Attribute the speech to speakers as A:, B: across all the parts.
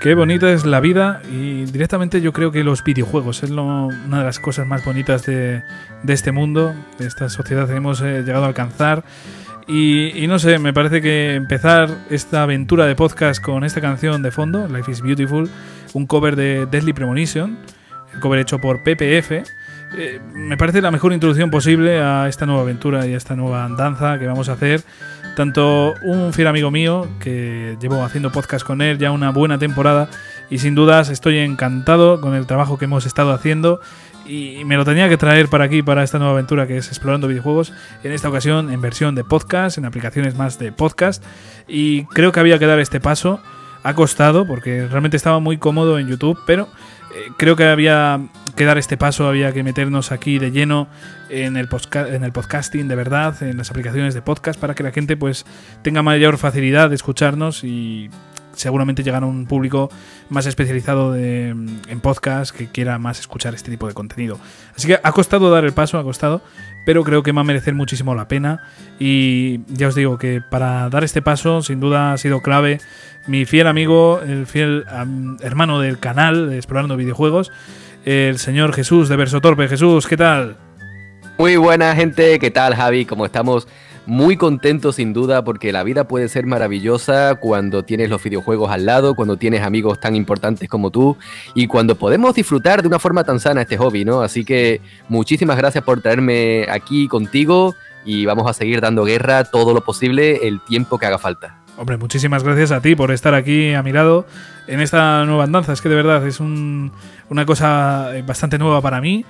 A: Qué bonita es la vida y directamente yo creo que los videojuegos es una de las cosas más bonitas de, este mundo, de esta sociedad que hemos eh, llegado a alcanzar. Y, no sé, me parece que empezar esta aventura de podcast con esta canción de fondo, Life is Beautiful, un cover de Deadly Premonition, el cover hecho por PPF, eh, me parece la mejor introducción posible a esta nueva aventura y a esta nueva danza que vamos a hacer tanto un fiel amigo mío, que llevo haciendo podcast con él ya una buena temporada, y sin dudas estoy encantado con el trabajo que hemos estado haciendo. Y me lo tenía que traer para aquí, para esta nueva aventura que es Explorando Videojuegos. En esta ocasión en versión de podcast, en aplicaciones más de podcast. Y creo que había que dar este paso. Ha costado, porque realmente estaba muy cómodo en YouTube, pero creo que había que dar este paso, había que meternos aquí de lleno en el, en el podcasting de verdad, en las aplicaciones de podcast, para que la gente pues tenga mayor facilidad de escucharnos y seguramente llegar a un público más especializado en podcast que quiera más escuchar este tipo de contenido. Así que ha costado dar el paso, ha costado, pero creo que va a merecer muchísimo la pena. Y ya os digo que para dar este paso, sin duda ha sido clave mi fiel amigo, el fiel hermano del canal de Explorando Videojuegos, el señor Jesús de Versotorpe. Jesús, ¿qué tal?
B: Muy buena gente, ¿qué tal Javi? ¿Cómo estamos? Muy contento sin duda porque la vida puede ser maravillosa cuando tienes los videojuegos al lado, cuando tienes amigos tan importantes como tú y cuando podemos disfrutar de una forma tan sana este hobby, ¿no? Así que muchísimas gracias por traerme aquí contigo y vamos a seguir dando guerra todo lo posible el tiempo que haga falta.
A: Hombre, muchísimas gracias a ti por estar aquí a mi lado en esta nueva andanza. Es que de verdad es una cosa bastante nueva para mí.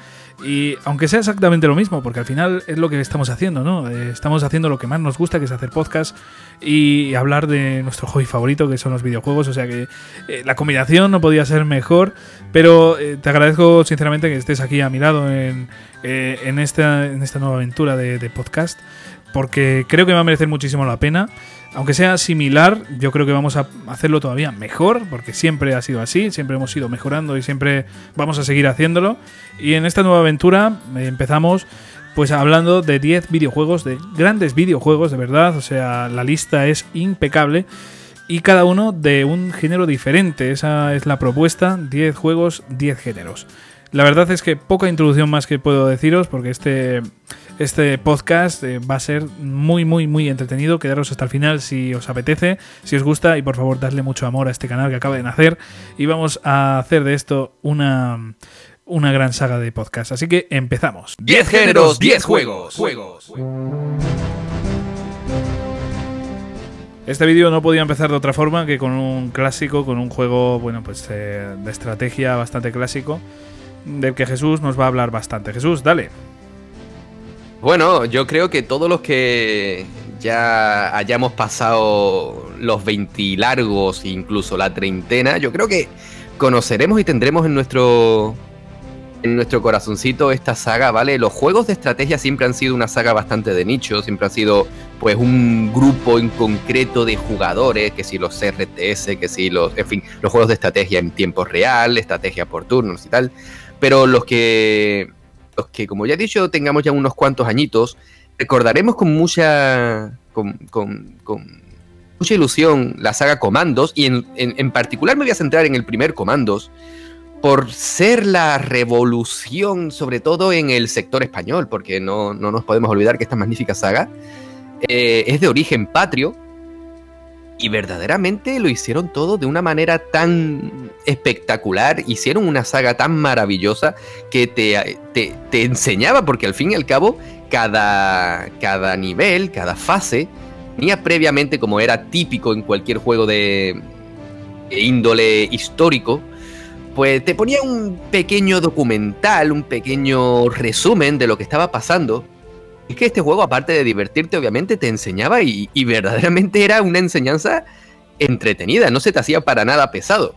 A: Y aunque sea exactamente lo mismo, porque al final es lo que estamos haciendo, ¿no? Eh, estamos haciendo lo que más nos gusta, que es hacer podcast y hablar de nuestro hobby favorito, que son los videojuegos. O sea que eh, la combinación no podía ser mejor, pero eh, te agradezco sinceramente que estés aquí a mi lado en, en, esta, en esta nueva aventura de, de podcast, porque creo que va a merecer muchísimo la pena aunque sea similar, yo creo que vamos a hacerlo todavía mejor, porque siempre ha sido así, siempre hemos ido mejorando y siempre vamos a seguir haciéndolo. Y en esta nueva aventura eh, empezamos pues hablando de 10 videojuegos, de grandes videojuegos, de verdad, o sea, la lista es impecable y cada uno de un género diferente, esa es la propuesta, 10 juegos, 10 géneros. La verdad es que poca introducción más que puedo deciros, porque este este podcast eh, va a ser muy, muy, muy entretenido. Quedaros hasta el final si os apetece, si os gusta y por favor darle mucho amor a este canal que acaba de nacer. Y vamos a hacer de esto una, una gran saga de podcast. Así que empezamos.
C: 10 géneros, 10 juegos. juegos.
A: Este vídeo no podía empezar de otra forma que con un clásico, con un juego, bueno, pues eh, de estrategia bastante clásico, del que Jesús nos va a hablar bastante. Jesús, dale.
B: Bueno, yo creo que todos los que ya hayamos pasado los 20 largos, incluso la treintena, yo creo que conoceremos y tendremos en nuestro en nuestro corazoncito esta saga, ¿vale? Los juegos de estrategia siempre han sido una saga bastante de nicho, siempre han sido pues un grupo en concreto de jugadores, que si los RTS, que si los, en fin, los juegos de estrategia en tiempo real, estrategia por turnos y tal, pero los que que, como ya he dicho, tengamos ya unos cuantos añitos, recordaremos con mucha, con, mucha ilusión la saga Comandos, y en, particular me voy a centrar en el primer Comandos, por ser la revolución, sobre todo en el sector español, porque no, nos podemos olvidar que esta magnífica saga eh, es de origen patrio, y verdaderamente lo hicieron todo de una manera tan espectacular, hicieron una saga tan maravillosa que te, te, enseñaba, porque al fin y al cabo, cada, cada nivel, cada fase, tenía previamente, como era típico en cualquier juego de, de índole histórico, pues te ponía un pequeño documental, un pequeño resumen de lo que estaba pasando es que este juego, aparte de divertirte, obviamente te enseñaba y, verdaderamente era una enseñanza entretenida, no se te hacía para nada pesado.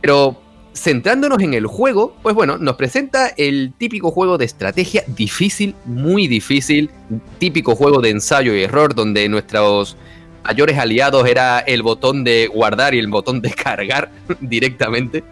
B: Pero centrándonos en el juego, pues bueno, nos presenta el típico juego de estrategia difícil, muy difícil, típico juego de ensayo y error donde nuestros mayores aliados era el botón de guardar y el botón de cargar directamente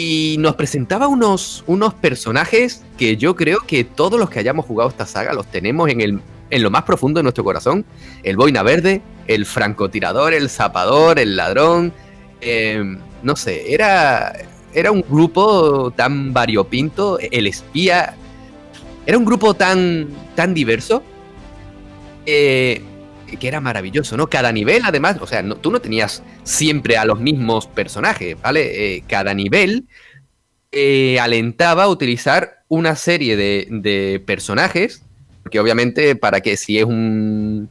B: y nos presentaba unos, unos personajes que yo creo que todos los que hayamos jugado esta saga los tenemos en, el, en lo más profundo de nuestro corazón. El boina verde, el francotirador, el zapador, el ladrón. Em, no sé, era, era un grupo tan variopinto, el espía, era un grupo tan, tan diverso, eh, que era maravilloso, ¿no? Cada nivel, además, o sea, tú no tenías siempre a los mismos personajes, ¿vale? Eh, cada nivel eh, alentaba a utilizar una serie de, de personajes, porque obviamente para que si es un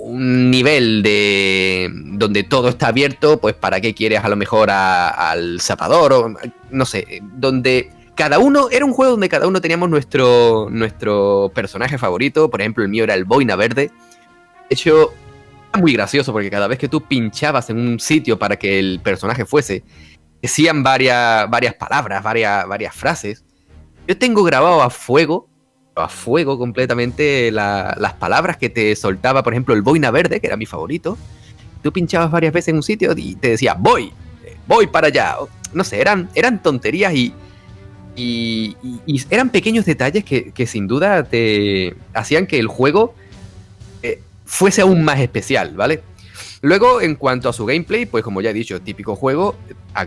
B: un nivel de donde todo está abierto, pues para qué quieres a lo mejor al zapador o no sé, donde cada uno era un juego donde cada uno teníamos nuestro nuestro personaje favorito, por ejemplo, el mío era el boina verde. Hecho, era muy gracioso porque cada vez que tú pinchabas en un sitio para que el personaje fuese, decían varias varias palabras, varias varias frases. Yo tengo grabado a fuego a fuego completamente las palabras que te soltaba, por ejemplo, el boina verde, que era mi favorito. Tú pinchabas varias veces en un sitio y te decía, voy, voy para allá. No sé, eran, eran tonterías y, y, eran pequeños detalles que, sin duda te hacían que el juego fuese aún más especial, ¿vale? Luego, en cuanto a su gameplay, pues como ya he dicho, típico juego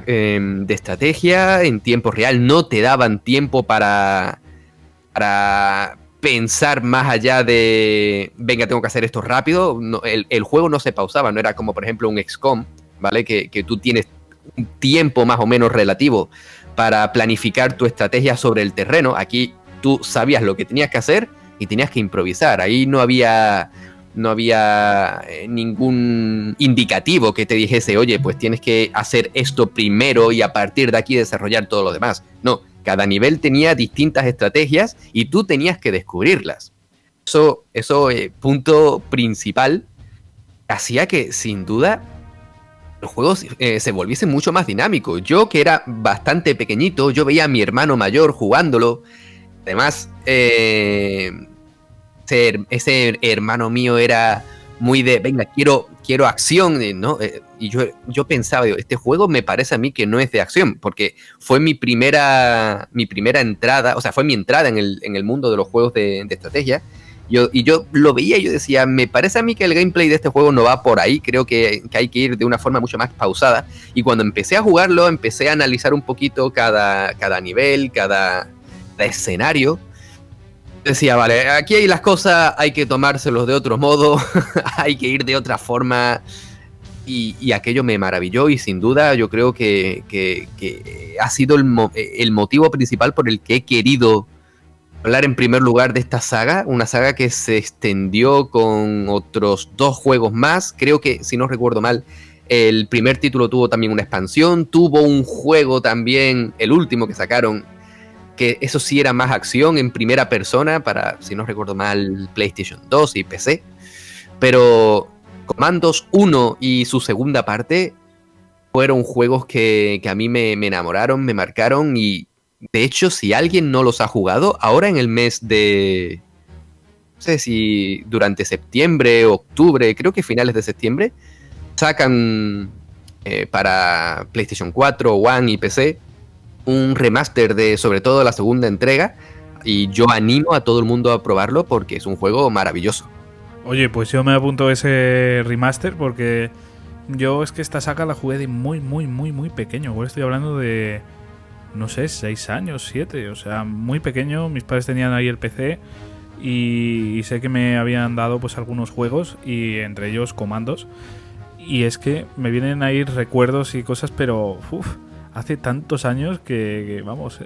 B: em, de estrategia en tiempo real, no te daban tiempo para para pensar más allá de, venga, tengo que hacer esto rápido. el, juego no se pausaba, no era como por ejemplo un XCOM, ¿vale? Que, tú tienes un tiempo más o menos relativo para planificar tu estrategia sobre el terreno. Aquí tú sabías lo que tenías que hacer y tenías que improvisar. Ahí no había no había eh, ningún indicativo que te dijese, oye, pues tienes que hacer esto primero y a partir de aquí desarrollar todo lo demás. No, cada nivel tenía distintas estrategias y tú tenías que descubrirlas. Eso, eso eh, punto principal, hacía que sin duda el juego eh, se volviese mucho más dinámico. Yo que era bastante pequeñito, yo veía a mi hermano mayor jugándolo. Además, eh, ese hermano mío era muy de, venga, quiero, quiero acción, eh, ¿no? Eh, y yo, yo pensaba, este juego me parece a mí que no es de acción, porque fue mi primera, mi primera entrada, o sea, fue mi entrada en el, en el mundo de los juegos de, estrategia. Yo, y yo lo veía yo decía, me parece a mí que el gameplay de este juego no va por ahí, creo que, hay que ir de una forma mucho más pausada. Y cuando empecé a jugarlo, empecé a analizar un poquito cada, cada nivel, cada escenario decía, vale, aquí hay las cosas, hay que tomárselos de otro modo, hay que ir de otra forma. Y, aquello me maravilló y sin duda yo creo que, ha sido el, el, motivo principal por el que he querido hablar en primer lugar de esta saga, una saga que se extendió con otros dos juegos más, creo que si no recuerdo mal, el primer título tuvo también una expansión, tuvo un juego también, el último que sacaron, que eso sí era más acción en primera persona para, si no recuerdo mal, PlayStation 2 y PC. Pero Comandos 1 y su segunda parte fueron juegos que, a mí me, enamoraron, me marcaron y de hecho si alguien no los ha jugado, ahora en el mes de... No sé si durante septiembre, octubre, creo que finales de septiembre, sacan eh, para PlayStation 4, One y PC un remaster de sobre todo la segunda entrega y yo animo a todo el mundo a probarlo porque es un juego maravilloso.
A: Oye, pues yo me apunto ese remaster porque yo es que esta saga la jugué de muy, muy, muy, muy pequeño. Ahora estoy hablando de, no sé, 6 años, 7, o sea, muy pequeño. Mis padres tenían ahí el PC y, sé que me habían dado pues algunos juegos y entre ellos comandos. Y es que me vienen ahí recuerdos y cosas, pero... Uf, hace tantos años que, vamos,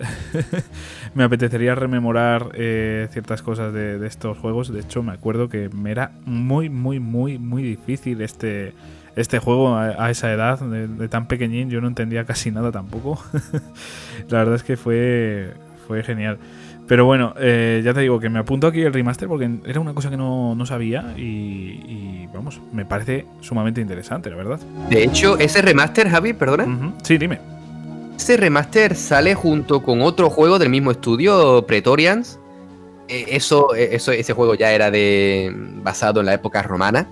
A: me apetecería rememorar eh, ciertas cosas de, estos juegos. De hecho, me acuerdo que me era muy, muy, muy, muy difícil este, este juego a, esa edad, de, tan pequeñín. Yo no entendía casi nada tampoco. La verdad es que fue, fue genial. Pero bueno, eh, ya te digo que me apunto aquí el remaster porque era una cosa que no, sabía y, vamos, me parece sumamente interesante, la verdad.
B: De hecho, ese remaster, Javi, perdona.
A: Sí, dime.
B: Este remaster sale junto con otro juego del mismo estudio, Pretorians. Eh, eso, eh, eso, ese juego ya era de basado en la época romana.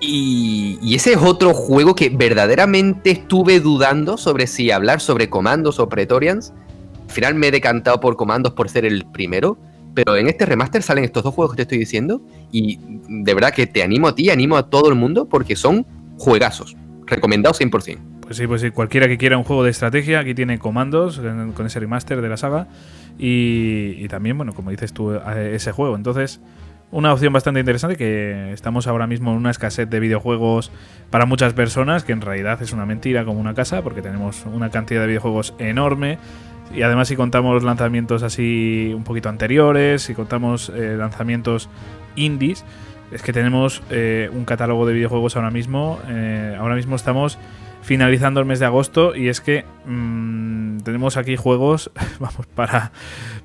B: Y, ese es otro juego que verdaderamente estuve dudando sobre si hablar sobre comandos o Pretorians. Al final me he decantado por comandos por ser el primero. Pero en este remaster salen estos dos juegos que te estoy diciendo. Y de verdad que te animo a ti, animo a todo el mundo porque son juegazos. Recomendados 100%.
A: Pues sí, pues sí, cualquiera que quiera un juego de estrategia, aquí tiene comandos con ese remaster de la saga y, también, bueno, como dices tú, ese juego. Entonces, una opción bastante interesante que estamos ahora mismo en una escasez de videojuegos para muchas personas, que en realidad es una mentira como una casa, porque tenemos una cantidad de videojuegos enorme. Y además si contamos lanzamientos así un poquito anteriores, si contamos eh, lanzamientos indies, es que tenemos eh, un catálogo de videojuegos ahora mismo. Eh, ahora mismo estamos finalizando el mes de agosto y es que mm, tenemos aquí juegos, vamos, para,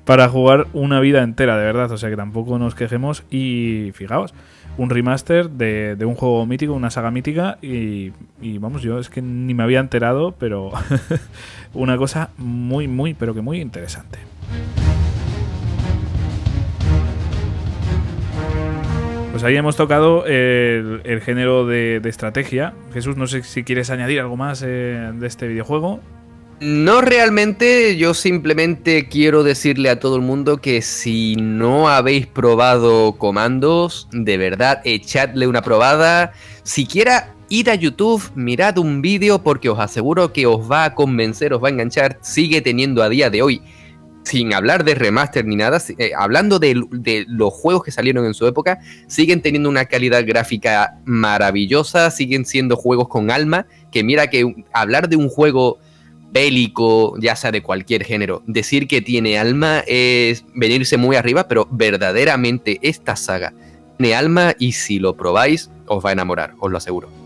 A: para jugar una vida entera, de verdad. O sea que tampoco nos quejemos y fijaos, un remaster de, un juego mítico, una saga mítica y, y, vamos, yo es que ni me había enterado, pero una cosa muy, muy, pero que muy interesante. Pues hemos tocado el, género de, estrategia. Jesús, no sé si quieres añadir algo más eh, de este videojuego.
B: No realmente, yo simplemente quiero decirle a todo el mundo que si no habéis probado comandos, de verdad, echadle una probada. Siquiera id a YouTube, mirad un vídeo porque os aseguro que os va a convencer, os va a enganchar. Sigue teniendo a día de hoy sin hablar de remaster ni nada, eh, hablando de, los juegos que salieron en su época, siguen teniendo una calidad gráfica maravillosa, siguen siendo juegos con alma, que mira que hablar de un juego bélico, ya sea de cualquier género, decir que tiene alma es venirse muy arriba, pero verdaderamente esta saga tiene alma y si lo probáis os va a enamorar, os lo aseguro.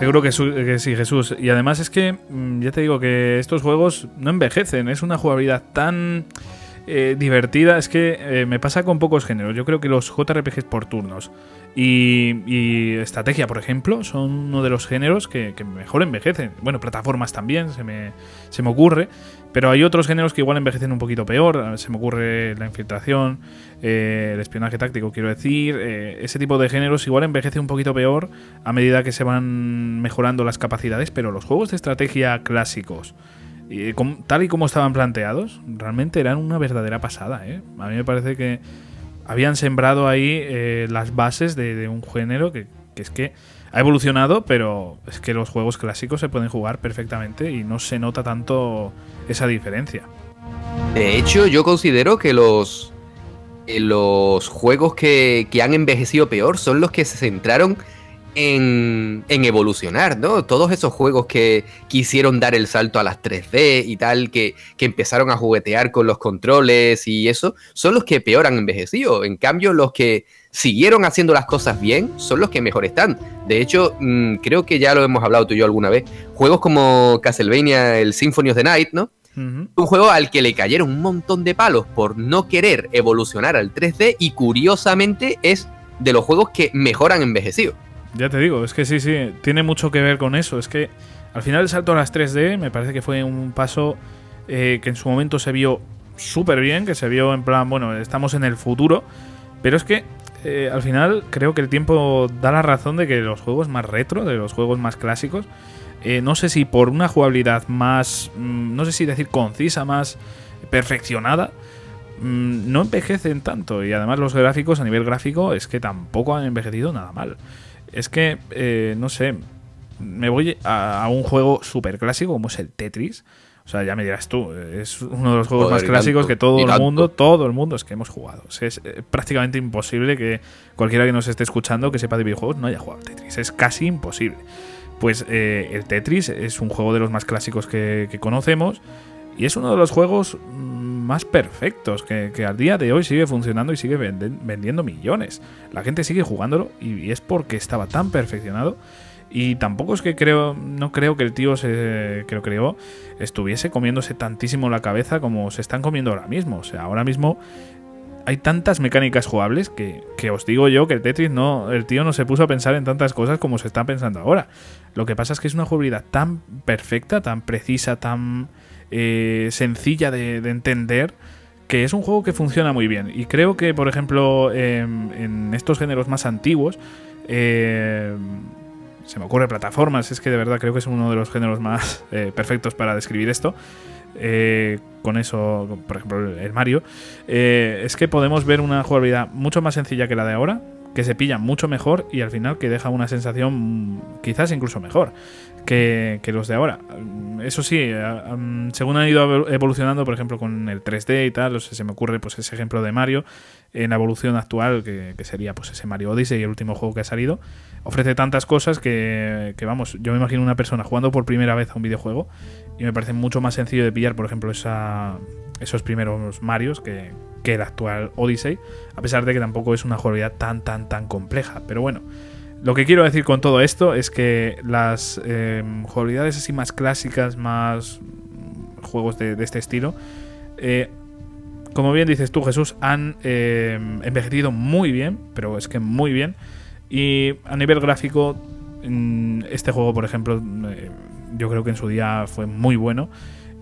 A: Seguro que, sí, Jesús. Y además es que, mm, ya te digo que estos juegos no envejecen. Es una jugabilidad tan eh, divertida. Es que eh, me pasa con pocos géneros. Yo creo que los JRPGs por turnos y, estrategia, por ejemplo, son uno de los géneros que, mejor envejecen. Bueno, plataformas también, se me, se me ocurre. Pero hay otros géneros que igual envejecen un poquito peor. Se me ocurre la infiltración, eh, el espionaje táctico, quiero decir. Eh, ese tipo de géneros igual envejece un poquito peor a medida que se van mejorando las capacidades. Pero los juegos de estrategia clásicos, tal y como estaban planteados, realmente eran una verdadera pasada. ¿eh? A mí me parece que habían sembrado ahí las bases de, un género que es que ha evolucionado, pero es que los juegos clásicos se pueden jugar perfectamente y no se nota tanto esa diferencia.
B: De hecho, yo considero que los, los juegos que, que han envejecido peor son los que se centraron en, evolucionar, ¿no? Todos esos juegos que quisieron dar el salto a las 3D y tal, que, empezaron a juguetear con los controles y eso, son los que peor han envejecido. En cambio, los que siguieron haciendo las cosas bien son los que mejor están. De hecho, mm, creo que ya lo hemos hablado tú y yo alguna vez. Juegos como Castlevania, el Symphony of the Night, ¿no? Un juego al que le cayeron un montón de palos por no querer evolucionar al 3D y curiosamente es de los juegos que mejor han envejecido.
A: Ya te digo, es que sí, sí, tiene mucho que ver con eso. Es que al final el salto a las 3D me parece que fue un paso eh, que en su momento se vio súper bien, que se vio en plan, bueno, estamos en el futuro, pero es que eh, al final creo que el tiempo da la razón de que los juegos más retro, de los juegos más clásicos, eh, no sé si por una jugabilidad más, mm, no sé si decir concisa, más perfeccionada, mm, no envejecen tanto. Y además los gráficos a nivel gráfico es que tampoco han envejecido nada mal es que, eh, no sé, me voy a, un juego súper clásico como es el Tetris. O sea, ya me dirás tú, es uno de los juegos más clásicos que todo el mundo, todo el mundo es que hemos jugado. es eh, prácticamente imposible que cualquiera que nos esté escuchando que sepa de videojuegos no haya jugado Tetris. Es casi imposible. Pues eh, el Tetris es un juego de los más clásicos que, que conocemos y es uno de los juegos más perfectos, que, al día de hoy sigue funcionando y sigue vendiendo millones. La gente sigue jugándolo y, es porque estaba tan perfeccionado. Y tampoco es que creo, no creo que el tío se, que estuviese comiéndose tantísimo la cabeza como se están comiendo ahora mismo. O sea, ahora mismo hay tantas mecánicas jugables que, que, os digo yo que el Tetris no, el tío no se puso a pensar en tantas cosas como se está pensando ahora. Lo que pasa es que es una jugabilidad tan perfecta, tan precisa, tan eh, sencilla de, entender, que es un juego que funciona muy bien. Y creo que, por ejemplo, en estos géneros más antiguos, eh, se me ocurre plataformas, es que de verdad creo que es uno de los géneros más eh, perfectos para describir esto. con eso, por ejemplo, el Mario, es que podemos ver una jugabilidad mucho más sencilla que la de ahora, que se pilla mucho mejor y al final que deja una sensación quizás incluso mejor que, los de ahora. Eso sí, según han ido evolucionando, por ejemplo, con el 3D y tal, se me ocurre pues ese ejemplo de Mario en la evolución actual, que, sería pues ese Mario Odyssey, el último juego que ha salido, ofrece tantas cosas que, que, vamos, yo me imagino una persona jugando por primera vez a un videojuego y me parece mucho más sencillo de pillar, por ejemplo, esa, esos primeros Marios que, que el actual Odyssey, a pesar de que tampoco es una jugabilidad tan, tan, tan compleja. Pero bueno, lo que quiero decir con todo esto es que las eh, jugabilidades así más clásicas, más juegos de, este estilo, eh, como bien dices tú, Jesús, han eh, envejecido muy bien, pero es que muy bien. Y a nivel gráfico, mm, este juego, por ejemplo, yo creo que en su día fue muy bueno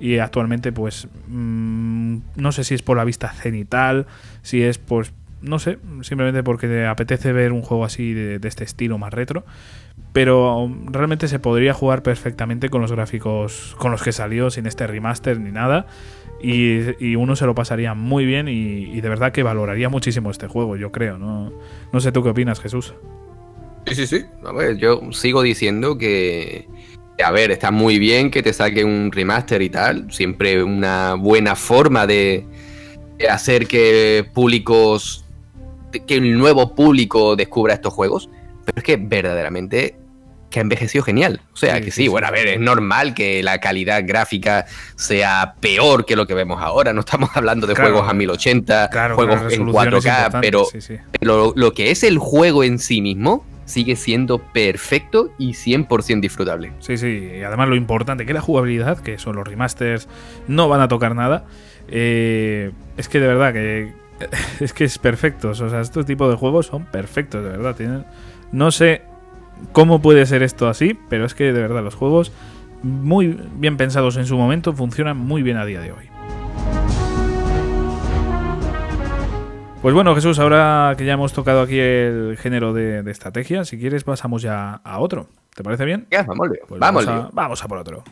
A: y actualmente pues mm, no sé si es por la vista cenital, si es pues no sé, simplemente porque te apetece ver un juego así de, este estilo más retro, pero realmente se podría jugar perfectamente con los gráficos con los que salió sin este remaster ni nada y, uno se lo pasaría muy bien y, de verdad que valoraría muchísimo este juego, yo creo, no, no sé tú qué opinas Jesús.
B: Sí, sí, sí, a ver, yo sigo diciendo que a ver, está muy bien que te saque un remaster y tal. Siempre una buena forma de hacer que públicos, que el nuevo público descubra estos juegos. Pero es que verdaderamente que ha envejecido genial. O sea, que sí, bueno, a ver, es normal que la calidad gráfica sea peor que lo que vemos ahora. No estamos hablando de juegos a 1080, juegos en 4K, pero, pero lo que es el juego en sí mismo sigue siendo perfecto y 100% disfrutable.
A: Sí, sí, y además lo importante que la jugabilidad, que son los remasters, no van a tocar nada. Eh, es que de verdad que es que es perfecto. O sea, estos tipos de juegos son perfectos, de verdad. Tienen, no sé cómo puede ser esto así, pero es que de verdad los juegos muy bien pensados en su momento funcionan muy bien a día de hoy. Pues bueno, Jesús, ahora que ya hemos tocado aquí el género de, estrategia, si quieres pasamos ya a otro. ¿Te parece bien?
B: Ya, vamos,
A: pues vamos, vamos a por otro.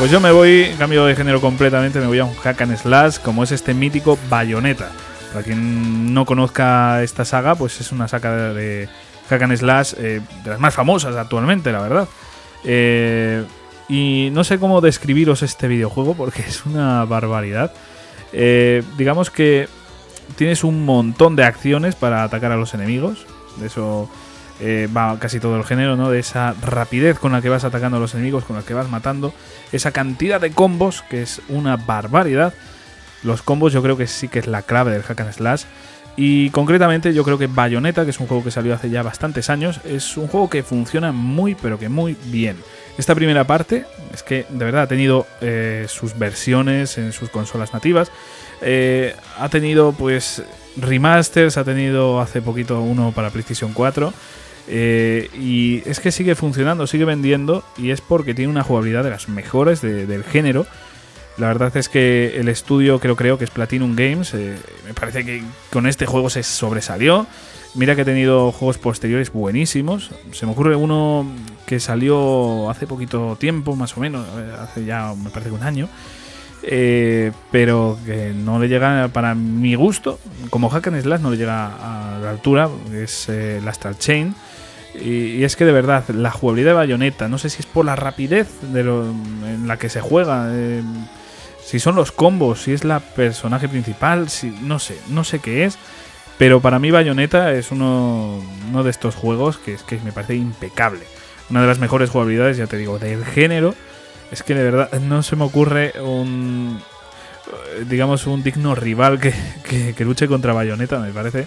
A: Pues yo me voy, cambio de género completamente, me voy a un hack and slash, como es este mítico Bayonetta. Para quien no conozca esta saga, pues es una saga de hack and slash eh, de las más famosas actualmente, la verdad. Eh, y no sé cómo describiros este videojuego porque es una barbaridad. Eh, digamos que tienes un montón de acciones para atacar a los enemigos. De eso eh, va casi todo el género, ¿no? De esa rapidez con la que vas atacando a los enemigos, con la que vas matando, esa cantidad de combos, que es una barbaridad. Los combos yo creo que sí que es la clave del hack and slash. Y concretamente yo creo que Bayonetta, que es un juego que salió hace ya bastantes años, es un juego que funciona muy pero que muy bien. Esta primera parte es que de verdad ha tenido eh, sus versiones en sus consolas nativas. Eh, ha tenido pues remasters, ha tenido hace poquito uno para PlayStation 4. Eh, y es que sigue funcionando, sigue vendiendo y es porque tiene una jugabilidad de las mejores del género. La verdad es que el estudio creo creo que es Platinum Games. Eh, me parece que con este juego se sobresalió. Mira que ha tenido juegos posteriores buenísimos. Se me ocurre uno que salió hace poquito tiempo, más o menos, eh, hace ya me parece un año. pero que no le llega para mi gusto, como Hack and Slash no le llega a la altura, es el Astral Chain y, es que de verdad, la jugabilidad de Bayonetta, no sé si es por la rapidez de lo, en la que se juega, eh, si son los combos, si es la personaje principal, si no sé, no sé qué es. Pero para mí Bayonetta es uno, uno de estos juegos que, es que me parece impecable. Una de las mejores jugabilidades, ya te digo, del género. Es que de verdad no se me ocurre un, digamos, un digno rival que, que, que luche contra Bayonetta, me parece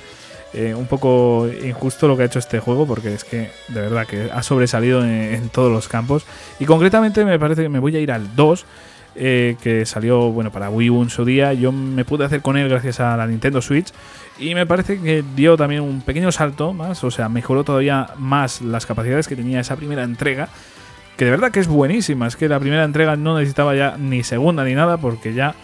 A: eh, un poco injusto lo que ha hecho este juego porque es que de verdad que ha sobresalido en, todos los campos. Y concretamente me parece que me voy a ir al 2 eh, que salió bueno para Wii U en su día. Yo me pude hacer con él gracias a la Nintendo Switch. Y me parece que dio también un pequeño salto más o sea mejoró todavía más las capacidades que tenía esa primera entrega que de verdad que es buenísima. Es que la primera entrega no necesitaba ya ni segunda ni nada porque ya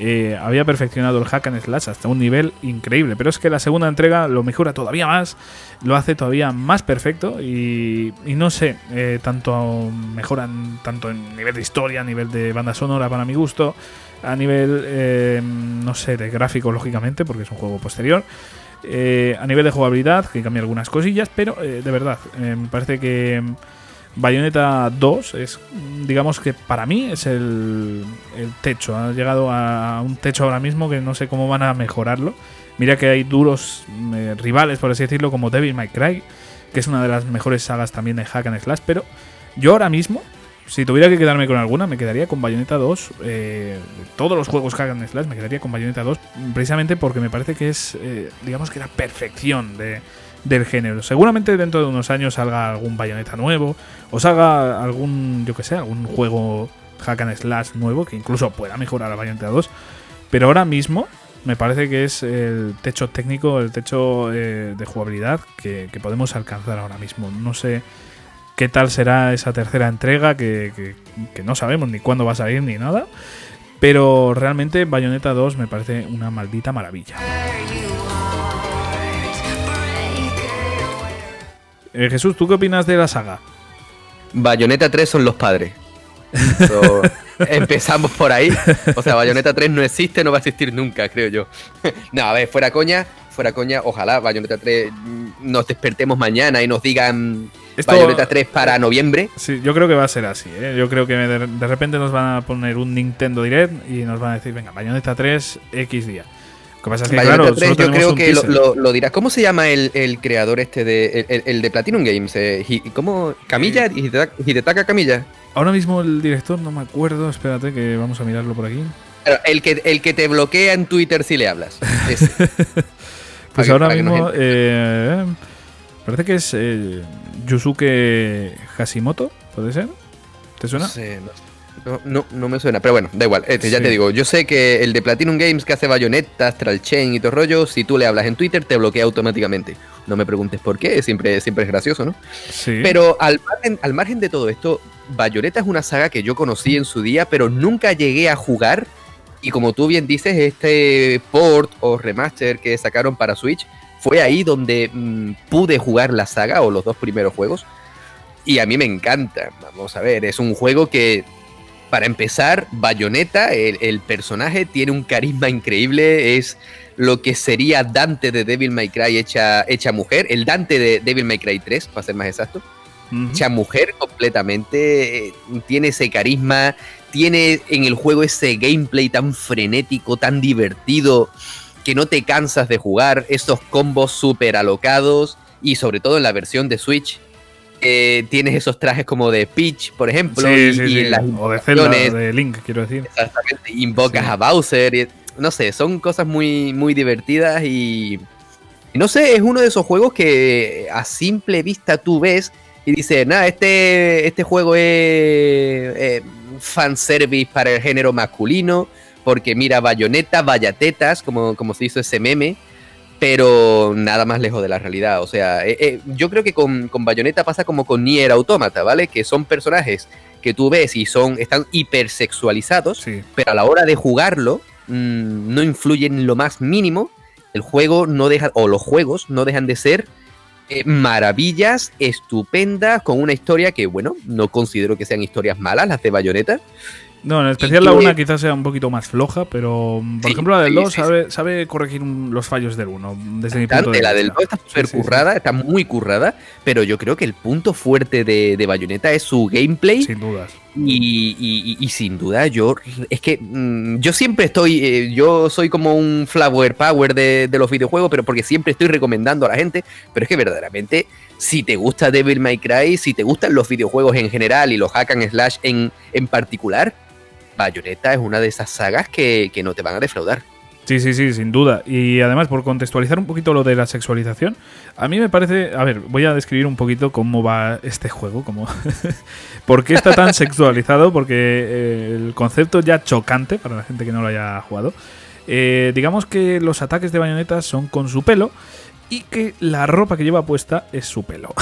A: eh, había perfeccionado el hack and slash hasta un nivel increíble. Pero es que la segunda entrega lo mejora todavía más, lo hace todavía más perfecto y, no sé, eh, tanto mejoran tanto en nivel de historia, a nivel de banda sonora para mi gusto, a nivel, eh, no sé, de gráfico lógicamente, porque es un juego posterior. a nivel de jugabilidad, que cambia algunas cosillas, pero de verdad, me parece que Bayonetta 2 es, digamos que para mí es el, techo. Ha llegado a un techo ahora mismo que no sé cómo van a mejorarlo. Mira que hay duros eh, rivales, por así decirlo, como Devil May Cry, que es una de las mejores sagas también de Hack and Slash. Pero yo ahora mismo, si tuviera que quedarme con alguna, me quedaría con Bayonetta 2. Eh, todos los juegos Hack and Slash me quedaría con Bayonetta 2, precisamente porque me parece que es, eh, digamos que la perfección de del género. Seguramente dentro de unos años salga algún bayoneta nuevo o salga algún, yo que sé, algún juego hack and slash nuevo que incluso pueda mejorar a Bayonetta 2. Pero ahora mismo me parece que es el techo técnico, el techo eh, de jugabilidad que, podemos alcanzar ahora mismo. No sé qué tal será esa tercera entrega que, no sabemos ni cuándo va a salir ni nada. Pero realmente Bayonetta 2 me parece una maldita maravilla. Eh, Jesús, ¿tú qué opinas de la saga?
B: Bayonetta 3 son los padres. empezamos por ahí. O sea, Bayonetta 3 no existe, no va a existir nunca, creo yo. no, a ver, fuera coña, fuera coña, ojalá Bayonetta 3 nos despertemos mañana y nos digan Bayonetta 3 para noviembre.
A: Sí, yo creo que va a ser así. ¿eh? Yo creo que de, de, repente nos van a poner un Nintendo Direct y nos van a decir, venga, Bayonetta 3 X día
B: yo creo que lo, dirás. ¿Cómo se llama el, creador este de. El, de Platinum Games? Eh, ¿Cómo? ¿Camilla? Eh, ¿Hidetaka Camilla?
A: Ahora mismo el director no me acuerdo. Espérate que vamos a mirarlo por aquí.
B: El que, el que te bloquea en Twitter si le hablas.
A: pues ahora mismo. Eh, parece que es Yusuke Hashimoto, ¿puede ser? ¿Te suena?
B: Sí, no no, no, me suena, pero bueno, da igual. Este, ya te digo, yo sé que el de Platinum Games que hace bayonetas, Astral Chain y todo rollo, si tú le hablas en Twitter, te bloquea automáticamente. No me preguntes por qué, siempre, siempre es gracioso, ¿no? Sí. Pero al margen, al margen de todo esto, Bayonetta es una saga que yo conocí en su día, pero nunca llegué a jugar. Y como tú bien dices, este port o remaster que sacaron para Switch fue ahí donde mm, pude jugar la saga o los dos primeros juegos. Y a mí me encanta. Vamos a ver, es un juego que para empezar, Bayonetta, el, personaje, tiene un carisma increíble. Es lo que sería Dante de Devil May Cry hecha, hecha mujer. El Dante de Devil May Cry 3, para ser más exacto. Hecha mujer completamente. Eh, tiene ese carisma. Tiene en el juego ese gameplay tan frenético, tan divertido, que no te cansas de jugar. Esos combos súper alocados. Y sobre todo en la versión de Switch, eh, tienes esos trajes como de Peach, por ejemplo, y,
A: o de Zelda, de Link, quiero decir.
B: Exactamente, invocas a Bowser, y, no sé, son cosas muy, muy divertidas y, no sé, es uno de esos juegos que a simple vista tú ves y dices, nada, este, este juego es eh, fanservice para el género masculino, porque mira, bayoneta, vayatetas, como, como se hizo ese meme, pero nada más lejos de la realidad. O sea, eh, eh, yo creo que con, con, Bayonetta pasa como con Nier Automata, ¿vale? Que son personajes que tú ves y son están hipersexualizados, pero a la hora de jugarlo mm, no influyen lo más mínimo. El juego no deja, o los juegos no dejan de ser eh, maravillas estupendas con una historia que, bueno, no considero que sean historias malas las de Bayonetta.
A: No, en especial la 1 quizás sea un poquito más floja, pero por ejemplo la del 2 sabe, corregir los fallos del 1. Desde mi punto de
B: la del 2 está súper currada, está muy currada, pero yo creo que el punto fuerte de, de Bayonetta es su gameplay.
A: Sin dudas.
B: Y, sin duda, yo es que mm, yo siempre estoy, eh, yo soy como un flower power de, los videojuegos, pero porque siempre estoy recomendando a la gente, pero es que verdaderamente, si te gusta Devil May Cry, si te gustan los videojuegos en general y los hack and slash en, en particular, Bayonetta es una de esas sagas que, no te van a defraudar.
A: Sí, sí, sí, sin duda. Y además, por contextualizar un poquito lo de la sexualización, a mí me parece. A ver, voy a describir un poquito cómo va este juego. Cómo ¿Por qué está tan sexualizado? Porque eh, el concepto ya chocante para la gente que no lo haya jugado. Eh, digamos que los ataques de Bayonetta son con su pelo y que la ropa que lleva puesta es su pelo.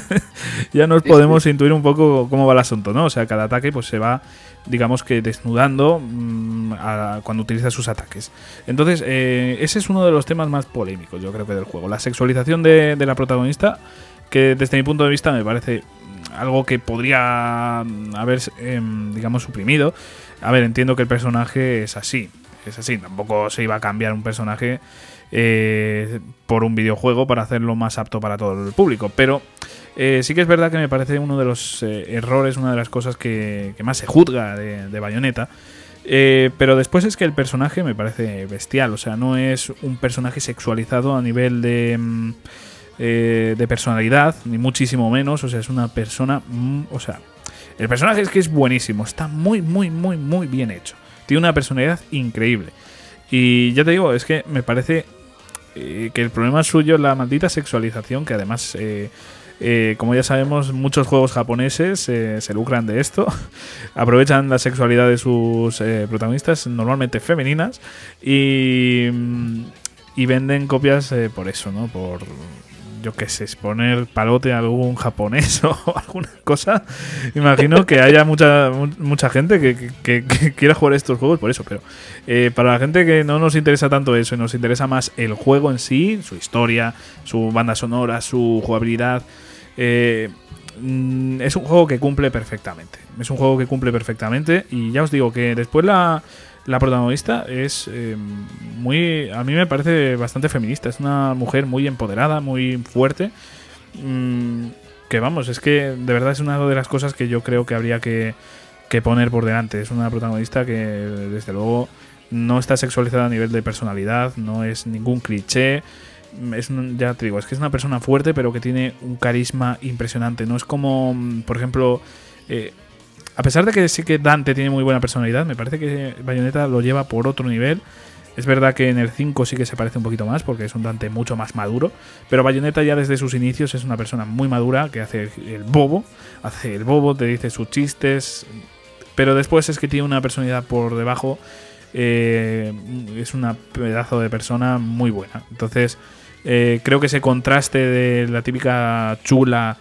A: ya nos podemos intuir un poco cómo va el asunto, ¿no? O sea, cada ataque pues se va, digamos que desnudando mm, cuando utiliza sus ataques. Entonces, eh, ese es uno de los temas más polémicos, yo creo que del juego. La sexualización de, la protagonista, que desde mi punto de vista me parece algo que podría haber, em, digamos, suprimido. A ver, entiendo que el personaje es así, es así, tampoco se iba a cambiar un personaje eh, por un videojuego para hacerlo más apto para todo el público. Pero eh, sí que es verdad que me parece uno de los eh, errores, una de las cosas que, más se juzga de, de Bayonetta. pero después es que el personaje me parece bestial, o sea, no es un personaje sexualizado a nivel de, mm, de personalidad, ni muchísimo menos, o sea, es una persona, mm, o sea, el personaje es que es buenísimo, está muy, muy, muy, muy bien hecho, tiene una personalidad increíble. Y ya te digo, es que me parece que el problema suyo es la maldita sexualización, que además, eh, eh, como ya sabemos, muchos juegos japoneses eh, se lucran de esto, aprovechan la sexualidad de sus protagonistas, normalmente femeninas, y, y venden copias por eso, ¿no? Por yo qué sé, poner palote a algún japonés o alguna cosa. Imagino que haya mucha mucha gente que, quiera jugar estos juegos por eso, pero eh, para la gente que no nos interesa tanto eso y nos interesa más el juego en sí, su historia, su banda sonora, su jugabilidad, eh, mm, es un juego que cumple perfectamente. Es un juego que cumple perfectamente y ya os digo que después la la protagonista es eh, muy. A mí me parece bastante feminista. Es una mujer muy empoderada, muy fuerte. Mm, que vamos, es que de verdad es una de las cosas que yo creo que habría que, poner por delante. Es una protagonista que, desde luego, no está sexualizada a nivel de personalidad, no es ningún cliché. Es, ya te digo, es que es una persona fuerte, pero que tiene un carisma impresionante. No es como, mm, por ejemplo, eh, a pesar de que sí que Dante tiene muy buena personalidad, me parece que Bayonetta lo lleva por otro nivel. Es verdad que en el 5 sí que se parece un poquito más, porque es un Dante mucho más maduro. Pero Bayonetta ya desde sus inicios es una persona muy madura, que hace el bobo, hace el bobo, te dice sus chistes. Pero después es que tiene una personalidad por debajo. Eh, es una pedazo de persona muy buena. Entonces, eh, creo que ese contraste de la típica chula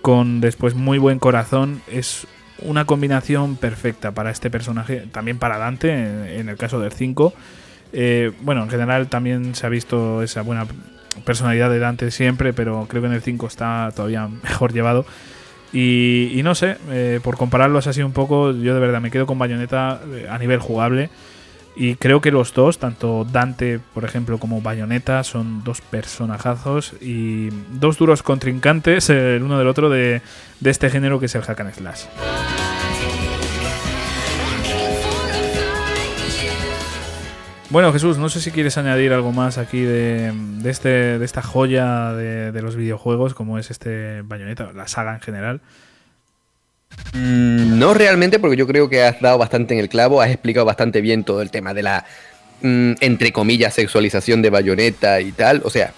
A: con después muy buen corazón es una combinación perfecta para este personaje, también para Dante, en, el caso del 5. Eh, bueno, en general también se ha visto esa buena personalidad de Dante siempre, pero creo que en el 5 está todavía mejor llevado. Y, no sé, eh, por compararlos así un poco, yo de verdad me quedo con Bayonetta eh, a nivel jugable. Y creo que los dos, tanto Dante, por ejemplo, como Bayonetta, son dos personajazos y dos duros contrincantes el uno del otro de, este género que es el hack and slash. Bueno, Jesús, no sé si quieres añadir algo más aquí de, este, de esta joya de, de, los videojuegos, como es este Bayonetta, la saga en general.
B: Mm, no realmente, porque yo creo que has dado bastante en el clavo, has explicado bastante bien todo el tema de la, mm, entre comillas, sexualización de bayoneta y tal. O sea,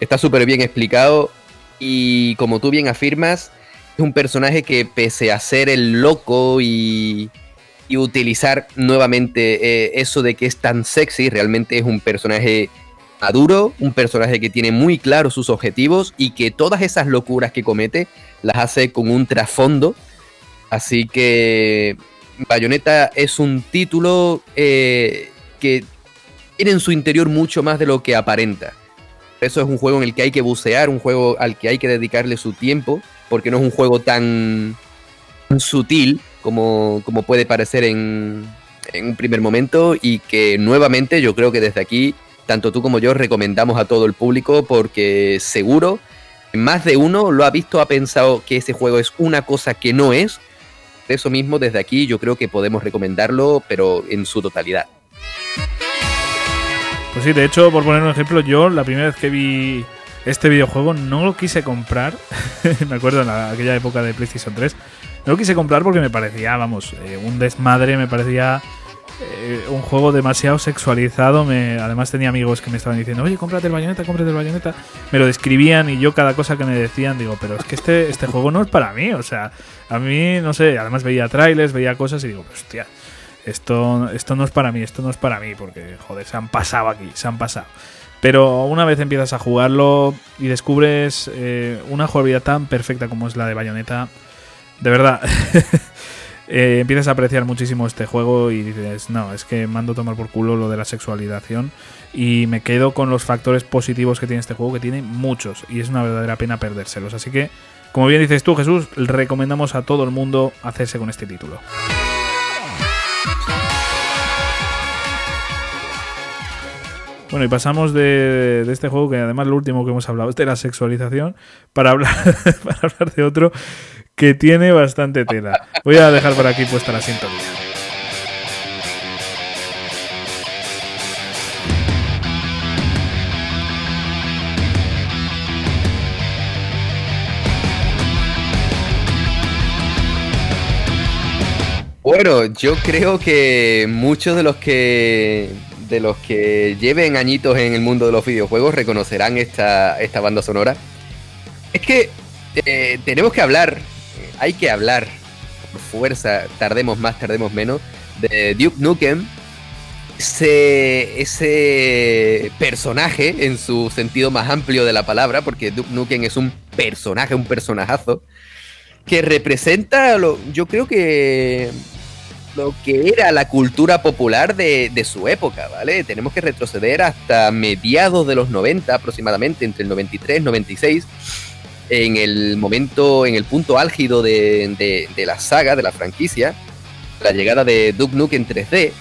B: está súper bien explicado y como tú bien afirmas, es un personaje que pese a ser el loco y, utilizar nuevamente eh, eso de que es tan sexy, realmente es un personaje maduro, un personaje que tiene muy claro sus objetivos y que todas esas locuras que comete las hace con un trasfondo Así que Bayonetta es un título eh, que tiene en su interior mucho más de lo que aparenta. Eso es un juego en el que hay que bucear, un juego al que hay que dedicarle su tiempo, porque no es un juego tan sutil como, como puede parecer en, en un primer momento y que nuevamente yo creo que desde aquí, tanto tú como yo recomendamos a todo el público porque seguro más de uno lo ha visto, ha pensado que ese juego es una cosa que no es eso mismo, desde aquí yo creo que podemos recomendarlo, pero en su totalidad.
A: Pues sí, de hecho, por poner un ejemplo, yo la primera vez que vi este videojuego no lo quise comprar. me acuerdo en aquella época de PlayStation 3. No lo quise comprar porque me parecía, vamos, eh, un desmadre, me parecía eh, un juego demasiado sexualizado. Me, además tenía amigos que me estaban diciendo, oye, cómprate el bayoneta, cómprate el bayoneta. Me lo describían y yo cada cosa que me decían digo, pero es que este, este juego no es para mí. O sea, a mí, no sé, además veía trailers, veía cosas y digo, hostia, esto, esto no es para mí, esto no es para mí, porque, joder, se han pasado aquí, se han pasado. Pero una vez empiezas a jugarlo y descubres eh, una jugabilidad tan perfecta como es la de Bayonetta, de verdad, eh, empiezas a apreciar muchísimo este juego y dices, no, es que mando a tomar por culo lo de la sexualización y me quedo con los factores positivos que tiene este juego, que tiene muchos y es una verdadera pena perdérselos. Así que, como bien dices tú, Jesús, recomendamos a todo el mundo hacerse con este título. Bueno, y pasamos de, este juego, que además lo último que hemos hablado es de la sexualización, para hablar, para hablar de otro que tiene bastante tela. Voy a dejar por aquí puesta la sintonía.
B: Bueno, yo creo que muchos de los que de los que lleven añitos en el mundo de los videojuegos reconocerán esta, esta banda sonora. Es que eh, tenemos que hablar, hay que hablar, por fuerza, tardemos más, tardemos menos, de Duke Nukem. Ese, personaje en su sentido más amplio de la palabra, porque Duke Nukem es un personaje, un personajazo, que representa, lo, yo creo que lo que era la cultura popular de, su época, ¿vale? Tenemos que retroceder hasta mediados de los 90 aproximadamente, entre el 93 y 96, en el momento, en el punto álgido de, la saga, de la franquicia, la llegada de Duke Nukem en 3D.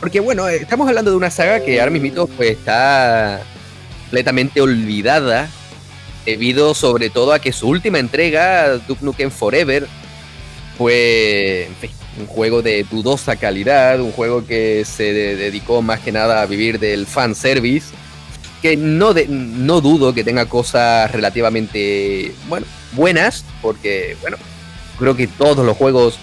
B: Porque bueno, estamos hablando de una saga que ahora mismo pues, está completamente olvidada debido sobre todo a que su última entrega, Duke Nukem Forever, fue, en fin, un juego de dudosa calidad, un juego que se dedicó más que nada a vivir del fan service, que no, no dudo que tenga cosas relativamente bueno, buenas, porque bueno, creo que todos los juegos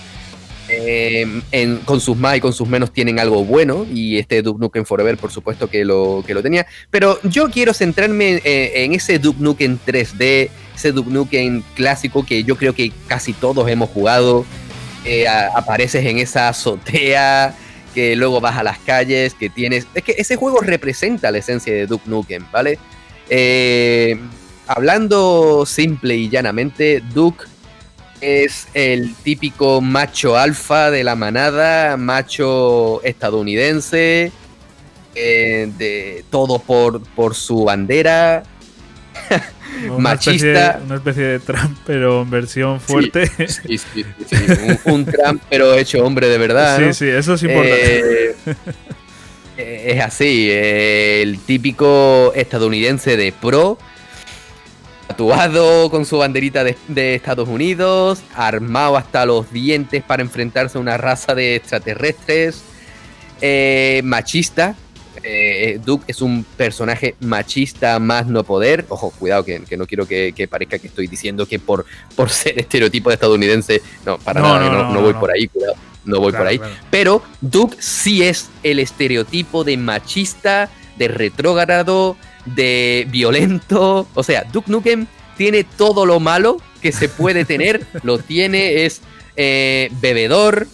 B: eh, con sus más y con sus menos tienen algo bueno y este Duke Nukem Forever por supuesto que lo, que lo tenía. Pero yo quiero centrarme eh, en ese Duke Nukem 3D ese Duke Nukem clásico que yo creo que casi todos hemos jugado. Eh, apareces en esa azotea, que luego vas a las calles, que tienes... Es que ese juego representa la esencia de Duke Nukem, ¿vale? Eh, hablando simple y llanamente, Duke es el típico macho alfa de la manada, macho estadounidense, eh, de todo por, por su bandera. machista.
A: una especie de Trump, pero en versión fuerte.
B: Sí, sí, sí, un, Trump, pero hecho hombre de verdad.
A: Sí, sí, eso es importante.
B: Eh, es así, el típico estadounidense de pro, tatuado con su banderita de, Estados Unidos, armado hasta los dientes para enfrentarse a una raza de extraterrestres, eh, machista, eh, Duke es un personaje machista más no poder. Ojo, cuidado, que, no quiero que, parezca que estoy diciendo que por, por ser estereotipo de estadounidense, no, para nada, no, voy por ahí, cuidado, no voy por ahí. Pero Duke sí es el estereotipo de machista, de retrógrado, de violento. O sea, Duke Nukem tiene todo lo malo que se puede tener, lo tiene, es eh, bebedor,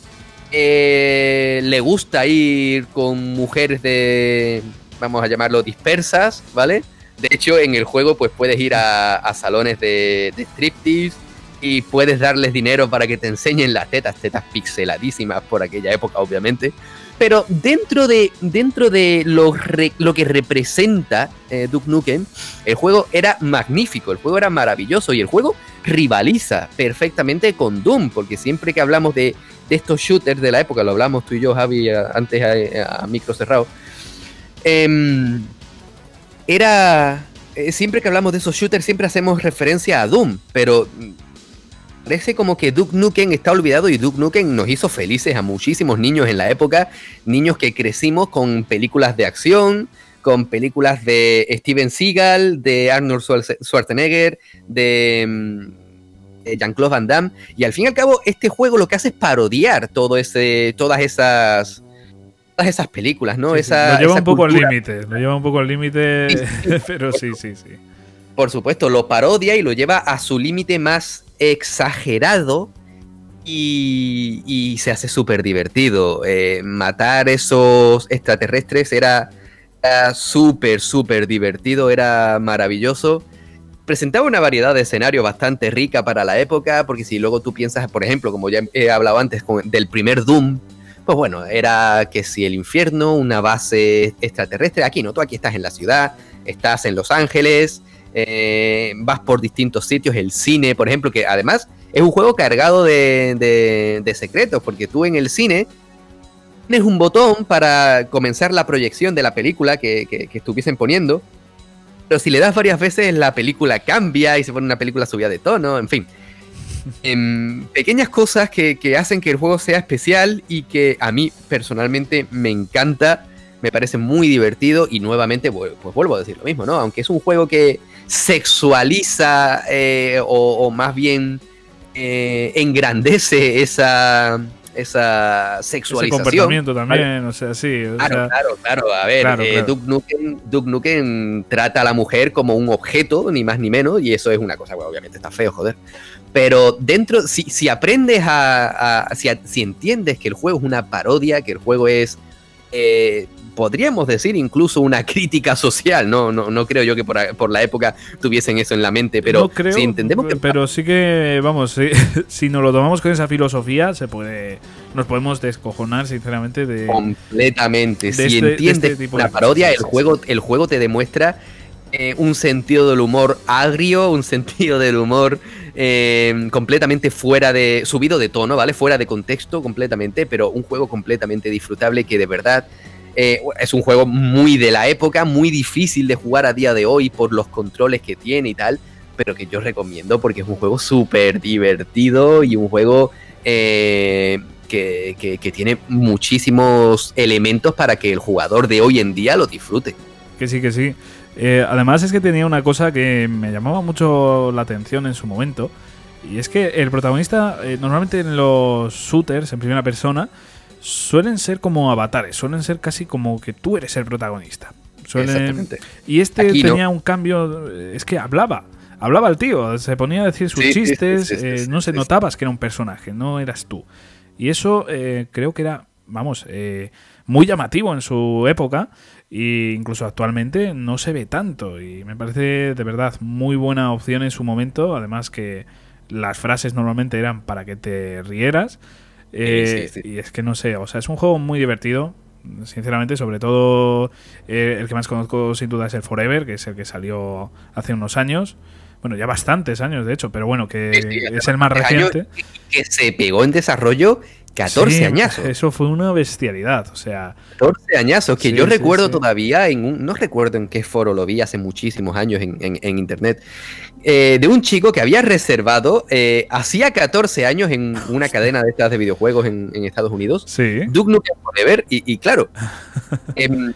B: eh, le gusta ir con mujeres de, vamos a llamarlo, dispersas, ¿vale? De hecho, en el juego pues puedes ir a, salones de, de, striptease y puedes darles dinero para que te enseñen las tetas, tetas pixeladísimas por aquella época, obviamente. Pero dentro de, dentro de lo, que representa eh, Duke Nukem, el juego era magnífico, el juego era maravilloso y el juego rivaliza perfectamente con Doom, porque siempre que hablamos de de estos shooters de la época, lo hablamos tú y yo, Javi, antes a, micro cerrado, em, era... Eh, siempre que hablamos de esos shooters siempre hacemos referencia a Doom, pero parece como que Duke Nukem está olvidado y Duke Nukem nos hizo felices a muchísimos niños en la época, niños que crecimos con películas de acción, con películas de Steven Seagal, de Arnold Schwarzenegger, de em, Jean-Claude Van Damme. Y al fin y al cabo, este juego lo que hace es parodiar todo ese, todas esas. Todas esas películas, ¿no? Esa,
A: lo lleva un poco al límite, lo lleva un poco al límite, pero sí, sí, sí.
B: Por supuesto, lo parodia y lo lleva a su límite más exagerado y, se hace súper divertido. Eh, matar esos extraterrestres era Era súper, súper divertido, era maravilloso. Presentaba una variedad de escenarios bastante rica para la época, porque si luego tú piensas, por ejemplo, como ya he hablado antes, del primer Doom, pues bueno, era que si el infierno, una base extraterrestre, aquí no, tú aquí estás en la ciudad, estás en Los Ángeles, eh, vas por distintos sitios, el cine, por ejemplo, que además es un juego cargado de, secretos, porque tú en el cine tienes un botón para comenzar la proyección de la película que, estuviesen poniendo, pero si le das varias veces la película cambia y se pone una película subida de tono, en fin. Em, pequeñas cosas que, que, hacen que el juego sea especial y que a mí personalmente me encanta, me parece muy divertido y nuevamente pues vuelvo a decir lo mismo, ¿no? Aunque es un juego que sexualiza eh, o, más bien eh, engrandece esa, esa sexualización.
A: Ese comportamiento también, o sea, sí.
B: claro, claro, claro. A ver, eh, Duke, Nukem, trata a la mujer como un objeto, ni más ni menos, y eso es una cosa, obviamente está feo, joder. Pero dentro, si, si aprendes a. si, si, entiendes que el juego es una parodia, que el juego es podríamos decir incluso una crítica social, no, no, no creo yo que por, la época tuviesen eso en la mente, pero
A: creo,
B: si entendemos que...
A: Pero sí que, vamos, si nos lo tomamos con esa filosofía, se puede nos podemos descojonar sinceramente de...
B: Completamente, si este, entiendes este una parodia, el juego, el juego te demuestra eh, un sentido del humor agrio, un sentido del humor eh, completamente fuera de. subido de tono, ¿vale? Fuera de contexto completamente, pero un juego completamente disfrutable que de verdad eh, es un juego muy de la época, muy difícil de jugar a día de hoy por los controles que tiene y tal, pero que yo recomiendo porque es un juego súper divertido y un juego eh, que, tiene muchísimos elementos para que el jugador de hoy en día lo disfrute.
A: Que sí, que sí. Eh, además es que tenía una cosa que me llamaba mucho la atención en su momento. Y es que el protagonista, normalmente en los shooters en primera persona, suelen ser como avatares, suelen ser casi como que tú eres el protagonista. Exactamente. Y este tenía un cambio, es que hablaba. Hablaba el tío, se ponía a decir sus chistes, eh, no se notabas que era un personaje, no eras tú. Y eso eh, creo que era, vamos, eh, muy llamativo en su época e incluso actualmente no se ve tanto. Y me parece de verdad muy buena opción en su momento, además que las frases normalmente eran para que te rieras. Eh, y es que no sé, o sea, es un juego muy divertido. Sinceramente, sobre todo eh, el que más conozco sin duda es el Forever, que es el que salió hace unos años. Bueno, ya bastantes años, de hecho, pero bueno, que es el más reciente.
B: Que se pegó en desarrollo 14 años
A: Eso fue una bestialidad, o sea.
B: 14 añazos, que yo recuerdo todavía en un. No recuerdo en qué foro lo vi hace muchísimos años en, internet. Eh, de un chico que había reservado eh, hacía 14 años en una cadena de estas de videojuegos en, Estados Unidos.
A: Sí.
B: Duke Nukem Forever, y, y claro. Em,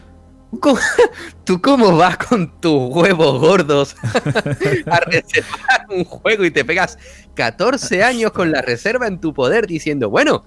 B: ¿Tú cómo vas con tus huevos gordos a reservar un juego y te pegas 14 años con la reserva en tu poder diciendo, bueno,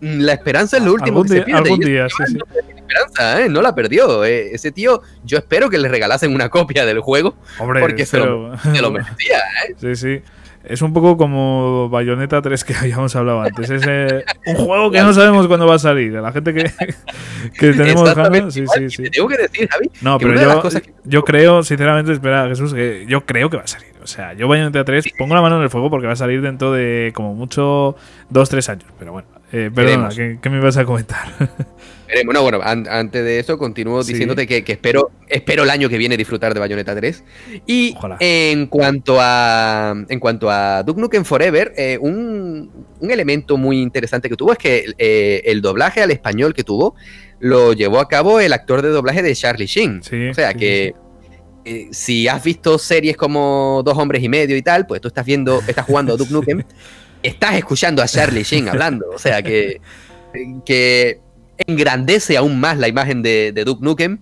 B: la esperanza es lo último que se pierde.
A: Algún día, sí, sí.
B: esperanza, ¿eh? No la perdió. Eh. Ese tío, yo espero que le regalasen una copia del juego.
A: Hombre,
B: porque se, lo, lo, merecía, ¿eh?
A: Sí, sí. Es un poco como Bayonetta 3 que habíamos hablado antes. Es eh, un juego que no sabemos cuándo va a salir. La gente que, que tenemos ganas. Sí, sí, sí.
B: tengo que decir, Javi.
A: No, pero yo, yo creo, sinceramente, espera, Jesús, que yo creo que va a salir. O sea, yo Bayonetta 3 pongo la mano en el fuego porque va a salir dentro de como mucho 2-3 años. Pero bueno, eh, perdona, ¿qué, me vas a comentar?
B: Bueno, bueno, antes de eso continúo diciéndote que, espero, espero el año que viene disfrutar de Bayonetta 3. Y en cuanto a en cuanto a Duke Nukem Forever, eh, un, elemento muy interesante que tuvo es que eh, el doblaje al español que tuvo lo llevó a cabo el actor de doblaje de Charlie Sheen. o sea que si has visto series como Dos Hombres y Medio y tal, pues tú estás viendo, estás jugando a Duke Nukem estás escuchando a Charlie Sheen hablando. O sea que, que engrandece aún más la imagen de, Duke Nukem.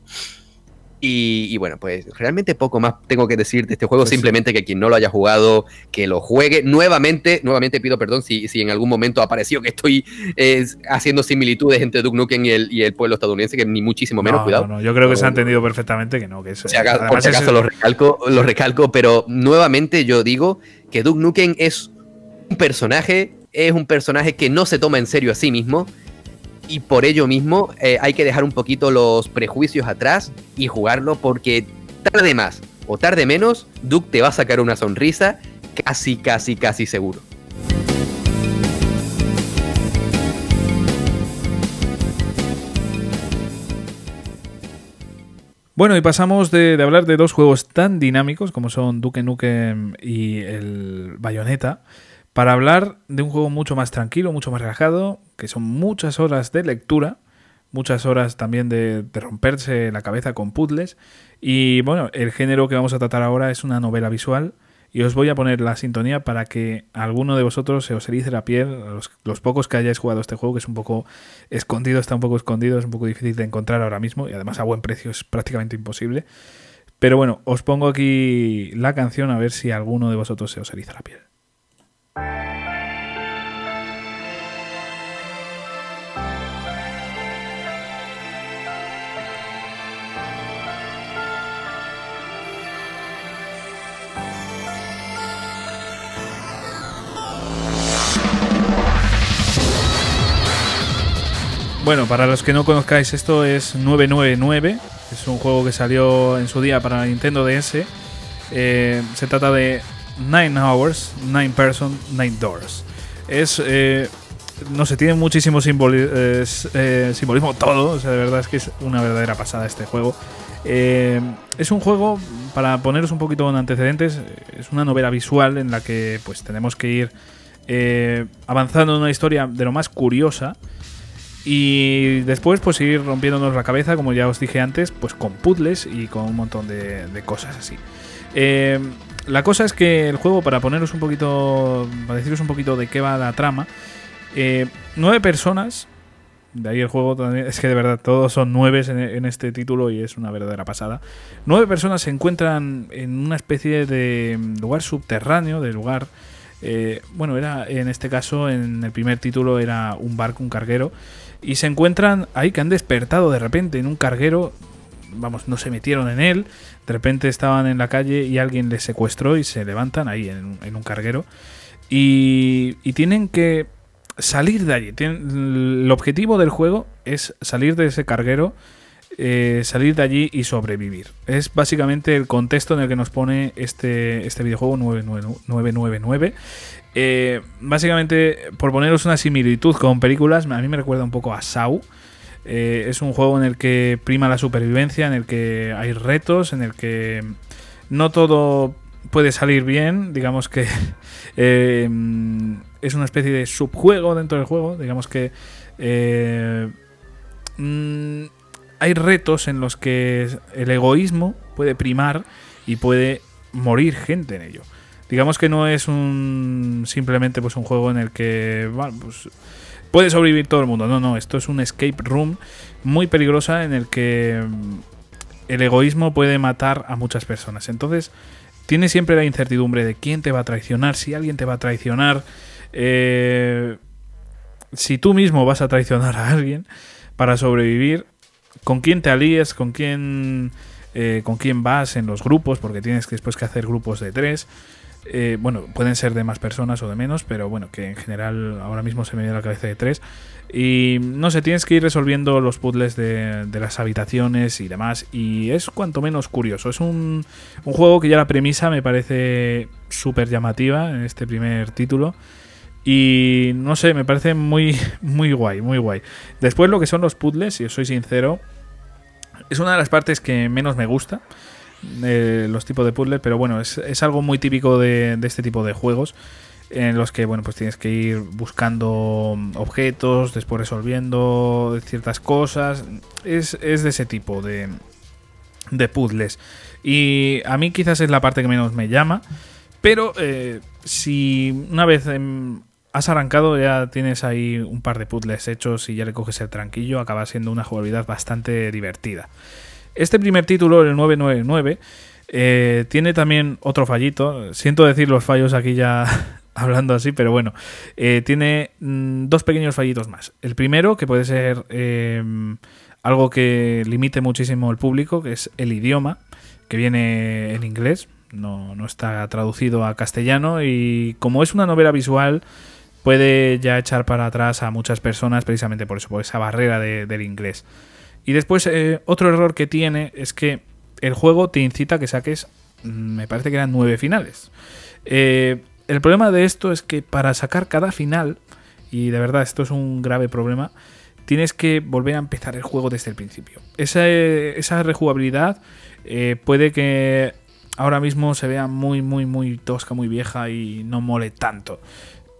B: Y, bueno, pues realmente poco más tengo que decir de este juego. Pues simplemente que quien no lo haya jugado, que lo juegue. Nuevamente, nuevamente pido perdón si, si en algún momento apareció que estoy eh, haciendo similitudes entre Duke Nukem y el, y el pueblo estadounidense, que ni muchísimo menos, cuidado.
A: No, yo creo que se ha entendido perfectamente que no. Que
B: eso, por si acaso lo, recalco, lo recalco, pero nuevamente yo digo que Duke Nukem es personaje, es un personaje que no se toma en serio a sí mismo y por ello mismo eh, hay que dejar un poquito los prejuicios atrás y jugarlo porque tarde más o tarde menos, Duke te va a sacar una sonrisa casi, casi, casi seguro.
A: Bueno, y pasamos de, hablar de dos juegos tan dinámicos como son Duke Nukem y el Bayonetta, para hablar de un juego mucho más tranquilo, mucho más relajado, que son muchas horas de lectura, muchas horas también de, romperse la cabeza con puzzles. Y bueno, el género que vamos a tratar ahora es una novela visual y os voy a poner la sintonía para que alguno de vosotros se os erice la piel, los, pocos que hayáis jugado este juego, que es un poco escondido, está un poco escondido, es un poco difícil de encontrar ahora mismo y además a buen precio es prácticamente imposible. Pero bueno, os pongo aquí la canción a ver si alguno de vosotros se os eriza la piel. Bueno, para los que no conozcáis, esto es 999. Es un juego que salió en su día para Nintendo DS. Eh, se trata de Nine Hours, Nine Person, Nine Doors. Es. Eh, no sé, tiene muchísimo eh, simbolismo todo. O sea, de verdad es que es una verdadera pasada este juego. es un juego, para poneros un poquito en antecedentes, es una novela visual en la que pues tenemos que ir avanzando en una historia de lo más curiosa. Y después, pues ir rompiéndonos la cabeza, como ya os dije antes, pues con puzzles y con un montón de, cosas así. Eh, la cosa es que el juego, para poneros un poquito, para deciros un poquito de qué va la trama, eh, nueve personas, de ahí el juego también, es que de verdad todos son nueve en, este título y es una verdadera pasada. Nueve personas se encuentran en una especie de lugar subterráneo, de lugar, eh, bueno, era en este caso, en el primer título era un barco, un carguero, y se encuentran ahí que han despertado de repente en un carguero, vamos, no se metieron en él, de repente estaban en la calle y alguien les secuestró y se levantan ahí en, un carguero y, tienen que salir de allí. el objetivo del juego es salir de ese carguero, eh, salir de allí y sobrevivir. Es básicamente el contexto en el que nos pone este, este videojuego 999. Eh, básicamente, por poneros una similitud con películas, a mí me recuerda un poco a Saw. Eh, es un juego en el que prima la supervivencia, en el que hay retos, en el que no todo puede salir bien. Digamos que eh, es una especie de subjuego dentro del juego. Digamos que mm, hay retos en los que el egoísmo puede primar y puede morir gente en ello digamos que no es un simplemente pues un juego en el que pues, puede sobrevivir todo el mundo. No, no, esto es un escape room muy peligrosa en el que mm, el egoísmo puede matar a muchas personas. Entonces, tiene siempre la incertidumbre de quién te va a traicionar, si alguien te va a traicionar, eh, si tú mismo vas a traicionar a alguien para sobrevivir, con quién te alíes, con quién, eh, con quién vas en los grupos, porque tienes que después que hacer grupos de tres. Eh, bueno, pueden ser de más personas o de menos, pero bueno, que en general ahora mismo se me viene a la cabeza de tres. Y no sé, tienes que ir resolviendo los puzzles de, las habitaciones y demás. Y es cuanto menos curioso. Es un, un juego que ya la premisa me parece súper llamativa en este primer título. Y no sé, me parece muy, muy guay, muy guay. Después lo que son los puzzles, si os soy sincero, es una de las partes que menos me gusta los tipos de puzzles, pero bueno, es, algo muy típico de, este tipo de juegos en los que bueno pues tienes que ir buscando objetos, después resolviendo ciertas cosas. Es, de ese tipo de, puzzles. Y a mí quizás es la parte que menos me llama. Pero eh, si una vez has arrancado, ya tienes ahí un par de puzzles hechos y ya le coges el tranquillo, acaba siendo una jugabilidad bastante divertida. Este primer título, el 999, eh, tiene también otro fallito. Siento decir los fallos aquí ya hablando así, pero bueno, eh, tiene mm, dos pequeños fallitos más. El primero, que puede ser em, algo que limite muchísimo el público, que es el idioma, que viene en inglés, no, no está traducido a castellano y como es una novela visual, puede ya echar para atrás a muchas personas precisamente por eso, por esa barrera del inglés. Y después, eh, otro error que tiene es que el juego te incita a que saques, mm, me parece que eran nueve finales. Eh, el problema de esto es que para sacar cada final, y de verdad esto es un grave problema, tienes que volver a empezar el juego desde el principio. Esa, esa rejugabilidad eh, puede que ahora mismo se vea muy, muy, muy tosca, muy vieja y no mole tanto.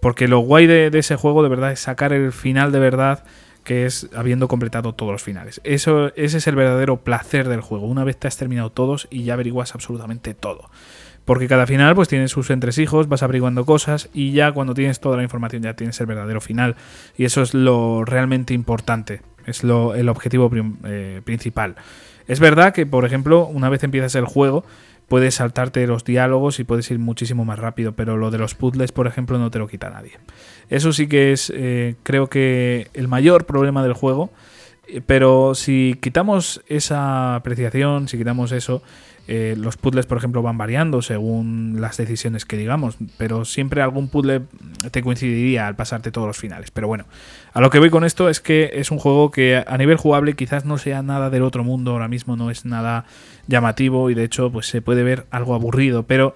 A: Porque lo guay de, ese juego de verdad es sacar el final de verdad que es habiendo completado todos los finales. Eso, ese es el verdadero placer del juego. Una vez te has terminado todos y ya averiguas absolutamente todo. Porque cada final pues tiene sus entresijos, vas averiguando cosas y ya cuando tienes toda la información ya tienes el verdadero final. Y eso es lo realmente importante, es lo, el objetivo eh, principal. Es verdad que, por ejemplo, una vez empiezas el juego, puedes saltarte los diálogos y puedes ir muchísimo más rápido, pero lo de los puzzles, por ejemplo, no te lo quita nadie. Eso sí que es, eh, creo que, el mayor problema del juego. Eh, pero si quitamos esa apreciación, si quitamos eso, eh, los puzzles, por ejemplo, van variando según las decisiones que digamos, pero siempre algún puzzle te coincidiría al pasarte todos los finales. Pero bueno, a lo que voy con esto es que es un juego que a nivel jugable quizás no sea nada del otro mundo, ahora mismo no es nada llamativo y de hecho pues se puede ver algo aburrido, pero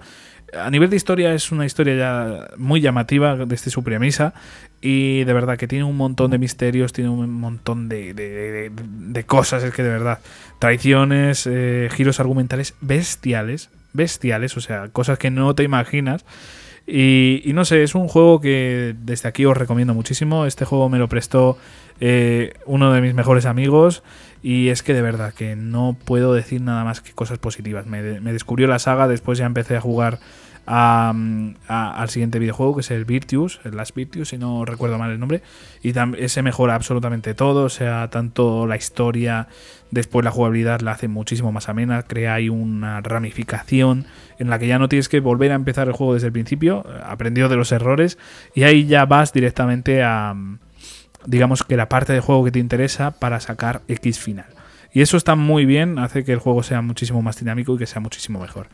A: a nivel de historia es una historia ya muy llamativa desde su premisa y de verdad que tiene un montón de misterios, tiene un montón de, de, cosas, es que de verdad, traiciones, eh, giros argumentales bestiales, bestiales, o sea, cosas que no te imaginas. Y, no sé, es un juego que desde aquí os recomiendo muchísimo. Este juego me lo prestó eh, uno de mis mejores amigos y es que de verdad que no puedo decir nada más que cosas positivas. Me, me descubrió la saga, después ya empecé a jugar al siguiente videojuego, que es el Virtuous, el Last Virtuous, si no recuerdo mal el nombre. Y ese mejora absolutamente todo, o sea, tanto la historia, después la jugabilidad la hace muchísimo más amena, crea ahí una ramificación en la que ya no tienes que volver a empezar el juego desde el principio, aprendió de los errores, y ahí ya vas directamente a, digamos que la parte del juego que te interesa para sacar X final. Y eso está muy bien, hace que el juego sea muchísimo más dinámico y que sea muchísimo mejor.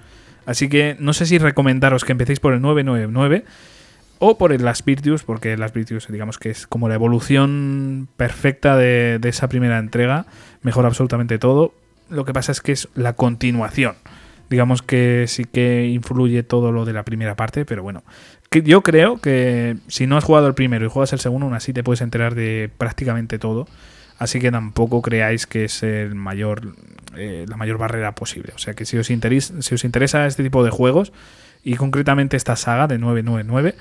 A: Así que no sé si recomendaros que empecéis por el 999 o por el Last porque Last Virtues digamos que es como la evolución perfecta de, esa primera entrega, mejora absolutamente todo. Lo que pasa es que es la continuación. Digamos que sí que influye todo lo de la primera parte, pero bueno. yo creo que si no has jugado el primero y juegas el segundo, aún así te puedes enterar de prácticamente todo. Así que tampoco creáis que es el mayor, eh, la mayor barrera posible. O sea que si os, interesa, si os interesa este tipo de juegos, y concretamente esta saga de 999,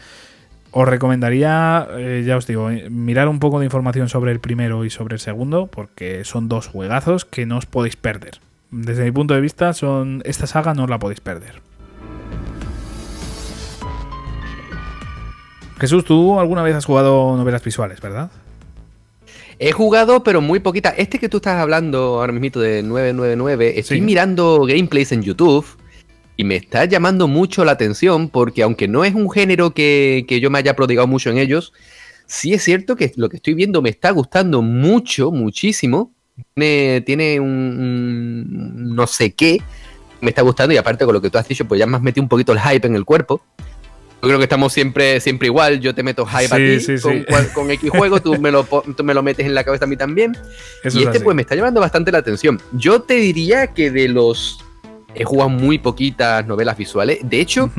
A: os recomendaría, eh, ya os digo, mirar un poco de información sobre el primero y sobre el segundo, porque son dos juegazos que no os podéis perder. Desde mi punto de vista, son esta saga no la podéis perder. Jesús, tú alguna vez has jugado novelas visuales, ¿verdad?
B: He jugado, pero muy poquita. Este que tú estás hablando ahora mismo de 999, estoy mirando gameplays en YouTube y me está llamando mucho la atención porque aunque no es un género que, yo me haya prodigado mucho en ellos, sí es cierto que lo que estoy viendo me está gustando mucho, muchísimo. Tiene, un, no sé qué, me está gustando y aparte con lo que tú has dicho, pues ya me has metido un poquito el hype en el cuerpo. Yo creo que estamos siempre, siempre igual. Yo te meto hype a ti con, X juego, tú me, lo, me lo metes en la cabeza a mí también. y este pues me está llamando bastante la atención. Yo te diría que de los... He jugado muy poquitas novelas visuales. De hecho,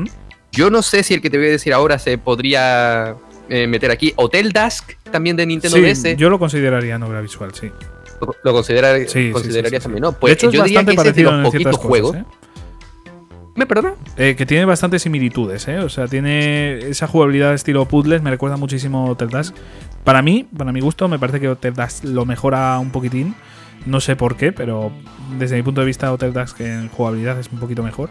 B: yo no sé si el que te voy a decir ahora se podría eh, meter aquí. Hotel Dusk, también de Nintendo DS.
A: Yo lo consideraría novela visual, sí.
B: Lo, considera, considerarías también, ¿no? Pues yo diría que es de los poquitos juegos. ¿eh?
A: ¿Me perdona? Eh, que tiene bastantes similitudes, ¿eh? O sea, tiene esa jugabilidad estilo puzzles, me recuerda muchísimo a Dusk. Para mí, para mi gusto, me parece que Hotel Dusk lo mejora un poquitín. No sé por qué, pero desde mi punto de vista, Hotel Dusk en jugabilidad es un poquito mejor.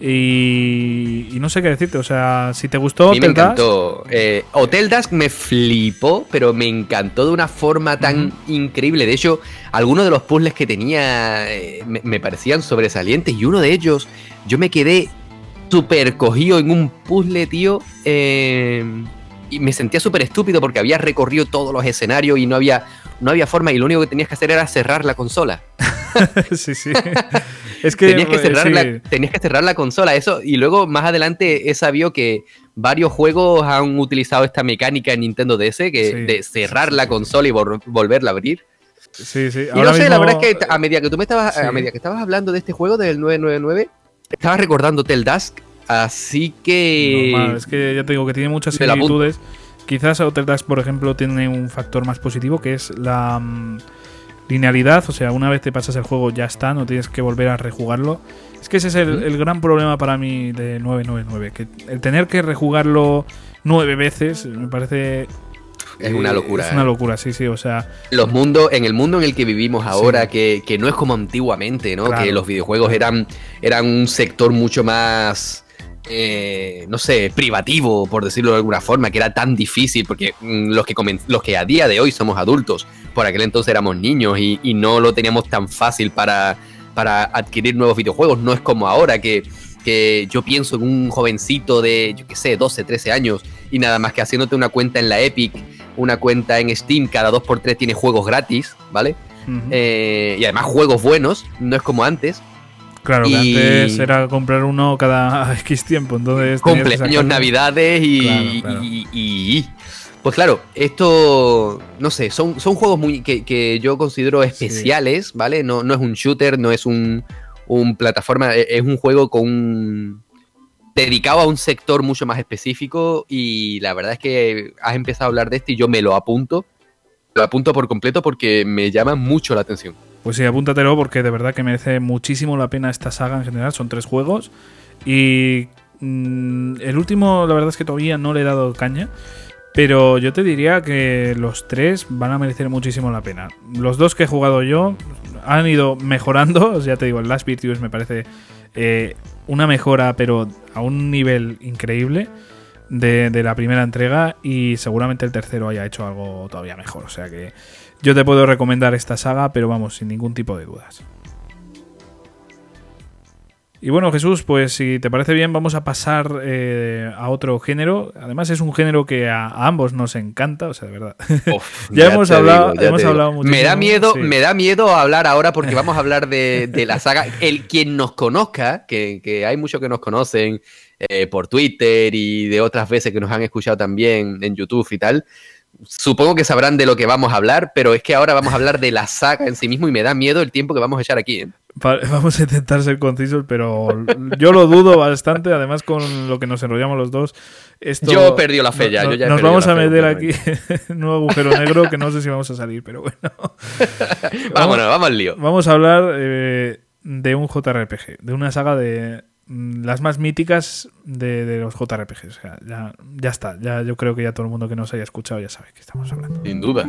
A: Y, no sé qué decirte, o sea, si te gustó
B: Hotel me encantó. Eh, Hotel Dusk me flipó, pero me encantó de una forma tan increíble. De hecho, algunos de los puzzles que tenía eh, me, parecían sobresalientes y uno de ellos, yo me quedé súper cogido en un puzzle, tío. Eh, y me sentía súper estúpido porque había recorrido todos los escenarios y no había, no había forma y lo único que tenías que hacer era cerrar la consola.
A: sí, sí. Es que,
B: tenías, que cerrar la, tenías que cerrar la consola, eso, y luego más adelante he sabido que varios juegos han utilizado esta mecánica en Nintendo DS, que de cerrar la consola y volverla a abrir.
A: Sí, sí.
B: y no sé, la verdad es que a medida que tú me estabas, a medida que estabas hablando de este juego del 999, estabas recordando Tel Dusk, así que.
A: es que ya te digo que tiene muchas similitudes. Quizás Hotel Dusk, por ejemplo, tiene un factor más positivo que es la mm, linealidad. O sea, una vez te pasas el juego ya está, no tienes que volver a rejugarlo. Es que ese es el, gran problema para mí de 999. Que el tener que rejugarlo nueve veces me parece
B: es una locura.
A: Es una ¿eh? locura, sí, sí, o sea...
B: Los mundos, en el mundo en el que vivimos ahora, que, no es como antiguamente, ¿no? Que los videojuegos eran, eran un sector mucho más... Eh, no sé, privativo, por decirlo de alguna forma, que era tan difícil, porque mm, los, que los que a día de hoy somos adultos, por aquel entonces éramos niños y, no lo teníamos tan fácil para, para adquirir nuevos videojuegos, no es como ahora que, que yo pienso en un jovencito de, yo qué sé, 12, 13 años y nada más que haciéndote una cuenta en la Epic una cuenta en Steam cada 2x3 tiene juegos gratis, ¿vale? Eh, y además juegos buenos, no es como antes.
A: Claro, que antes era comprar uno cada X tiempo, entonces...
B: Cumpleaños, navidades y, Pues claro, esto, no sé, son, son juegos muy que, yo considero especiales, ¿vale? No, no es un shooter, no es un, un plataforma, e, es un juego con un dedicado a un sector mucho más específico y la verdad es que has empezado a hablar de este y yo me lo apunto. Lo apunto por completo porque me llama mucho la atención.
A: Pues sí, apúntatelo porque de verdad que merece muchísimo la pena esta saga en general. Son tres juegos y mm, el último la verdad es que todavía no le he dado caña. Pero yo te diría que los tres van a merecer muchísimo la pena. Los dos que he jugado yo han ido mejorando. ya te digo, el Last Virtues me parece eh, una mejora, pero a un nivel increíble de, la primera entrega y seguramente el tercero haya hecho algo todavía mejor. O sea que yo te puedo recomendar esta saga, pero vamos, sin ningún tipo de dudas. Y bueno, Jesús, pues si te parece bien, vamos a pasar eh, a otro género. Además, es un género que a, ambos nos encanta, o sea, de verdad. ya, hemos hablado, hemos hablado mucho.
B: Me da miedo, me da miedo hablar ahora porque vamos a hablar de, la saga. El quien nos conozca, que, hay muchos que nos conocen eh, por Twitter y de otras veces que nos han escuchado también en YouTube y tal supongo que sabrán de lo que vamos a hablar, pero es que ahora vamos a hablar de la saga en sí mismo y me da miedo el tiempo que vamos a echar aquí. ¿eh?
A: Vamos a intentar ser concisos, pero yo lo dudo bastante. Además, con lo que nos enrollamos los dos. Esto,
B: yo perdido la fe ya.
A: nos vamos a meter aquí en un agujero negro que no sé si vamos a salir, pero bueno.
B: Vámonos, vamos al lío.
A: Vamos a hablar eh, de un JRPG, de una saga de las más míticas de, los JRPGs. Ya, ya está. Ya, yo creo que ya todo el mundo que nos haya escuchado ya sabe que estamos hablando.
B: Sin duda.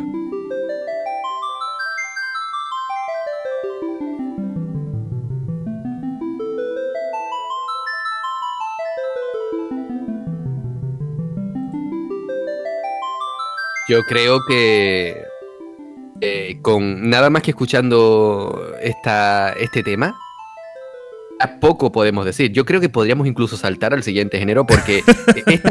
B: Yo creo que eh, con nada más que escuchando esta, este tema, poco podemos decir. Yo creo que podríamos incluso saltar al siguiente género porque esta,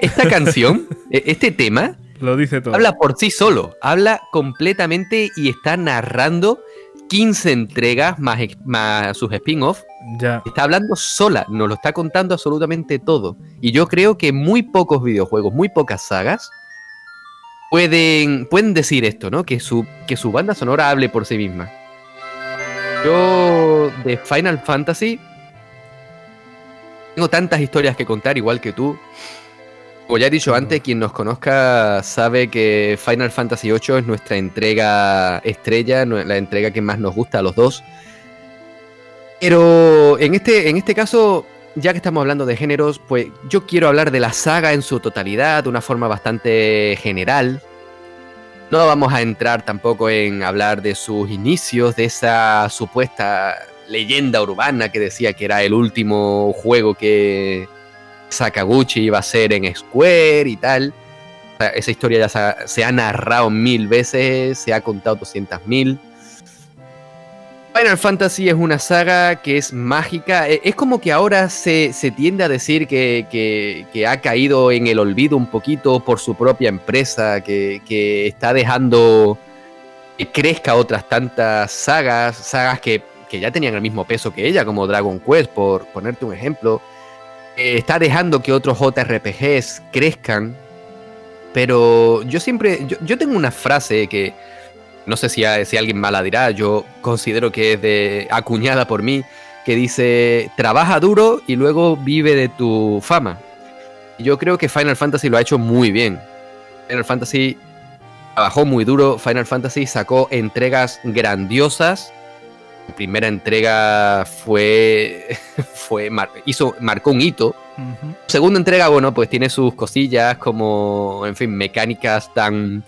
B: esta canción, e, este tema,
A: lo dice todo.
B: Habla por sí solo, habla completamente y está narrando 15 entregas más, más sus spin-offs. Ya. Está hablando sola, nos lo está contando absolutamente todo. Y yo creo que muy pocos videojuegos, muy pocas sagas pueden, pueden decir esto, ¿no? Que su, que su banda sonora hable por sí misma. Yo de Final Fantasy tengo tantas historias que contar, igual que tú. Como ya he dicho antes, quien nos conozca sabe que Final Fantasy VIII es nuestra entrega estrella, la entrega que más nos gusta a los dos. Pero en este, en este caso, ya que estamos hablando de géneros, pues yo quiero hablar de la saga en su totalidad, de una forma bastante general. No vamos a entrar tampoco en hablar de sus inicios, de esa supuesta leyenda urbana que decía que era el último juego que Sakaguchi iba a hacer en Square y tal. esa historia ya se ha, narrado mil veces, se ha contado 200 mil. Final Fantasy es una saga que es mágica. E, es como que ahora se, tiende a decir que, ha caído en el olvido un poquito por su propia empresa, que, está dejando que crezca otras tantas sagas, sagas que, ya tenían el mismo peso que ella, como Dragon Quest, por ponerte un ejemplo. está dejando que otros JRPGs crezcan. Pero yo siempre. Yo, tengo una frase que. No sé si, si alguien mala dirá. Yo considero que es de, acuñada por mí. Que dice: Trabaja duro y luego vive de tu fama. Yo creo que Final Fantasy lo ha hecho muy bien. Final Fantasy trabajó muy duro. Final Fantasy sacó entregas grandiosas primera entrega fue, fue hizo, marcó un hito. Segunda entrega, bueno, pues tiene sus cosillas como, en fin, mecánicas tan,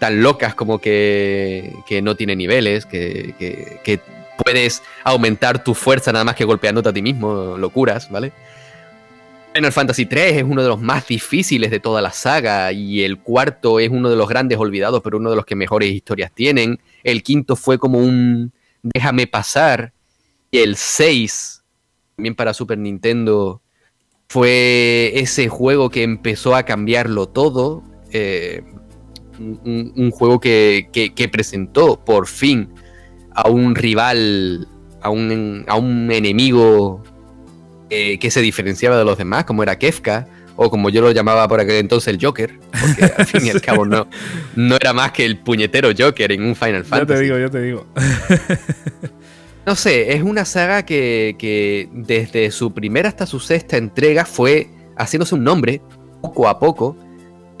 B: tan locas como que, que no tiene niveles, que, que, puedes aumentar tu fuerza nada más que golpeándote a ti mismo, locuras, ¿vale? Final Fantasy 3 es uno de los más difíciles de toda la saga y el cuarto es uno de los grandes olvidados, pero uno de los que mejores historias tienen. El quinto fue como un, Déjame pasar. Y el 6, también para Super Nintendo, fue ese juego que empezó a cambiarlo todo. Eh, un, juego que, presentó por fin a un rival, a un, a un enemigo eh, que se diferenciaba de los demás, como era Kefka, o como yo lo llamaba por aquel entonces el Joker, porque al fin y al cabo no, no era más que el puñetero Joker en un Final Fantasy.
A: Ya te digo, ya te digo.
B: no sé, es una saga que, desde su primera hasta su sexta entrega fue haciéndose un nombre poco a poco.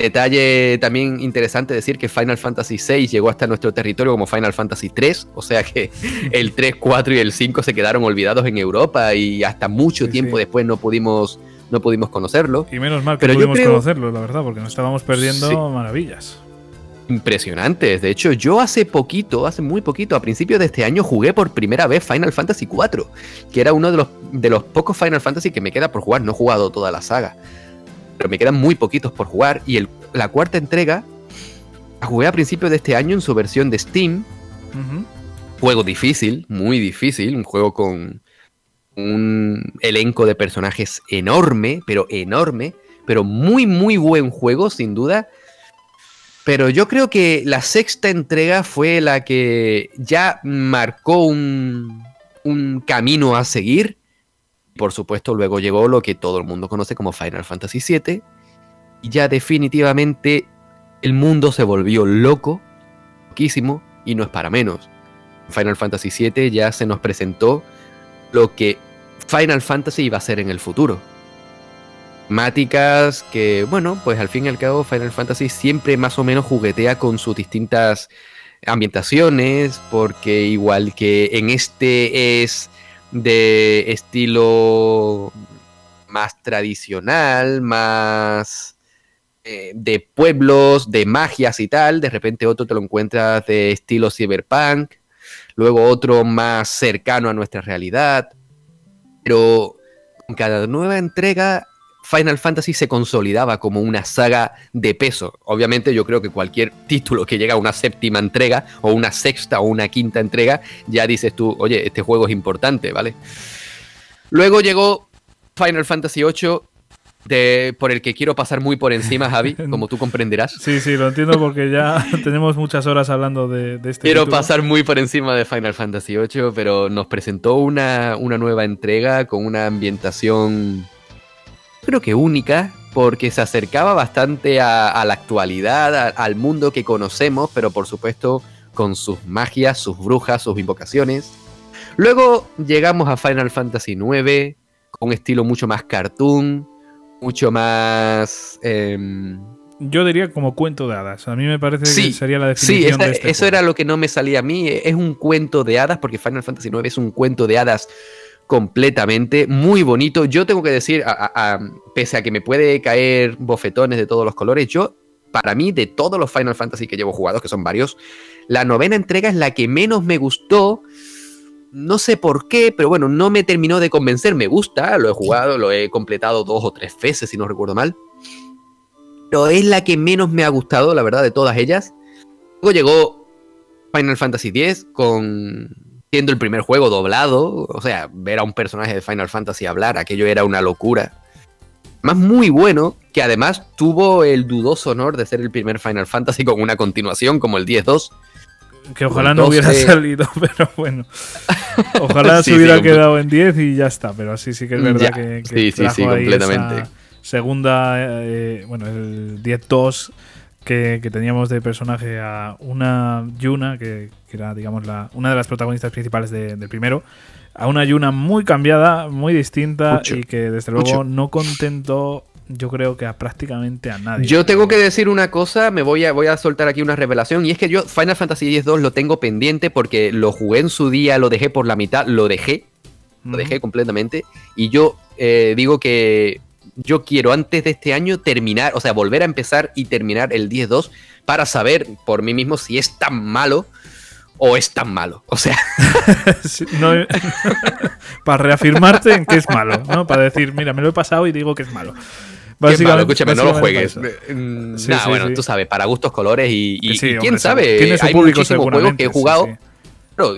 B: Detalle también interesante decir que Final Fantasy VI llegó hasta nuestro territorio como Final Fantasy III, o sea que el 3, 4 y el 5 se quedaron olvidados en Europa y hasta mucho tiempo después no pudimos no pudimos conocerlo.
A: Y menos mal que pudimos conocerlo, la verdad, porque nos estábamos perdiendo maravillas.
B: Impresionantes. De hecho, yo hace poquito, hace muy poquito, a principios de este año, jugué por primera vez Final Fantasy IV, que era uno de los, de los pocos Final Fantasy que me queda por jugar. No he jugado toda la saga, pero me quedan muy poquitos por jugar. Y el, la cuarta entrega la jugué a principios de este año en su versión de Steam. Juego difícil, muy difícil, un juego con, un elenco de personajes enorme, pero enorme, pero muy, muy buen juego, sin duda. Pero yo creo que la sexta entrega fue la que ya marcó un, un camino a seguir. Por supuesto, luego llegó lo que todo el mundo conoce como Final Fantasy VII. Y ya definitivamente el mundo se volvió loco, loquísimo, y no es para menos. Final Fantasy VII ya se nos presentó lo que Final Fantasy iba a ser en el futuro. Temáticas que, bueno, pues al fin y al cabo Final Fantasy siempre más o menos juguetea con sus distintas ambientaciones, porque igual que en este es de estilo más tradicional, más eh, de pueblos, de magias y tal, de repente otro te lo encuentras de estilo cyberpunk, luego otro más cercano a nuestra realidad. Pero con cada nueva entrega, Final Fantasy se consolidaba como una saga de peso. Obviamente yo creo que cualquier título que llega a una séptima entrega, o una sexta o una quinta entrega, ya dices tú, oye, este juego es importante, ¿vale? Luego llegó Final Fantasy VIII por el que quiero pasar muy por encima, Javi, como tú comprenderás.
A: Sí, sí, lo entiendo porque ya tenemos muchas horas hablando de, este.
B: Quiero pasar muy por encima de Final Fantasy VIII, pero nos presentó una, nueva entrega con una ambientación, creo que única, porque se acercaba bastante a, la actualidad, al mundo que conocemos, pero por supuesto con sus magias, sus brujas, sus invocaciones. Luego llegamos a Final Fantasy IX, con un estilo mucho más cartoon, mucho más... Em,
A: Yo diría como cuento de hadas. A mí me parece que sería la definición
B: sí,
A: de este
B: eso era lo que no me salía a mí. Es un cuento de hadas, porque Final Fantasy IX es un cuento de hadas completamente, muy bonito. Yo tengo que decir, pese a que me puede caer bofetones de todos los colores, yo, para mí, de todos los Final Fantasy que llevo jugados, que son varios, la novena entrega es la que menos me gustó no sé por qué, pero bueno, no me terminó de convencer. Me gusta, lo he jugado, lo he completado dos o tres veces, si no recuerdo mal. Pero es la que menos me ha gustado, la verdad, de todas ellas. Luego llegó Final Fantasy X con siendo el primer juego doblado, o sea, ver a un personaje de Final Fantasy hablar, aquello era una locura. Más muy bueno, que además tuvo el dudoso honor de ser el primer Final Fantasy con una continuación como el 10-2
A: Que ojalá no hubiera salido, pero bueno. Ojalá se hubiera quedado en 10 y ya está, pero así sí que es verdad que,
B: Sí, sí, sí, completamente.
A: segunda, eh, bueno, el 10-2 que, teníamos de personaje a una Yuna, que, era, digamos, la, una de las protagonistas principales del primero, a una Yuna muy cambiada, muy distinta y que desde luego no contentó yo creo que a prácticamente a nadie.
B: Yo tengo que decir una cosa, me voy a, voy a soltar aquí una revelación, y es que yo Final Fantasy X-2 lo tengo pendiente porque lo jugué en su día, lo dejé por la mitad, lo dejé, lo dejé completamente, y yo eh, digo que yo quiero antes de este año terminar, o sea, volver a empezar y terminar el 10-2 para saber por mí mismo si es tan malo o es tan malo. O sea.
A: para reafirmarte en que es malo, ¿no? Para decir, mira, me lo he pasado y digo que es malo.
B: Básicamente, escúchame, no lo juegues. Mm, bueno, tú sabes, para gustos colores y, quién sabe, hay muchísimos juegos que he jugado.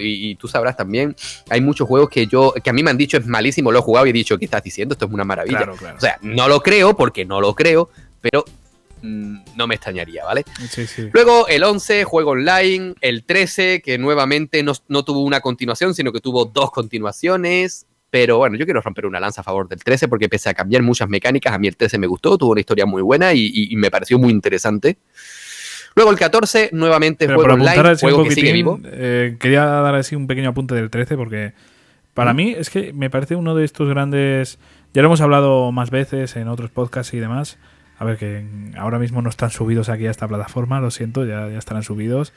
B: Y, tú sabrás también, hay muchos juegos que yo, que a mí me han dicho es malísimo, lo he jugado y he dicho, ¿qué estás diciendo? Esto es una maravilla. O sea, no lo creo porque no lo creo, pero mm, no me extrañaría, ¿vale? Luego el 11, juego online, el 13, que nuevamente no, no, tuvo una continuación, sino que tuvo dos continuaciones. Pero bueno, yo quiero romper una lanza a favor del 13 porque pese a cambiar muchas mecánicas, a mí el 13 me gustó, tuvo una historia muy buena y, me pareció muy interesante. Luego el 14, nuevamente juego online, juego que sigue vivo.
A: Eh, quería dar así un pequeño apunte del 13 porque para mí es que me parece uno de estos grandes... Ya lo hemos hablado más veces en otros podcasts y demás. A ver, que ahora mismo no están subidos aquí a esta plataforma, lo siento, ya, ya estarán subidos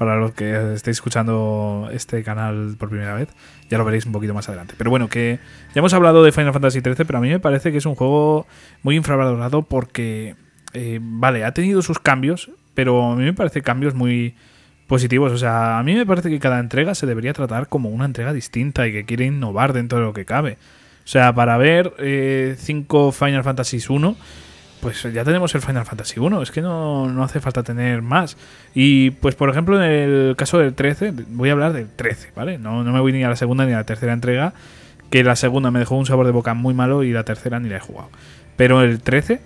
A: para los que estéis escuchando este canal por primera vez. Ya lo veréis un poquito más adelante. Pero bueno, que ya hemos hablado de Final Fantasy XIII, pero a mí me parece que es un juego muy infravalorado porque, eh, vale, ha tenido sus cambios, pero a mí me parece cambios muy positivos. O sea, a mí me parece que cada entrega se debería tratar como una entrega distinta y que quiere innovar dentro de lo que cabe. O sea, para ver eh, cinco Final Fantasy 1 pues ya tenemos el Final Fantasy 1, es que no, no, hace falta tener más. Y pues por ejemplo en el caso del 13, voy a hablar del 13, ¿vale? No, no me voy ni a la segunda ni a la tercera entrega, que la segunda me dejó un sabor de boca muy malo y la tercera ni la he jugado. Pero el 13,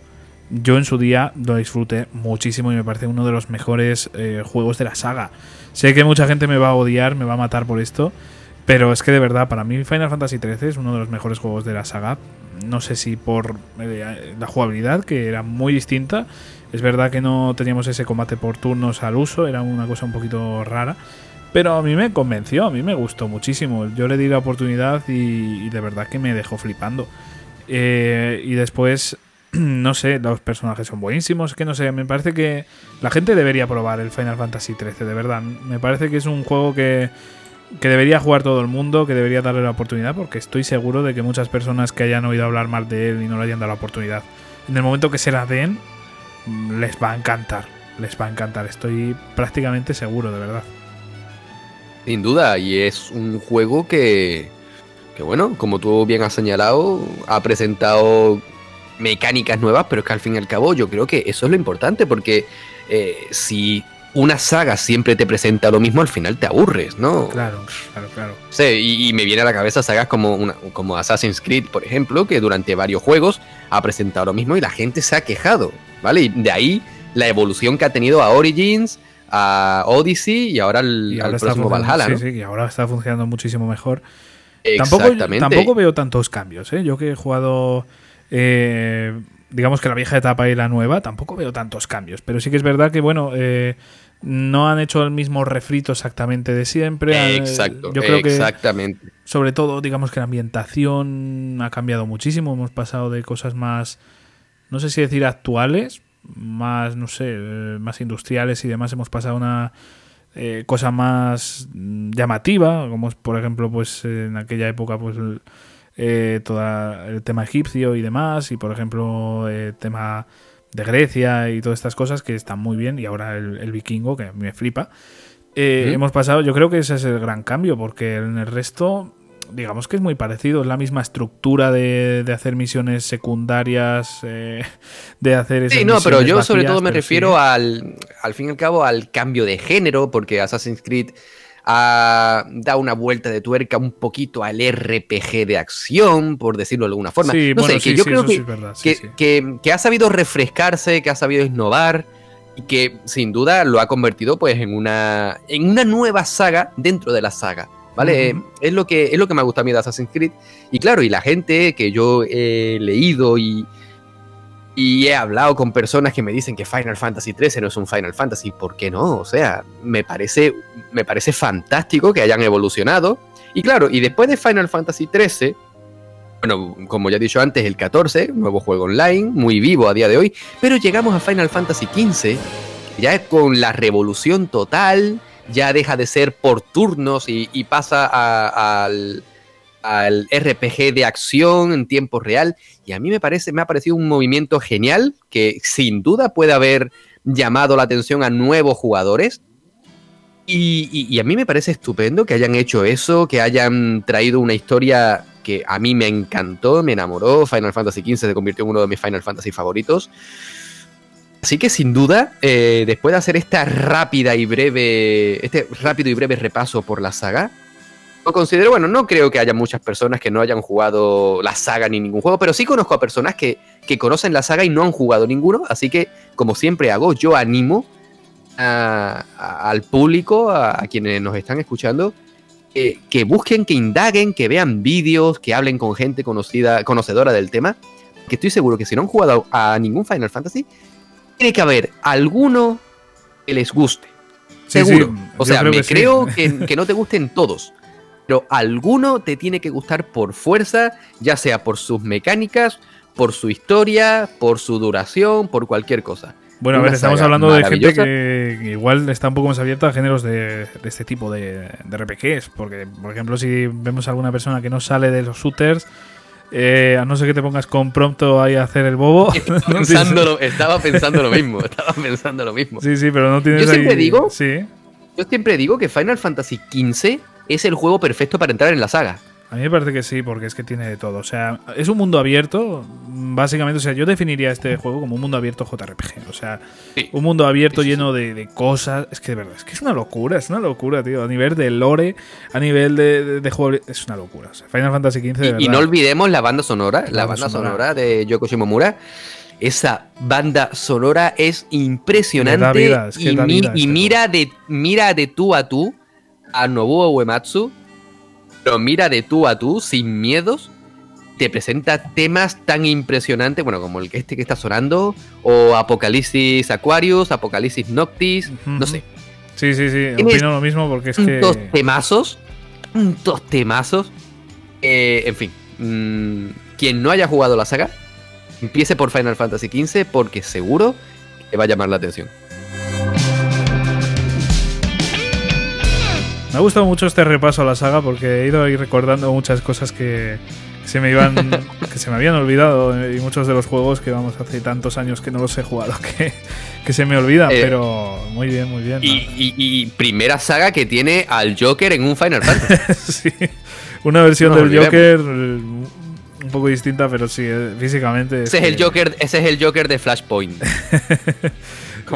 A: yo en su día lo disfruté muchísimo y me parece uno de los mejores eh, juegos de la saga. Sé que mucha gente me va a odiar, me va a matar por esto, pero es que de verdad, para mí Final Fantasy 13 es uno de los mejores juegos de la saga no sé si por eh, la jugabilidad, que era muy distinta. Es verdad que no teníamos ese combate por turnos al uso, era una cosa un poquito rara. Pero a mí me convenció, a mí me gustó muchísimo. Yo le di la oportunidad y, de verdad que me dejó flipando. Eh, y después, no sé, los personajes son buenísimos. Que no sé, me parece que la gente debería probar el Final Fantasy XIII, de verdad. Me parece que es un juego que que debería jugar todo el mundo, que debería darle la oportunidad, porque estoy seguro de que muchas personas que hayan oído hablar mal de él y no le hayan dado la oportunidad, en el momento que se la den, mm, les va a encantar. Les va a encantar, estoy prácticamente seguro, de verdad.
B: Sin duda, y es un juego que, que bueno, como tú bien has señalado, ha presentado mecánicas nuevas, pero es que al fin y al cabo yo creo que eso es lo importante, porque eh, si una saga siempre te presenta lo mismo, al final te aburres, ¿no?
A: Claro, claro, claro.
B: Sí, y, me viene a la cabeza sagas como, una, como Assassin's Creed, por ejemplo, que durante varios juegos ha presentado lo mismo y la gente se ha quejado, ¿vale? Y de ahí la evolución que ha tenido a Origins, a Odyssey y ahora al, próximo Valhalla, ¿no?
A: Sí, sí, y ahora está funcionando muchísimo mejor. Exactamente. Tampoco, tampoco veo tantos cambios, ¿eh? Yo que he jugado... Eh, digamos que la vieja etapa y la nueva, tampoco veo tantos cambios. Pero sí que es verdad que, bueno, eh, no han hecho el mismo refrito exactamente de siempre.
B: Exacto, yo creo exactamente.
A: sobre todo, digamos que la ambientación ha cambiado muchísimo. Hemos pasado de cosas más, no sé si decir actuales, más, no sé, eh, más industriales y demás. Hemos pasado a una eh, cosa más llamativa, como por ejemplo, pues en aquella época, pues eh, todo el tema egipcio y demás. Y por ejemplo, el tema de Grecia y todas estas cosas que están muy bien, y ahora el, vikingo, que me flipa. Eh, hemos pasado, yo creo que ese es el gran cambio, porque en el resto, digamos que es muy parecido, es la misma estructura de, hacer misiones secundarias, eh, de hacer esas Sí,
B: no, pero yo sobre todo me refiero al, al fin y al cabo, al cambio de género, porque Assassin's Creed ha dado una vuelta de tuerca un poquito al RPG de acción, por decirlo de alguna forma.
A: Sí,
B: no
A: sé,
B: que yo creo que, que, ha sabido refrescarse, que ha sabido innovar. y que sin duda lo ha convertido pues en una, en una nueva saga dentro de la saga. ¿Vale? es, lo que, es lo que me gusta a mí de Assassin's Creed. Y claro, y la gente que yo he leído y, y he hablado con personas que me dicen que Final Fantasy XIII no es un Final Fantasy. ¿Por qué no? O sea, me parece, me parece fantástico que hayan evolucionado. Y claro, y después de Final Fantasy XIII, bueno, como ya he dicho antes, el 14, nuevo juego online, muy vivo a día de hoy, pero llegamos a Final Fantasy XV, ya con la revolución total, ya deja de ser por turnos y, pasa al, al, RPG de acción en tiempo real. Y a mí me parece, me ha parecido un movimiento genial que sin duda puede haber llamado la atención a nuevos jugadores. Y, a mí me parece estupendo que hayan hecho eso, que hayan traído una historia que a mí me encantó, me enamoró. Final Fantasy XV se convirtió en uno de mis Final Fantasy favoritos. Así que sin duda, eh, después de hacer esta rápida y breve, este rápido y breve repaso por la saga, lo considero, bueno, no creo que haya muchas personas que no hayan jugado la saga ni ningún juego, pero sí conozco a personas que, conocen la saga y no han jugado ninguno, así que como siempre hago, yo animo al público, a, quienes nos están escuchando, que busquen, que indaguen, que vean vídeos, que hablen con gente conocida, conocedora del tema, que estoy seguro que si no han jugado a ningún Final Fantasy, tiene que haber alguno que les guste. Seguro. o sea, me creo que, no te gusten todos. Pero alguno te tiene que gustar por fuerza, ya sea por sus mecánicas, por su historia, por su duración, por cualquier cosa.
A: Bueno, a ver, estamos hablando de gente que igual está un poco más abierta a géneros de, este tipo de, de, RPGs. Porque, por ejemplo, si vemos a alguna persona que no sale de los shooters, eh, a no ser que te pongas con pronto ahí a hacer el bobo.
B: Estaba pensando, lo, mismo, estaba pensando lo mismo.
A: Sí, sí, pero no tienes
B: Yo siempre digo, sí. yo siempre digo que Final Fantasy XV es el juego perfecto para entrar en la saga.
A: A mí me parece que sí, porque es que tiene de todo. O sea, es un mundo abierto, básicamente. O sea, yo definiría este juego como un mundo abierto JRPG. O sea, un mundo abierto lleno de, cosas. Es que de verdad, es que es una locura, es una locura, tío. A nivel de lore, a nivel de, juego, es una locura. O sea, Final Fantasy XV, de
B: y, y, no olvidemos la banda sonora, la, banda, sonora. de Yoko Shimomura esa banda sonora es impresionante y, mira de mira de tú a tú a Nobuo Uematsu pero mira de tú a tú, sin miedos, te presenta temas tan impresionantes, bueno, como el que este que está sonando, o Apocalipsis Aquarius, Apocalipsis Noctis, no sé.
A: Sí, sí, sí, opino lo mismo porque es que...
B: Tantos temazos, tantos temazos, eh, en fin, mm, quien no haya jugado la saga, empiece por Final Fantasy XV porque seguro que va a llamar la atención.
A: Me ha gustado mucho este repaso a la saga porque he ido ahí recordando muchas cosas que se me iban que se me habían olvidado y muchos de los juegos que vamos hace tantos años que no los he jugado que, que se me olvidan, eh, pero muy bien, muy bien.
B: Y, primera saga que tiene al Joker en un Final Fantasy.
A: sí, una versión del Joker un poco distinta, pero sí, eh, físicamente.
B: Ese, es el Joker, ese es el Joker de Flashpoint.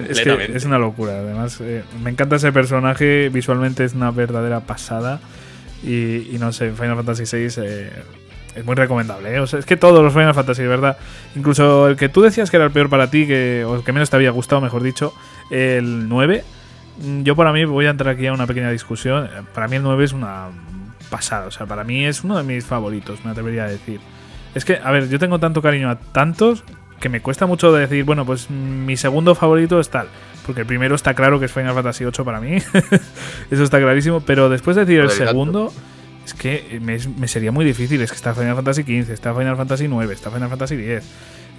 A: Es, una locura, además. Eh, me encanta ese personaje, visualmente es una verdadera pasada. Y, no sé, Final Fantasy VI eh, es muy recomendable. ¿eh? es que todos los Final Fantasy, de verdad. Incluso el que tú decías que era el peor para ti, que, o el que menos te había gustado, mejor dicho, el 9. Mm, yo para mí voy a entrar aquí a una pequeña discusión. Para mí el 9 es una pasada. O sea, para mí es uno de mis favoritos, me atrevería a decir. Es que, a ver, yo tengo tanto cariño a tantos que me cuesta mucho decir, bueno, pues mi segundo favorito es tal. Porque el primero está claro que es Final Fantasy VIII para mí. Eso está clarísimo. Pero después de decir el segundo, es que me, sería muy difícil. Es que está Final Fantasy XV, está Final Fantasy IX, está Final Fantasy X.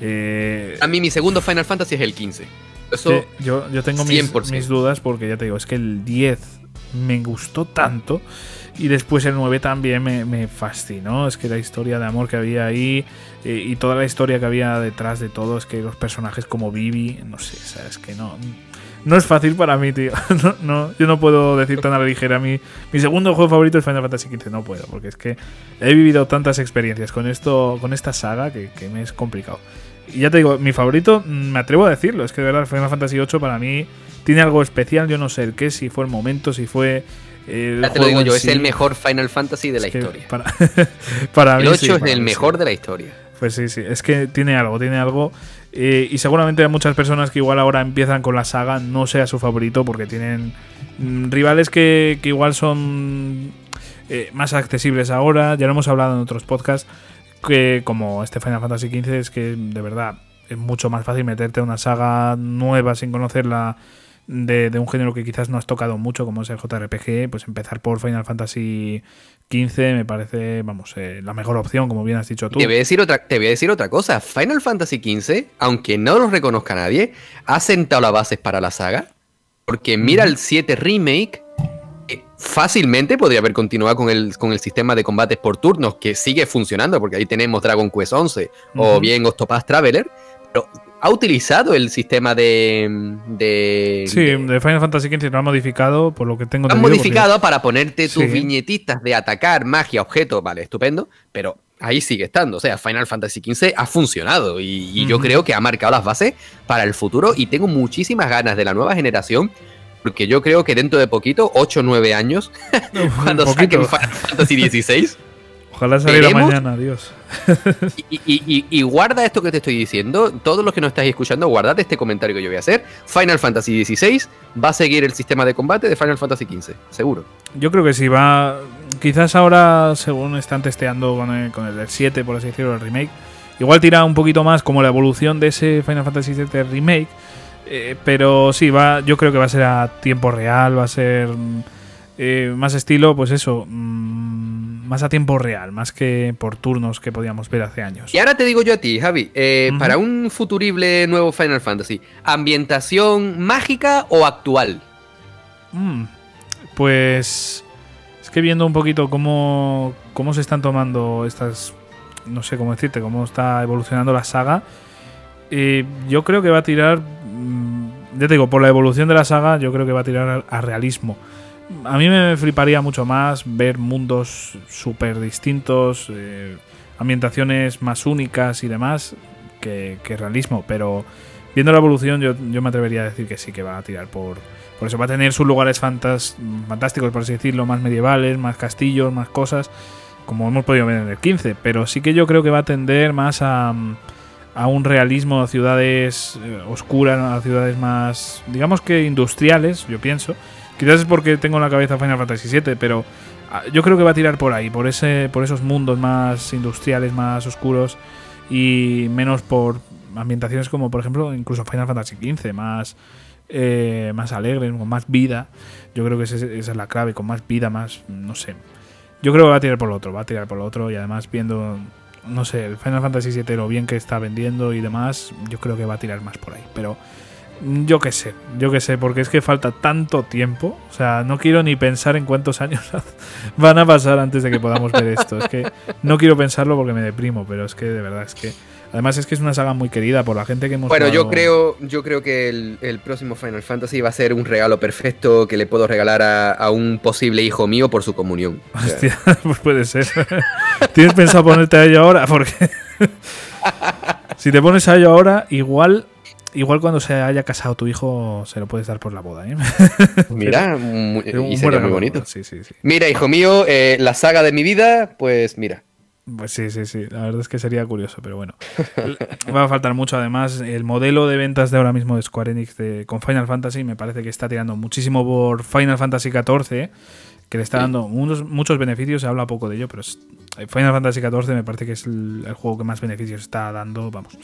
B: Eh, a mí mi segundo Final Fantasy es el 15. Eso
A: yo, yo tengo mis, mis, dudas porque ya te digo, es que el 10 me gustó tanto y después el 9 también me, fascinó. Es que la historia de amor que había ahí eh, y toda la historia que había detrás de todo, es que los personajes como Vivi, no sé, sabes que no. No es fácil para mí, tío. No, yo no puedo decir tan a la ligera. Mi, mi segundo juego favorito es Final Fantasy XV. No puedo, porque es que he vivido tantas experiencias con esto, con esta saga, que, que me es complicado. Y ya te digo, mi favorito, mm, me atrevo a decirlo, es que de verdad Final Fantasy VIII para mí tiene algo especial, yo no sé el qué, si fue el momento, si fue
B: ya te lo digo yo, es el mejor Final Fantasy de la historia.
A: Para, para
B: el 8 es el mejor de la historia.
A: Pues sí, sí, es que tiene algo, tiene algo. Eh, y seguramente hay muchas personas que igual ahora empiezan con la saga no sea su favorito porque tienen mm, rivales que, que igual son eh, más accesibles ahora. Ya lo hemos hablado en otros podcasts, que como este Final Fantasy XV es que de verdad es mucho más fácil meterte a una saga nueva sin conocerla de, de, un género que quizás no has tocado mucho, como es el JRPG, pues empezar por Final Fantasy XV me parece, vamos, eh, la mejor opción, como bien has dicho tú.
B: Te voy, a decir otra, te voy a decir otra cosa. Final Fantasy XV, aunque no lo reconozca nadie, ha sentado las bases para la saga. Porque mira el 7 Remake, fácilmente podría haber continuado con el, con el sistema de combates por turnos, que sigue funcionando, porque ahí tenemos Dragon Quest 11 o bien Octopath Traveler. Pero ha utilizado el sistema de. de
A: sí, de Final Fantasy XV lo ha modificado, por lo que tengo
B: Lo han modificado porque... para ponerte tus sí. viñetitas de atacar, magia, objetos, vale, estupendo, pero ahí sigue estando. O sea, Final Fantasy XV ha funcionado y, y uh -huh. yo creo que ha marcado las bases para el futuro y tengo muchísimas ganas de la nueva generación. Porque yo creo que dentro de poquito, 8 o 9 años, cuando saquen Final Fantasy XVI,
A: Ojalá saliera mañana, Dios.
B: y, y, y, guarda esto que te estoy diciendo. Todos los que no estáis escuchando, guardad este comentario que yo voy a hacer. Final Fantasy XVI va a seguir el sistema de combate de Final Fantasy XV, seguro.
A: Yo creo que sí, va. Quizás ahora, según están testeando con el, con el 7, por así decirlo, el remake, igual tira un poquito más como la evolución de ese Final Fantasy VII remake. Eh, pero sí, va, yo creo que va a ser a tiempo real, va a ser eh, más estilo, pues eso. Mmm, más a tiempo real, más que por turnos que podíamos ver hace años.
B: Y ahora te digo yo a ti, Javi, eh, uh -huh. para un futurible nuevo Final Fantasy, ¿ambientación mágica o actual?
A: Mm, pues es que viendo un poquito cómo, cómo se están tomando estas, no sé cómo decirte, cómo está evolucionando la saga, eh, yo creo que va a tirar, mm, ya te digo, por la evolución de la saga, yo creo que va a tirar a, a realismo a mí me fliparía mucho más ver mundos súper distintos, eh, ambientaciones más únicas y demás que, realismo, pero viendo la evolución yo, yo, me atrevería a decir que sí que va a tirar por... Por eso. Va a tener sus lugares fantas, fantásticos, por así decirlo, más medievales, más castillos, más cosas, como hemos podido ver en el 15, pero sí que yo creo que va a tender más a, a un realismo, a ciudades eh, oscuras, a ciudades más, digamos que industriales, yo pienso, Quizás es porque tengo en la cabeza Final Fantasy VII, pero ah, yo creo que va a tirar por ahí, por ese, por esos mundos más industriales, más oscuros y menos por ambientaciones como, por ejemplo, incluso Final Fantasy XV, más, eh, más alegres, con más vida. Yo creo que esa es la clave, con más vida, más, no sé. Yo creo que va a tirar por lo otro, va a tirar por lo otro y además viendo, no sé, Final Fantasy VII, lo bien que está vendiendo y demás, yo creo que va a tirar más por ahí. Pero yo qué sé, yo qué sé, porque es que falta tanto tiempo. O sea, no quiero ni pensar en cuántos años van a pasar antes de que podamos ver esto. Es que no quiero pensarlo porque me deprimo, pero es que de verdad es que. Además es que es una saga muy querida por la gente que hemos
B: Bueno, jugado... yo creo, yo creo que el, el, próximo Final Fantasy va a ser un regalo perfecto que le puedo regalar a, a un posible hijo mío por su comunión.
A: Hostia, pues puede ser. ¿Tienes pensado ponerte a ello ahora? Porque si te pones a ello ahora, igual Igual cuando se haya casado tu hijo se lo puedes dar por la boda, ¿eh?
B: Mira, muy, y sería muy bonito. Sí, sí, sí. Mira, hijo mío, eh, la saga de mi vida, pues mira.
A: Pues sí, sí, sí. La verdad es que sería curioso, pero bueno. Va a faltar mucho. Además, el modelo de ventas de ahora mismo de Square Enix de, con Final Fantasy me parece que está tirando muchísimo por Final Fantasy XIV, que le está dando muchos, muchos beneficios. Se habla poco de ello, pero Final Fantasy XIV me parece que es el, el juego que más beneficios está dando. Vamos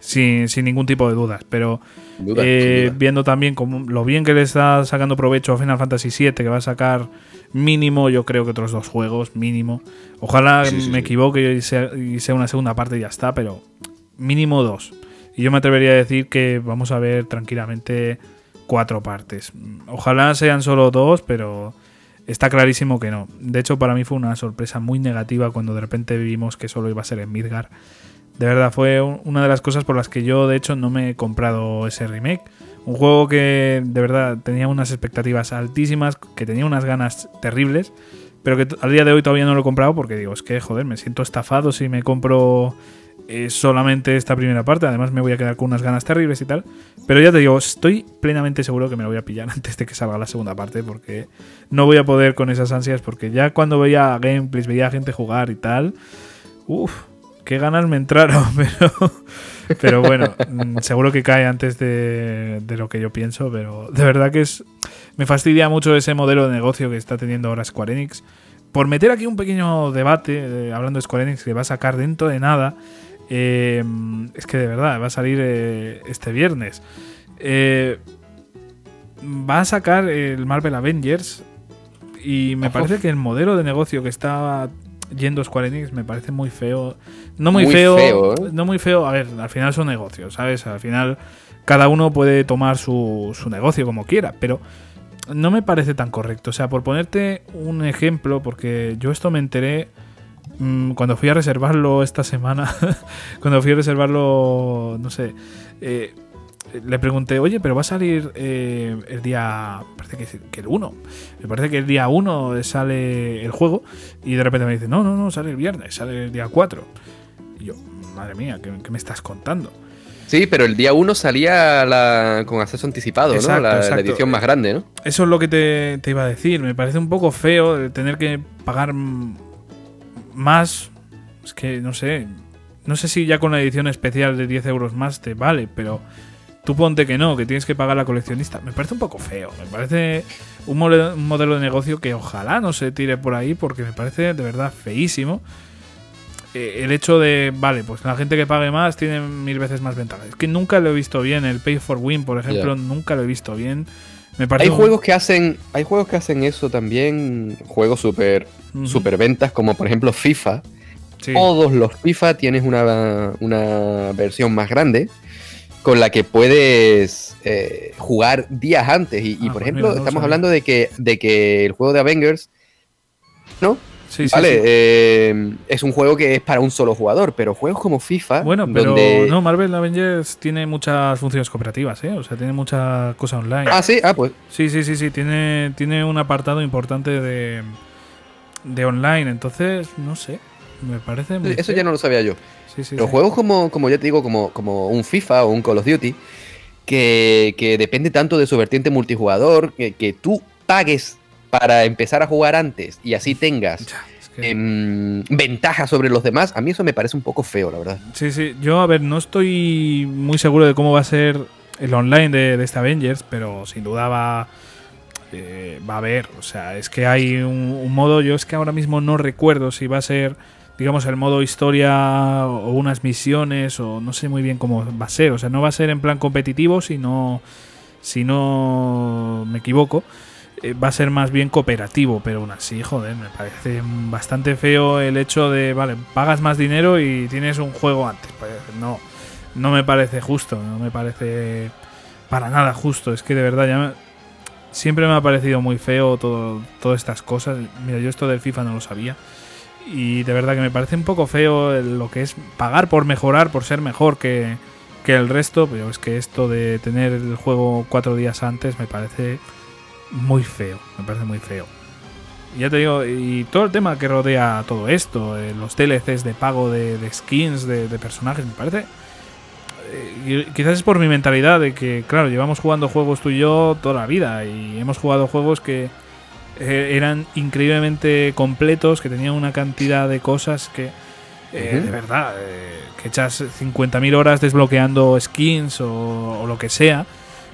A: sin, sin ningún tipo de dudas. Pero duda, eh, duda. viendo también como lo bien que le está sacando provecho a Final Fantasy VII, que va a sacar mínimo, yo creo que otros dos juegos, mínimo. Ojalá sí, sí, me sí. equivoque y sea, y sea una segunda parte y ya está, pero mínimo dos. Y yo me atrevería a decir que vamos a ver tranquilamente cuatro partes. Ojalá sean solo dos, pero está clarísimo que no. De hecho, para mí fue una sorpresa muy negativa cuando de repente vimos que solo iba a ser en Midgar. De verdad, fue una de las cosas por las que yo, de hecho, no me he comprado ese remake. Un juego que, de verdad, tenía unas expectativas altísimas, que tenía unas ganas terribles, pero que al día de hoy todavía no lo he comprado porque digo, es que, joder, me siento estafado si me compro eh, solamente esta primera parte. Además, me voy a quedar con unas ganas terribles y tal. Pero ya te digo, estoy plenamente seguro que me lo voy a pillar antes de que salga la segunda parte porque no voy a poder con esas ansias porque ya cuando veía gameplays, veía gente jugar y tal, uff qué ganas me entraron, pero, pero bueno, mm, seguro que cae antes de, de, lo que yo pienso, pero de verdad que es me fastidia mucho ese modelo de negocio que está teniendo ahora Square Enix. Por meter aquí un pequeño debate, eh, hablando de Square Enix, que va a sacar dentro de nada, eh, es que de verdad va a salir eh, este viernes. va a sacar el Marvel Avengers y me parece que el modelo de negocio que está yendo Square Enix me parece muy feo. No muy, feo, no muy feo. A ver, al final son negocios, ¿sabes? Al final cada uno puede tomar su, su negocio como quiera, pero no me parece tan correcto. O sea, por ponerte un ejemplo, porque yo esto me enteré mm, cuando fui a reservarlo esta semana, cuando fui a reservarlo, no sé, eh, le pregunté, oye, pero va a salir eh, el día, parece que, el 1, me parece que el día 1 sale el juego y de repente me dice, no, no, no, sale el viernes, sale el día 4. Y yo, madre mía, qué me estás contando?
B: Sí, pero el día 1 salía la, con acceso anticipado, ¿no? La, edición más grande, ¿no?
A: Eso es lo que te, iba a decir. Me parece un poco feo tener que pagar más. Es que no sé. No sé si ya con la edición especial de 10 euros más te vale, pero tú ponte que no, que tienes que pagar la coleccionista. Me parece un poco feo. Me parece un un modelo de negocio que ojalá no se tire por ahí porque me parece de verdad feísimo. Eh, el hecho de, vale, pues la gente que pague más tiene mil veces más ventajas. Es que nunca lo he visto bien. El Pay for Win, por ejemplo, nunca lo he visto bien.
B: Me hay juegos que hacen, hay juegos que hacen eso también, juegos super, super ventas, como por ejemplo FIFA. Todos los FIFA tienes una, una, versión más grande con la que puedes eh, jugar días antes. Y, ah, por pues ejemplo, estamos hablando de que, de que el juego de Avengers, ¿no? vale, eh, es un juego que es para un solo jugador, pero juegos como FIFA.
A: Bueno, pero no, Marvel Avengers tiene muchas funciones cooperativas, ¿eh? O sea, tiene mucha cosa online.
B: Ah, sí, ah, pues.
A: Sí, sí, sí, sí. Tiene, tiene un apartado importante de, de online. Entonces, no sé. Me parece.
B: Muy Eso ya no lo sabía yo. Los juegos como, como ya te digo, como, como un FIFA o un Call of Duty, que, que depende tanto de su vertiente multijugador, que, que tú pagues para empezar a jugar antes y así tengas em, ventaja sobre los demás, a mí eso me parece un poco feo, la verdad.
A: Sí, sí, yo a ver, no estoy muy seguro de cómo va a ser el online de, este Avengers, pero sin duda va, eh, va a haber, o sea, es que hay un, modo, yo es que ahora mismo no recuerdo si va a ser digamos, el modo historia o unas misiones o no sé muy bien cómo va a ser. O sea, no va a ser en plan competitivo, sino, si no me equivoco. Eh, va a ser más bien cooperativo, pero aún así, joder, me parece bastante feo el hecho de, vale, pagas más dinero y tienes un juego antes. Pues no, no me parece justo, no me parece para nada justo. Es que de verdad ya siempre me ha parecido muy feo todo, todas estas cosas. Mira, yo esto del FIFA no lo sabía. Y de verdad que me parece un poco feo lo que es pagar por mejorar, por ser mejor que, que el resto. Pero es que esto de tener el juego cuatro días antes me parece muy feo, me parece muy feo. Ya te digo, y todo el tema que rodea todo esto, eh, los DLCs de pago de, skins, de, personajes, me parece... Eh, quizás es por mi mentalidad de que, claro, llevamos jugando juegos tú y yo toda la vida y hemos jugado juegos que eh, eran increíblemente completos, que tenían una cantidad de cosas que, de verdad, que echas 50.000 horas desbloqueando skins o, o lo que sea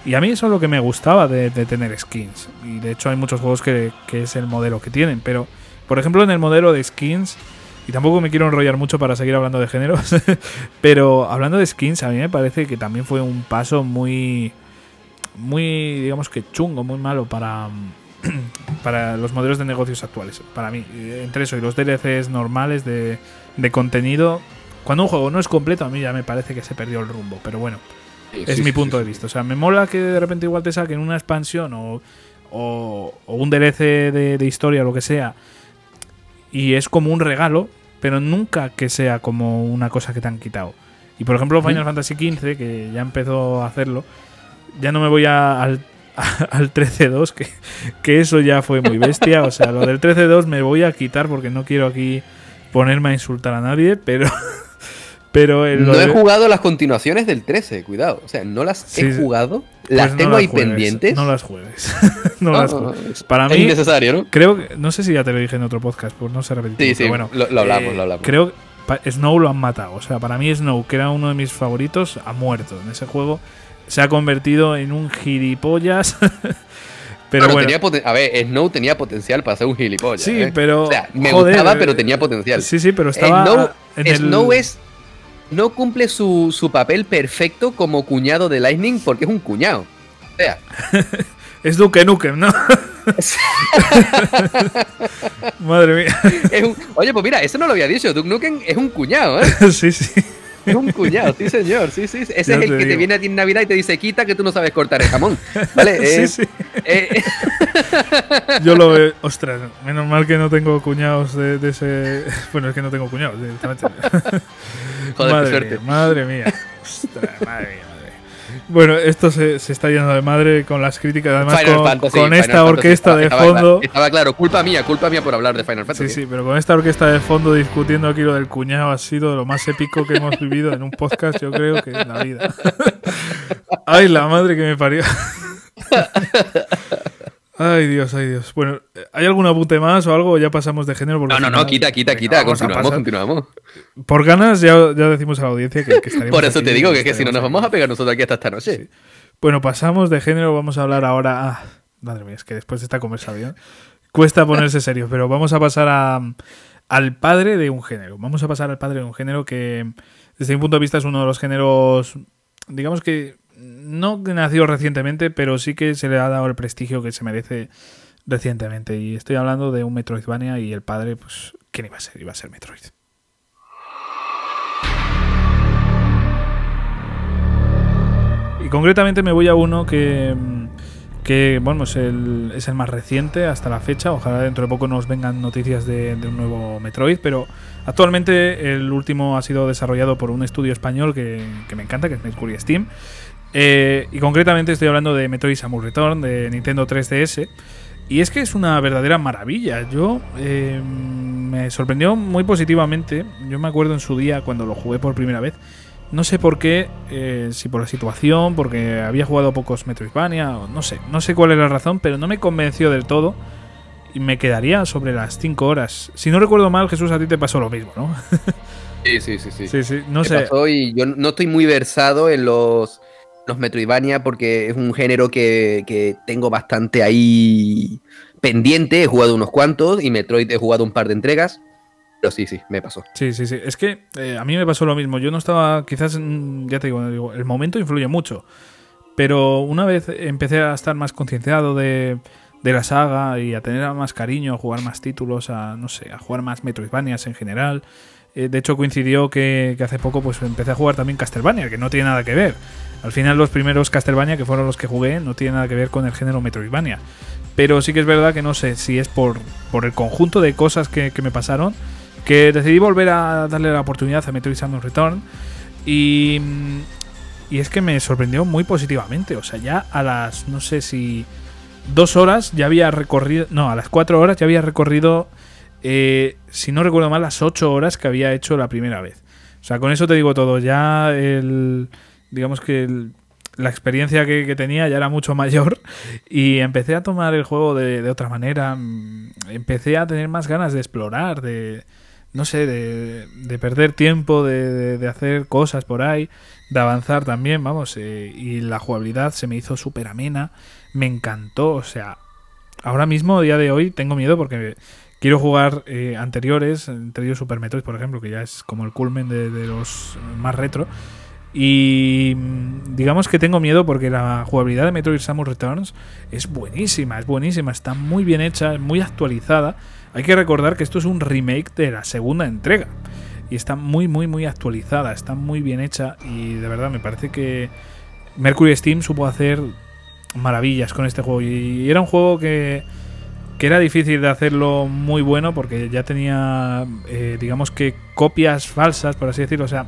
A: y a mí eso es lo que me gustaba de, tener skins. Y de hecho hay muchos juegos que, es el modelo que tienen. Pero, por ejemplo, en el modelo de skins, y tampoco me quiero enrollar mucho para seguir hablando de géneros, pero hablando de skins, a mí me parece que también fue un paso muy, muy, digamos que chungo, muy malo para, para los modelos de negocios actuales. Para mí, entre eso y los DLCs normales de, de contenido, cuando un juego no es completo, a mí ya me parece que se perdió el rumbo. Pero bueno es mi punto de vista. O sea, me mola que de repente igual te saquen una expansión o, o, un DLC de, historia o lo que sea. Y es como un regalo, pero nunca que sea como una cosa que te han quitado. Y por ejemplo, Final Fantasy XV, que ya empezó a hacerlo, ya no me voy al, al 13-2, que, que eso ya fue muy bestia. O sea, lo del 13-2 me voy a quitar porque no quiero aquí ponerme a insultar a nadie, pero Pero
B: no he jugado las continuaciones del 13, cuidado. O sea, no las he jugado, pues las tengo ahí pendientes.
A: No las juegues. no, las juegues. Para
B: es mí,
A: ¿no? Creo que, no sé si ya te lo dije en otro podcast, por no ser repetitivo.
B: Sí, sí, bueno, lo, hablamos, eh, lo hablamos.
A: Creo, Snow lo han matado. O sea, para mí Snow, que era uno de mis favoritos, ha muerto en ese juego. Se ha convertido en un gilipollas.
B: pero bueno. a ver, Snow tenía potencial para ser un gilipollas.
A: Sí,
B: ¿eh?
A: pero.
B: O sea, me gustaba, pero tenía potencial.
A: Sí, sí, pero estaba.
B: Snow, Snow es. No cumple su, su papel perfecto como cuñado de Lightning porque es un cuñado. O sea.
A: es Duke Nukem, ¿no? Madre mía.
B: oye, pues mira, eso no lo había dicho. Duke Nukem es un cuñado, ¿eh?
A: sí, sí.
B: Es un cuñado, sí, señor. Sí, sí. Ese es el que te viene a ti en Navidad y te dice, quita que tú no sabes cortar el jamón. ¿Vale? sí,
A: eh, sí. Eh, Yo lo veo. Ostras, menos mal que no tengo cuñados de, ese. Bueno, es que no tengo cuñados directamente.
B: Joder,
A: madre
B: suerte.
A: Mía, madre mía. Ostras, madre mía. Bueno, esto se, se, está yendo de madre con las críticas, además con, con esta orquesta de fondo.
B: Estaba claro, culpa mía, culpa mía por hablar de Final Fantasy.
A: Sí, sí, pero con esta orquesta de fondo discutiendo aquí lo del cuñado ha sido lo más épico que hemos vivido en un podcast, yo creo que en la vida. Ay, la madre que me parió. Ay, Dios, ay, Dios. Bueno, ¿hay algún apunte más o algo? Ya pasamos de género.
B: no, no, no, quita, quita, quita. Continuamos, continuamos.
A: Por ganas, ya, ya decimos a la audiencia que, que
B: Por eso te digo que, que si no nos vamos a pegar nosotros aquí hasta esta noche.
A: Bueno, pasamos de género. Vamos a hablar ahora. Ah, madre mía, es que después de esta conversación cuesta ponerse serio, pero vamos a pasar a, al padre de un género. Vamos a pasar al padre de un género que, desde mi punto de vista, es uno de los géneros, digamos que no nació recientemente, pero sí que se le ha dado el prestigio que se merece recientemente. Y estoy hablando de un Metroidvania y el padre, pues, ¿quién iba a ser? Iba a ser Metroid. Y concretamente me voy a uno que, que bueno, es el, es el más reciente hasta la fecha. Ojalá dentro de poco nos vengan noticias de, un nuevo Metroid, pero actualmente el último ha sido desarrollado por un estudio español que, que me encanta, que es Mercury Steam. Eh, y concretamente estoy hablando de Metroid Samus Return de Nintendo 3DS. Y es que es una verdadera maravilla. Yo eh, me sorprendió muy positivamente. Yo me acuerdo en su día cuando lo jugué por primera vez. No sé por qué, eh, si por la situación, porque había jugado pocos Metroidvania, o no sé, no sé cuál es la razón, pero no me convenció del todo y me quedaría sobre las 5 horas. Si no recuerdo mal, Jesús, a ti te pasó lo mismo, ¿no?
B: sí, sí, sí, sí.
A: Sí, sí, no sé.
B: Pasó y yo no estoy muy versado en los los Metroidvania porque es un género que, tengo bastante ahí pendiente. He jugado unos cuantos y Metroid he jugado un par de entregas. Pero sí, sí, me pasó.
A: Sí, sí, sí. Es que eh, a mí me pasó lo mismo. Yo no estaba, quizás, ya te digo, el momento influye mucho. Pero una vez empecé a estar más concienciado de, de, la saga y a tener más cariño, a jugar más títulos, a, no sé, a jugar más Metroidvanias en general. Eh, de hecho, coincidió que, que, hace poco pues empecé a jugar también Castlevania, que no tiene nada que ver. Al final los primeros Castlevania, que fueron los que jugué, no tienen nada que ver con el género Metroidvania. Pero sí que es verdad que no sé si es por, por el conjunto de cosas que, me pasaron, que decidí volver a darle la oportunidad a Metroid Samus Return. Y, y es que me sorprendió muy positivamente. O sea, ya a las, no sé si dos horas ya había recorrido, no, a las cuatro horas ya había recorrido, eh, si no recuerdo mal, las ocho horas que había hecho la primera vez. O sea, con eso te digo todo. Ya el digamos que la experiencia que, tenía ya era mucho mayor y empecé a tomar el juego de, otra manera. Mm, empecé a tener más ganas de explorar, de, no sé, de, perder tiempo, de, hacer cosas por ahí, de avanzar también, vamos. Eh, y la jugabilidad se me hizo súper amena, me encantó, o sea, ahora mismo, a día de hoy, tengo miedo porque quiero jugar eh, anteriores, entre ellos Super Metroid, por ejemplo, que ya es como el culmen de, los más retro. Y mm, digamos que tengo miedo porque la jugabilidad de Metroid Samus Returns es buenísima, es buenísima, está muy bien hecha, muy actualizada. Hay que recordar que esto es un remake de la segunda entrega. Y está muy, muy, muy actualizada, está muy bien hecha. Y de verdad me parece que Mercury Steam supo hacer maravillas con este juego. Y era un juego que, que era difícil de hacerlo muy bueno porque ya tenía, eh, digamos que, copias falsas, por así decirlo. O sea,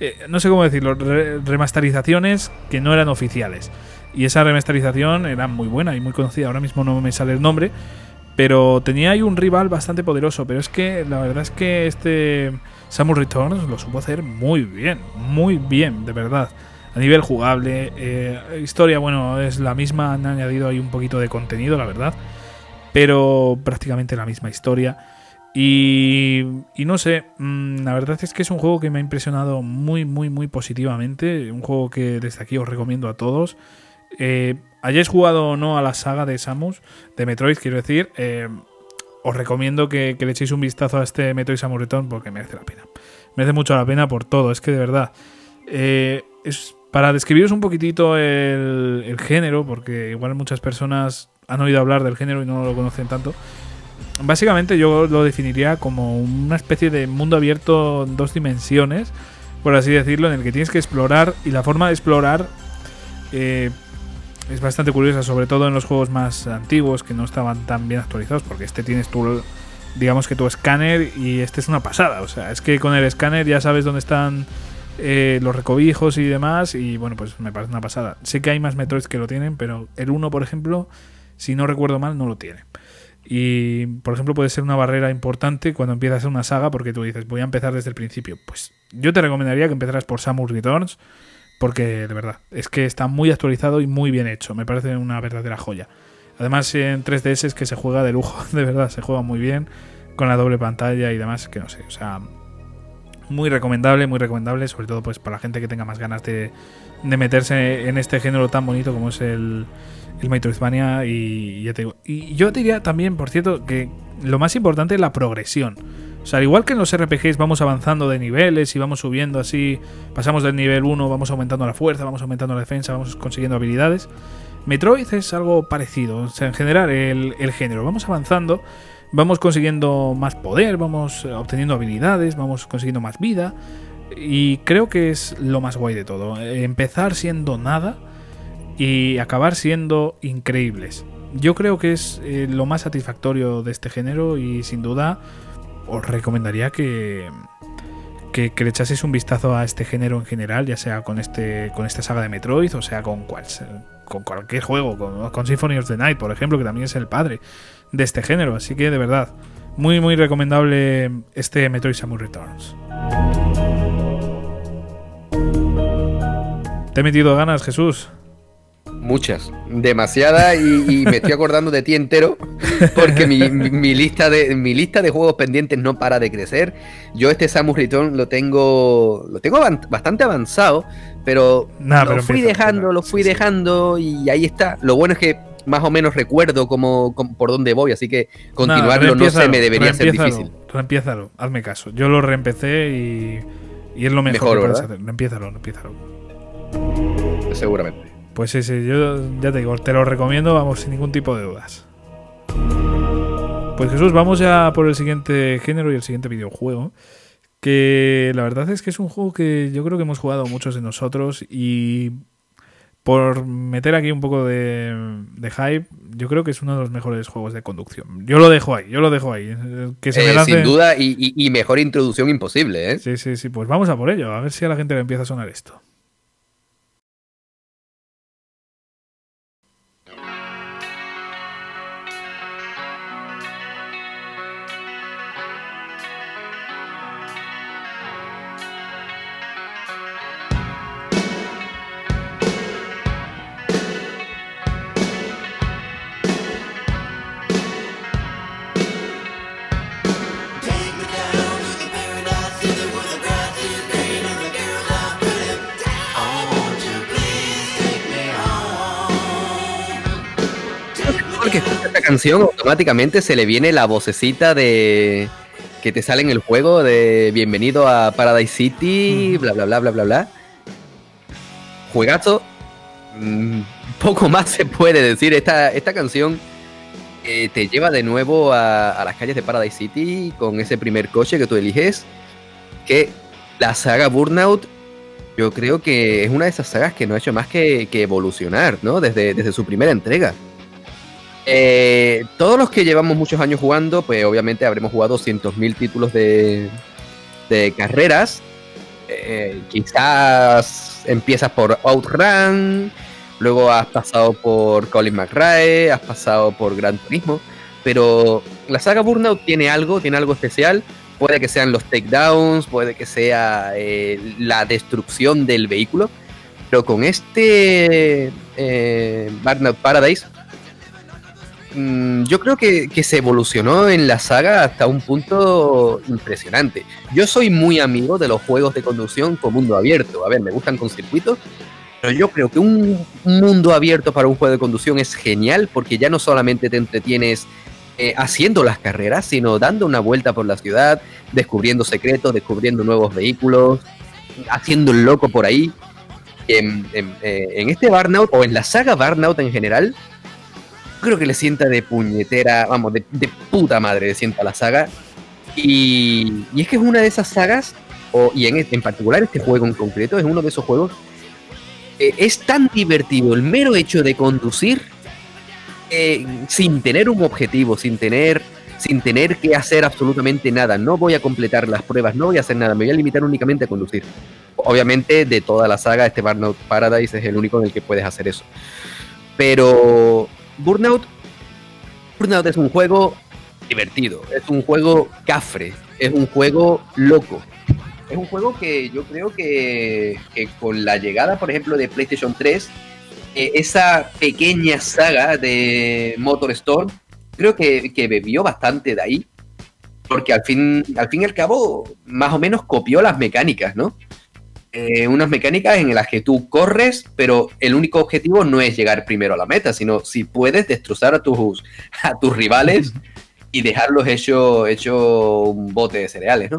A: eh, no sé cómo decirlo, remasterizaciones que no eran oficiales. Y esa remasterización era muy buena y muy conocida. Ahora mismo no me sale el nombre. Pero tenía ahí un rival bastante poderoso. Pero es que la verdad es que este Samus Returns lo supo hacer muy bien. Muy bien, de verdad. A nivel jugable. Eh, historia, bueno, es la misma. Han añadido ahí un poquito de contenido, la verdad. Pero prácticamente la misma historia. Y, y no sé, mm, la verdad es que es un juego que me ha impresionado muy, muy, muy positivamente. Un juego que desde aquí os recomiendo a todos. Eh, hayáis jugado o no a la saga de Samus, de Metroid, quiero decir, eh, os recomiendo que, le echéis un vistazo a este Metroid Samus Return porque merece la pena. Merece mucho la pena por todo, es que de verdad. Eh, es para describiros un poquitito el, el, género, porque igual muchas personas han oído hablar del género y no lo conocen tanto. Básicamente yo lo definiría como una especie de mundo abierto en dos dimensiones, por así decirlo, en el que tienes que explorar y la forma de explorar eh, es bastante curiosa, sobre todo en los juegos más antiguos que no estaban tan bien actualizados, porque este tienes tu, digamos que tu escáner y este es una pasada, o sea, es que con el escáner ya sabes dónde están eh, los recobijos y demás, y bueno, pues me parece una pasada. Sé que hay más Metroids que lo tienen, pero el 1, por ejemplo, si no recuerdo mal, no lo tiene. Y, por ejemplo, puede ser una barrera importante cuando empiezas una saga porque tú dices, voy a empezar desde el principio. Pues yo te recomendaría que empezaras por Samus Returns porque, de verdad, es que está muy actualizado y muy bien hecho. Me parece una verdadera joya. Además, en 3DS es que se juega de lujo, de verdad, se juega muy bien con la doble pantalla y demás, que no sé, o sea, muy recomendable, muy recomendable, sobre todo pues para la gente que tenga más ganas de, meterse en este género tan bonito como es el, el Metroidvania y ya te. Y yo diría también, por cierto, que lo más importante es la progresión. O sea, al igual que en los RPGs vamos avanzando de niveles y vamos subiendo así, pasamos del nivel 1, vamos aumentando la fuerza, vamos aumentando la defensa, vamos consiguiendo habilidades. Metroid es algo parecido, o sea, en general el, el género. Vamos avanzando, vamos consiguiendo más poder, vamos obteniendo habilidades, vamos consiguiendo más vida. Y creo que es lo más guay de todo. Empezar siendo nada y acabar siendo increíbles. Yo creo que es eh, lo más satisfactorio de este género y sin duda os recomendaría que, que, le echaseis un vistazo a este género en general, ya sea con este con esta saga de Metroid o sea con, cual, con cualquier juego, con, con Symphony of the Night, por ejemplo, que también es el padre de este género. Así que de verdad, muy muy recomendable este Metroid Samus Returns. ¿Te he metido ganas, Jesús?
B: Muchas, demasiadas y, me estoy acordando de ti entero porque mi, lista de, mi lista de juegos pendientes no para de crecer. Yo este Samus Return lo tengo, lo tengo bastante avanzado, pero lo fui dejando, lo fui dejando y ahí está. Lo bueno es que más o menos recuerdo cómo, por dónde voy, así que continuarlo no sé, me debería ser difícil.
A: Reempiézalo, hazme caso. Yo lo reempecé y, y es lo mejor, que puedes hacer. Reempiézalo, reempiézalo.
B: Seguramente.
A: Pues sí, sí, yo ya te digo, te lo recomiendo, vamos, sin ningún tipo de dudas. Pues Jesús, vamos ya por el siguiente género y el siguiente videojuego. Que la verdad es que es un juego que yo creo que hemos jugado muchos de nosotros y por meter aquí un poco de, hype, yo creo que es uno de los mejores juegos de conducción. Yo lo dejo ahí, yo lo dejo ahí.
B: Que se eh, Sin duda y, mejor introducción imposible, ¿eh?
A: Sí, sí, sí, pues vamos a por ello, a ver si a la gente le empieza a sonar esto.
B: Canción automáticamente se le viene la vocecita de que te sale en el juego de bienvenido a Paradise City, bla bla bla bla bla bla. Juegazo. Mm, poco más se puede decir. Esta, esta canción eh, te lleva de nuevo a, las calles de Paradise City con ese primer coche que tú eliges. Que la saga Burnout, yo creo que es una de esas sagas que no ha hecho más que, evolucionar, ¿no? Desde, desde su primera entrega. Eh, todos los que llevamos muchos años jugando, pues obviamente habremos jugado cientos mil títulos de, carreras. Eh, quizás empiezas por Outrun, luego has pasado por Colin McRae, has pasado por Gran Turismo, pero la saga Burnout tiene algo, tiene algo especial. Puede que sean los takedowns, puede que sea eh, la destrucción del vehículo, pero con este Burnout Paradise mm, yo creo que, se evolucionó en la saga hasta un punto impresionante. Yo soy muy amigo de los juegos de conducción con mundo abierto. A ver, me gustan con circuitos, pero yo creo que un mundo abierto para un juego de conducción es genial porque ya no solamente te entretienes eh, haciendo las carreras, sino dando una vuelta por la ciudad, descubriendo secretos, descubriendo nuevos vehículos, haciendo el loco por ahí. En, eh, este Burnout, o en la saga Burnout en general, creo que le sienta de puñetera, vamos, de, puta madre le sienta la saga. Y, es que es una de esas sagas, o, y en, en particular este juego en concreto, es uno de esos juegos. Eh, es tan divertido el mero hecho de conducir eh, sin tener un objetivo, sin tener, sin tener que hacer absolutamente nada. No voy a completar las pruebas, no voy a hacer nada, me voy a limitar únicamente a conducir. Obviamente, de toda la saga, este Burnout Paradise es el único en el que puedes hacer eso. Pero Burnout, Burnout es un juego divertido, es un juego cafre, es un juego loco. Es un juego que yo creo que, que con la llegada, por ejemplo, de PlayStation 3, eh, esa pequeña saga de Motor Storm, creo que, bebió bastante de ahí, porque al fin, al fin y al cabo, más o menos copió las mecánicas, ¿no? Eh, unas mecánicas en las que tú corres, pero el único objetivo no es llegar primero a la meta, sino si puedes destrozar a tus, a tus rivales y dejarlos hecho, hecho un bote de cereales, ¿no?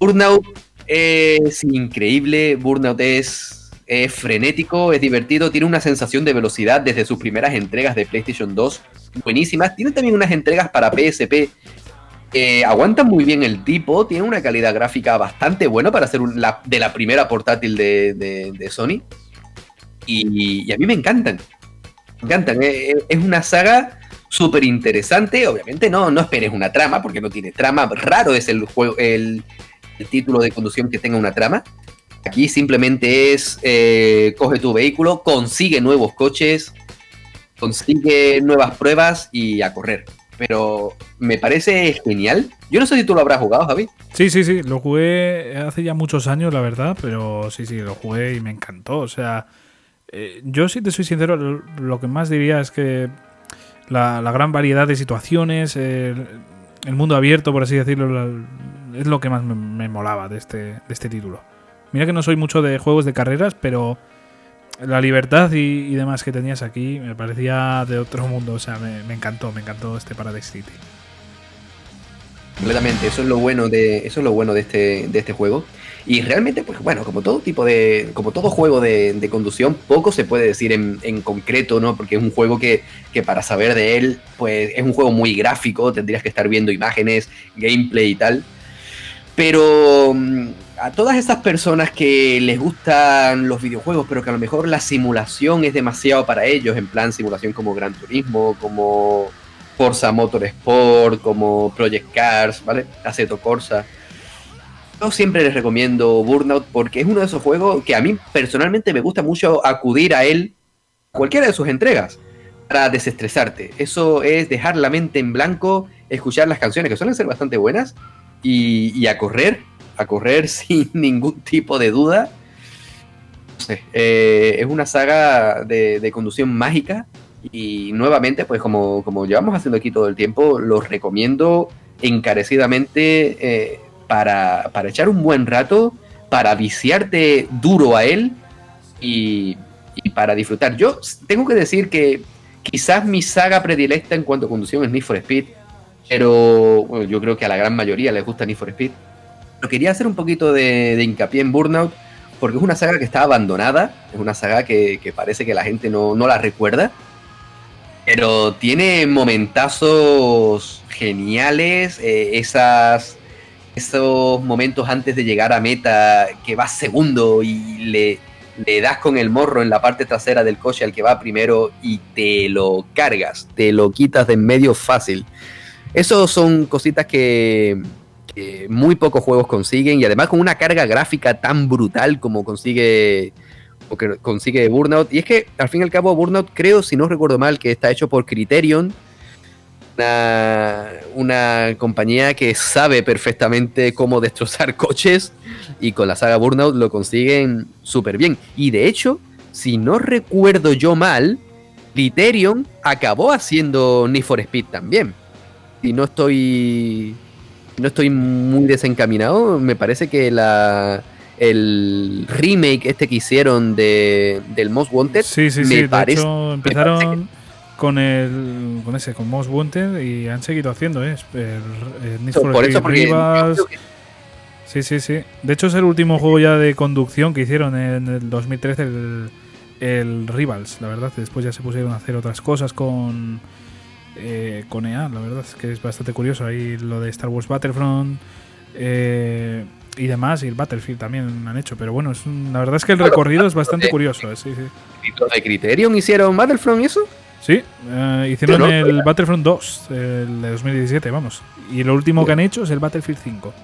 B: Burnout es increíble, Burnout es es frenético, es divertido, tiene una sensación de velocidad desde sus primeras entregas de PlayStation 2 buenísimas. Tiene también unas entregas para PSP que aguantan muy bien el tipo, tiene una calidad gráfica bastante buena para ser de la primera portátil de, Sony. Y, a mí me encantan. Me encantan. Eh, eh, es una saga súper interesante. Obviamente no, no esperes una trama, porque no tiene trama. Raro es el juego, el título de conducción que tenga una trama. Aquí simplemente es eh, coge tu vehículo, consigue nuevos coches, consigue nuevas pruebas y a correr. Pero me parece genial. Yo no sé si tú lo habrás jugado, Javi.
A: Sí, sí, sí. Lo jugué hace ya muchos años, la verdad. Pero sí, sí, lo jugué y me encantó. O sea, eh, yo si te soy sincero, lo, que más diría es que la, gran variedad de situaciones, el, mundo abierto, por así decirlo, es lo que más me, molaba de este, de este título. Mira que no soy mucho de juegos de carreras, pero la libertad y, demás que tenías aquí me parecía de otro mundo. O sea, me, encantó, me encantó este Paradise City.
B: Completamente, eso es lo bueno de, eso es lo bueno de este, de este juego. Y realmente, pues bueno, como todo tipo de. como todo juego de, conducción, poco se puede decir en, en, concreto, ¿no? Porque es un juego que, que para saber de él, pues es un juego muy gráfico, tendrías que estar viendo imágenes, gameplay y tal. Pero mm, a todas esas personas que les gustan los videojuegos, pero que a lo mejor la simulación es demasiado para ellos, en plan simulación como Gran Turismo, como Forza Motorsport, como Project Cars, ¿vale? Aceto Corsa. Yo siempre les recomiendo Burnout porque es uno de esos juegos que a mí personalmente me gusta mucho acudir a él, cualquiera de sus entregas, para desestresarte. Eso es dejar la mente en blanco, escuchar las canciones que suelen ser bastante buenas y a correr a correr sin ningún tipo de duda. Eh, es una saga de, conducción mágica y nuevamente, pues como, como llevamos haciendo aquí todo el tiempo, los recomiendo encarecidamente eh, para, para, echar un buen rato, para viciarte duro a él y, para disfrutar. Yo tengo que decir que quizás mi saga predilecta en cuanto a conducción es Need for Speed, pero yo creo que a la gran mayoría les gusta Need for Speed. Pero quería hacer un poquito de, hincapié en Burnout, porque es una saga que está abandonada, es una saga que, parece que la gente no, la recuerda, pero tiene momentazos geniales, eh, esas, esos momentos antes de llegar a meta que vas segundo y le, le das con el morro en la parte trasera del coche al que va primero y te lo cargas, te lo quitas de en medio fácil. Esos son cositas que, muy pocos juegos consiguen y además con una carga gráfica tan brutal como consigue o que consigue Burnout. Y es que al fin y al cabo Burnout creo, si no recuerdo mal, que está hecho por Criterion, una, una compañía que sabe perfectamente cómo destrozar coches y con la saga Burnout lo consiguen súper bien. Y de hecho, si no recuerdo yo mal, Criterion acabó haciendo Need for Speed también. Y no estoy. No estoy muy desencaminado. Me parece que la. El remake este que hicieron de, del Most Wanted.
A: Sí, sí, sí. de hecho, empezaron con el con ese, con Most Wanted y han seguido haciendo, ¿eh? El, Need for Speed Sí, sí, sí. De hecho es el último juego ya de conducción que hicieron en el 2013, el, el Rivals, la verdad. Después ya se pusieron a hacer otras cosas con, eh, con EA, la verdad es que es bastante curioso. Ahí lo de Star Wars Battlefront eh, y demás, y el Battlefield también han hecho. Pero bueno, es la verdad es que el recorrido es bastante curioso. Eh, sí, sí.
B: ¿Y de Criterion hicieron Battlefront y eso?
A: Sí, hicieron el Battlefront 2, el de 2017, vamos. Y lo último que han hecho es el Battlefield 5.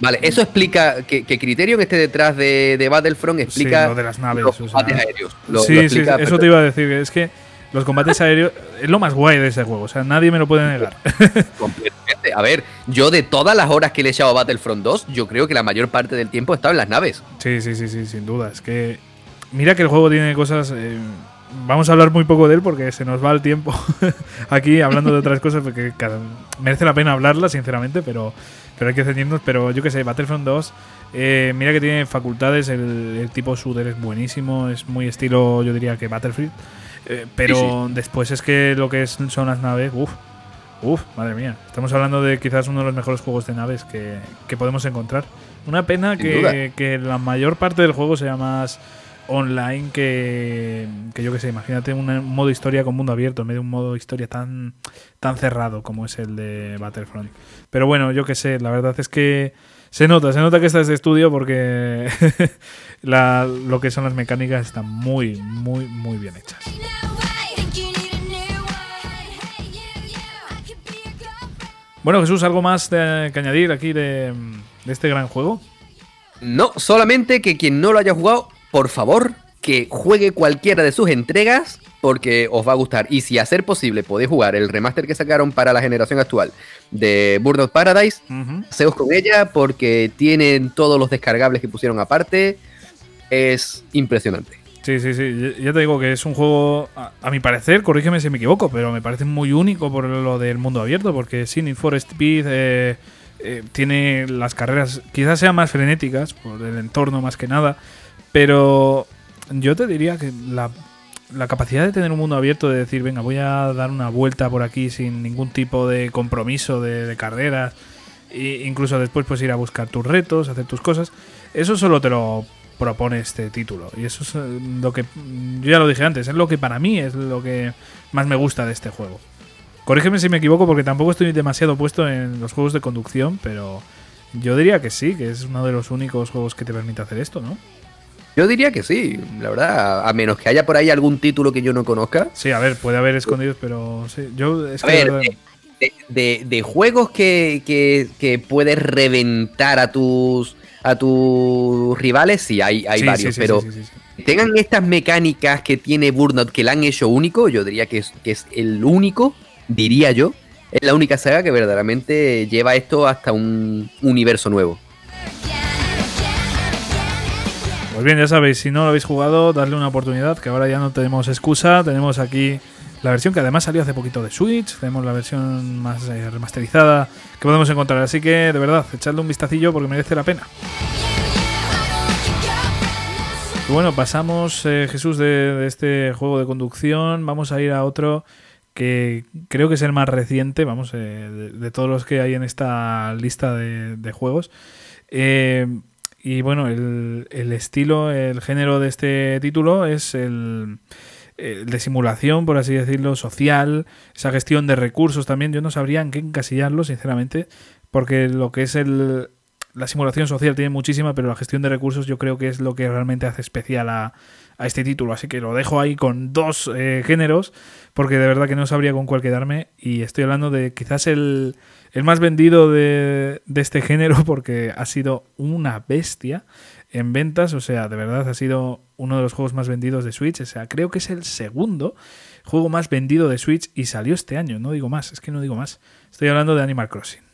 B: Vale, eso explica que, que Criterion esté detrás de, de, Battlefront, explica
A: lo de las naves, los combates aéreos. sí, sí, eso te iba a decir, es que los combates aéreos es lo más guay de ese juego, o sea, nadie me lo puede negar.
B: Completamente. A ver, yo de todas las horas que le he echado a Battlefront 2, yo creo que la mayor parte del tiempo he estado en las naves.
A: Sí, sí, sí, sí, sin duda. Es que mira que el juego tiene cosas... Eh, vamos a hablar muy poco de él porque se nos va el tiempo aquí hablando de otras cosas porque merece la pena hablarla, sinceramente, pero pero hay que ceñirnos. Pero yo que sé, Battlefront 2, eh, mira que tiene facultades, el, tipo shooter es buenísimo, es muy estilo, yo diría que Battlefield. Eh, pero después es que lo que son las naves, uff, uff, madre mía. Estamos hablando de quizás uno de los mejores juegos de naves que, podemos encontrar. Una pena que, que, la mayor parte del juego sea más online que, que yo que sé, imagínate un modo historia con mundo abierto en vez de un modo historia tan, tan cerrado como es el de Battlefront. Pero bueno, yo que sé, la verdad es que se nota, se nota que estás de estudio porque lo que son las mecánicas están muy, muy, muy bien hechas. Bueno, Jesús, ¿algo más que añadir aquí de, de este gran juego?
B: No, solamente que quien no lo haya jugado por favor, que juegue cualquiera de sus entregas porque os va a gustar. Y si a ser posible podéis jugar el remaster que sacaron para la generación actual de Burnout Paradise, uh con ella porque tienen todos los descargables que pusieron aparte. Es impresionante.
A: Sí, sí, sí. Ya te digo que es un juego, a, mi parecer, corrígeme si me equivoco, pero me parece muy único por lo del mundo abierto, porque Sin Forest Speed eh, eh, tiene las carreras, quizás sean más frenéticas, por el entorno más que nada, pero yo te diría que la, capacidad de tener un mundo abierto, de decir, venga, voy a dar una vuelta por aquí sin ningún tipo de compromiso de, carreras, e incluso después pues ir a buscar tus retos, hacer tus cosas, eso solo te lo propone este título. Y eso es eh, lo que, yo ya lo dije antes, es lo que para mí es lo que más me gusta de este juego. Corrígeme si me equivoco porque tampoco estoy demasiado puesto en los juegos de conducción, pero yo diría que sí, que es uno de los únicos juegos que te permite hacer esto, ¿no?
B: Yo diría que sí, la verdad, a menos que haya por ahí algún título que yo no conozca.
A: Sí, a ver, puede haber escondidos, pero sí, yo
B: a ver, de, juegos que, puedes reventar a tus a tus rivales, sí, hay, hay varios, pero tengan estas mecánicas que tiene Burnout que la han hecho único, yo diría que es, que es el único, diría yo, es la única saga que verdaderamente lleva esto hasta un universo nuevo.
A: Pues bien, ya sabéis, si no lo habéis jugado, darle una oportunidad, que ahora ya no tenemos excusa. Tenemos aquí la versión que además salió hace poquito de Switch, tenemos la versión más eh, remasterizada que podemos encontrar. Así que, de verdad, echadle un vistacillo porque merece la pena. Bueno, pasamos, eh, Jesús, de, este juego de conducción. Vamos a ir a otro que creo que es el más reciente, vamos, eh, de, todos los que hay en esta lista de, de juegos. Y bueno, el, el, estilo, el género de este título es el, de simulación, por así decirlo, social, esa gestión de recursos también. Yo no sabría en qué encasillarlo, sinceramente, porque lo que es el, la simulación social tiene muchísima, pero la gestión de recursos yo creo que es lo que realmente hace especial a, a este título. Así que lo dejo ahí con dos eh, géneros, porque de verdad que no sabría con cuál quedarme. Y estoy hablando de quizás el, el más vendido de, de, este género, porque ha sido una bestia en ventas. O sea, de verdad ha sido uno de los juegos más vendidos de Switch. O sea, creo que es el segundo juego más vendido de Switch y salió este año. No digo más, es que no digo más. Estoy hablando de Animal Crossing.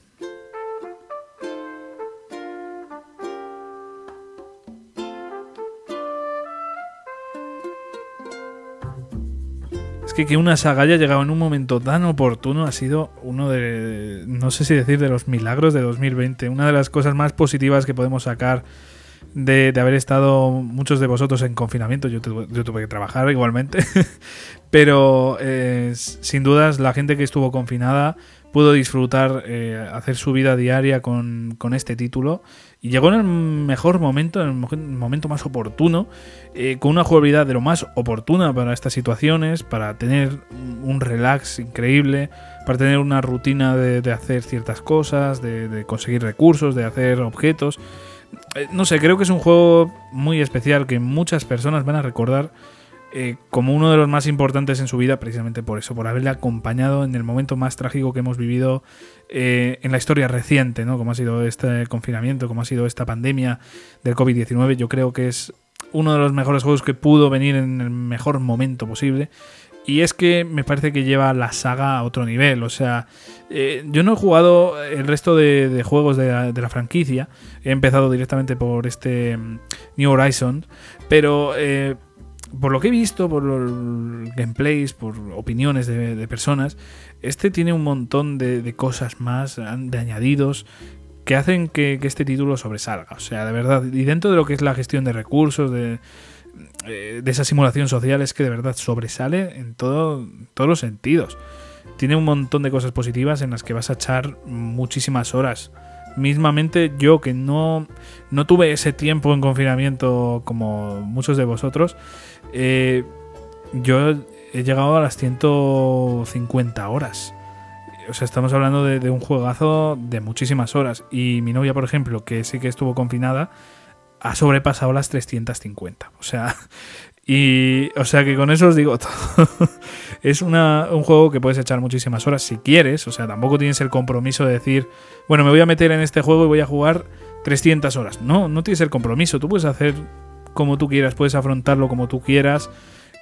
A: que que una saga haya llegado en un momento tan oportuno ha sido uno de, no sé si decir, de los milagros de 2020. Una de las cosas más positivas que podemos sacar de, haber estado muchos de vosotros en confinamiento. Yo, tuve, que trabajar igualmente. Pero eh, sin dudas la gente que estuvo confinada pudo disfrutar, eh, hacer su vida diaria con, este título. Y llegó en el mejor momento, en el momento más oportuno, eh, con una jugabilidad de lo más oportuna para estas situaciones, para tener un relax increíble, para tener una rutina de, hacer ciertas cosas, de, conseguir recursos, de hacer objetos. Eh, no sé, creo que es un juego muy especial que muchas personas van a recordar eh, como uno de los más importantes en su vida, precisamente por eso, por haberle acompañado en el momento más trágico que hemos vivido eh, en la historia reciente, ¿no? Como ha sido este confinamiento, como ha sido esta pandemia del COVID-19. Yo creo que es uno de los mejores juegos que pudo venir en el mejor momento posible. Y es que me parece que lleva la saga a otro nivel. O sea, eh, yo no he jugado el resto de, juegos de la, franquicia. He empezado directamente por este mm, New Horizon. Pero por lo que he visto, por los gameplays, por opiniones de, personas, este tiene un montón de, cosas más, de añadidos, que hacen que, este título sobresalga. O sea, de verdad, y dentro de lo que es la gestión de recursos, de, eh, esa simulación social, es que de verdad sobresale en todo, todos los sentidos. Tiene un montón de cosas positivas en las que vas a echar muchísimas horas mismamente yo que no, no tuve ese tiempo en confinamiento como muchos de vosotros, eh, yo he llegado a las 150 horas. O sea, estamos hablando de, un juegazo de muchísimas horas. Y mi novia, por ejemplo, que sí que estuvo confinada, ha sobrepasado las 350. O sea, y, o sea que con eso os digo todo. es una, un juego que puedes echar muchísimas horas si quieres. O sea, tampoco tienes el compromiso de decir, bueno, me voy a meter en este juego y voy a jugar 300 horas. No, no tienes el compromiso. Tú puedes hacer como tú quieras, puedes afrontarlo como tú quieras.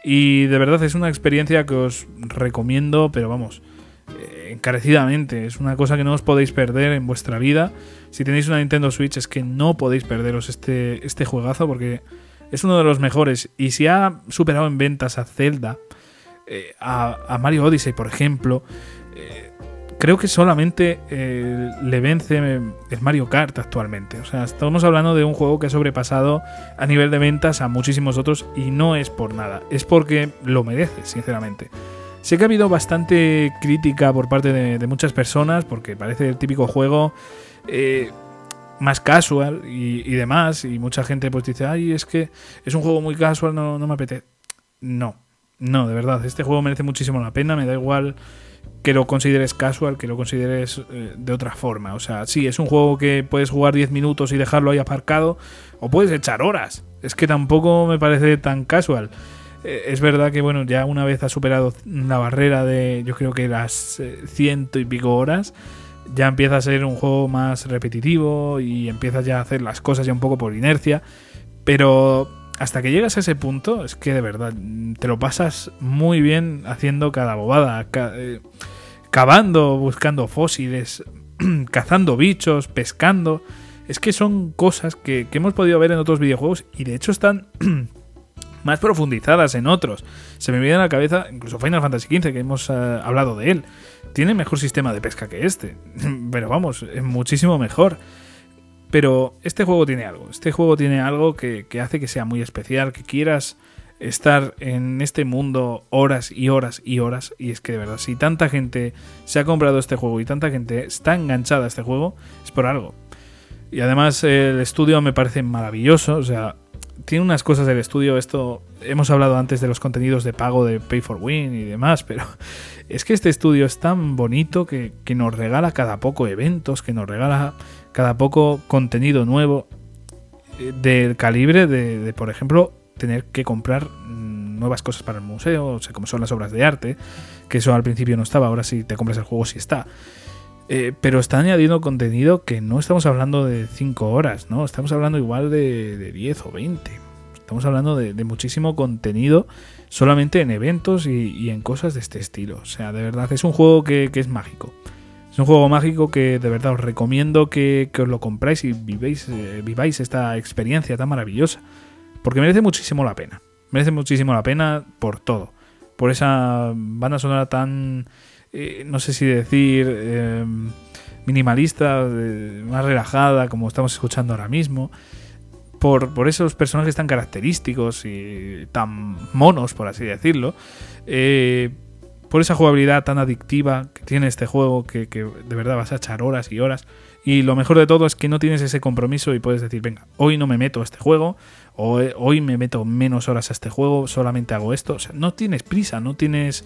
A: Y de verdad es una experiencia que os recomiendo, pero vamos, eh, encarecidamente. Es una cosa que no os podéis perder en vuestra vida. Si tenéis una Nintendo Switch es que no podéis perderos este, este juegazo porque es uno de los mejores. Y si ha superado en ventas a Zelda, eh, a, Mario Odyssey, por ejemplo, eh, creo que solamente le vence el Mario Kart actualmente. O sea, estamos hablando de un juego que ha sobrepasado a nivel de ventas a muchísimos otros y no es por nada, es porque lo merece, sinceramente. Sé que ha habido bastante crítica por parte de, muchas personas porque parece el típico juego eh, más casual y, demás y mucha gente pues dice, ay, es que es un juego muy casual, no, no me apetece. No, no, de verdad, este juego merece muchísimo la pena, me da igual que lo consideres casual, que lo consideres eh, de otra forma. O sea, sí, es un juego que puedes jugar 10 minutos y dejarlo ahí aparcado, o puedes echar horas. Es que tampoco me parece tan casual. Eh, es verdad que, bueno, ya una vez has superado la barrera de, yo creo que las eh, ciento y pico horas, ya empieza a ser un juego más repetitivo y empiezas ya a hacer las cosas ya un poco por inercia. Pero hasta que llegas a ese punto, es que de verdad te lo pasas muy bien haciendo cada bobada, eh, cavando, buscando fósiles, cazando bichos, pescando. Es que son cosas que, hemos podido ver en otros videojuegos y de hecho están más profundizadas en otros. Se me viene a la cabeza incluso Final Fantasy XV, que hemos eh, hablado de él. Tiene mejor sistema de pesca que este, pero vamos, es muchísimo mejor. Pero este juego tiene algo, este juego tiene algo que, hace que sea muy especial, que quieras estar en este mundo horas y horas y horas. Y es que de verdad, si tanta gente se ha comprado este juego y tanta gente está enganchada a este juego, es por algo. Y además el estudio me parece maravilloso, o sea, tiene unas cosas del estudio, esto hemos hablado antes de los contenidos de pago de Pay for Win y demás, pero es que este estudio es tan bonito que, que nos regala cada poco eventos, que nos regala cada poco contenido nuevo eh, del calibre de, por ejemplo, tener que comprar mm, nuevas cosas para el museo, o sea, como son las obras de arte, que eso al principio no estaba, ahora si te compras el juego sí está. Eh, pero está añadiendo contenido que no estamos hablando de 5 horas, ¿no? Estamos hablando igual de, 10 o 20. Estamos hablando de, muchísimo contenido solamente en eventos y, en cosas de este estilo. O sea, de verdad, es un juego que es mágico. Es un juego mágico que de verdad os recomiendo que, os lo compráis y vivéis, eh, viváis esta experiencia tan maravillosa. Porque merece muchísimo la pena. Merece muchísimo la pena por todo. por esa banda sonora tan, eh, no sé si decir, eh, minimalista, más relajada, como estamos escuchando ahora mismo. Por, por, esos personajes tan característicos y tan monos, por así decirlo. Eh, por esa jugabilidad tan adictiva que tiene este juego, que, que, de verdad vas a echar horas y horas. Y lo mejor de todo es que no tienes ese compromiso y puedes decir, venga, hoy no me meto a este juego, o hoy me meto menos horas a este juego, solamente hago esto. O sea, no tienes prisa, no tienes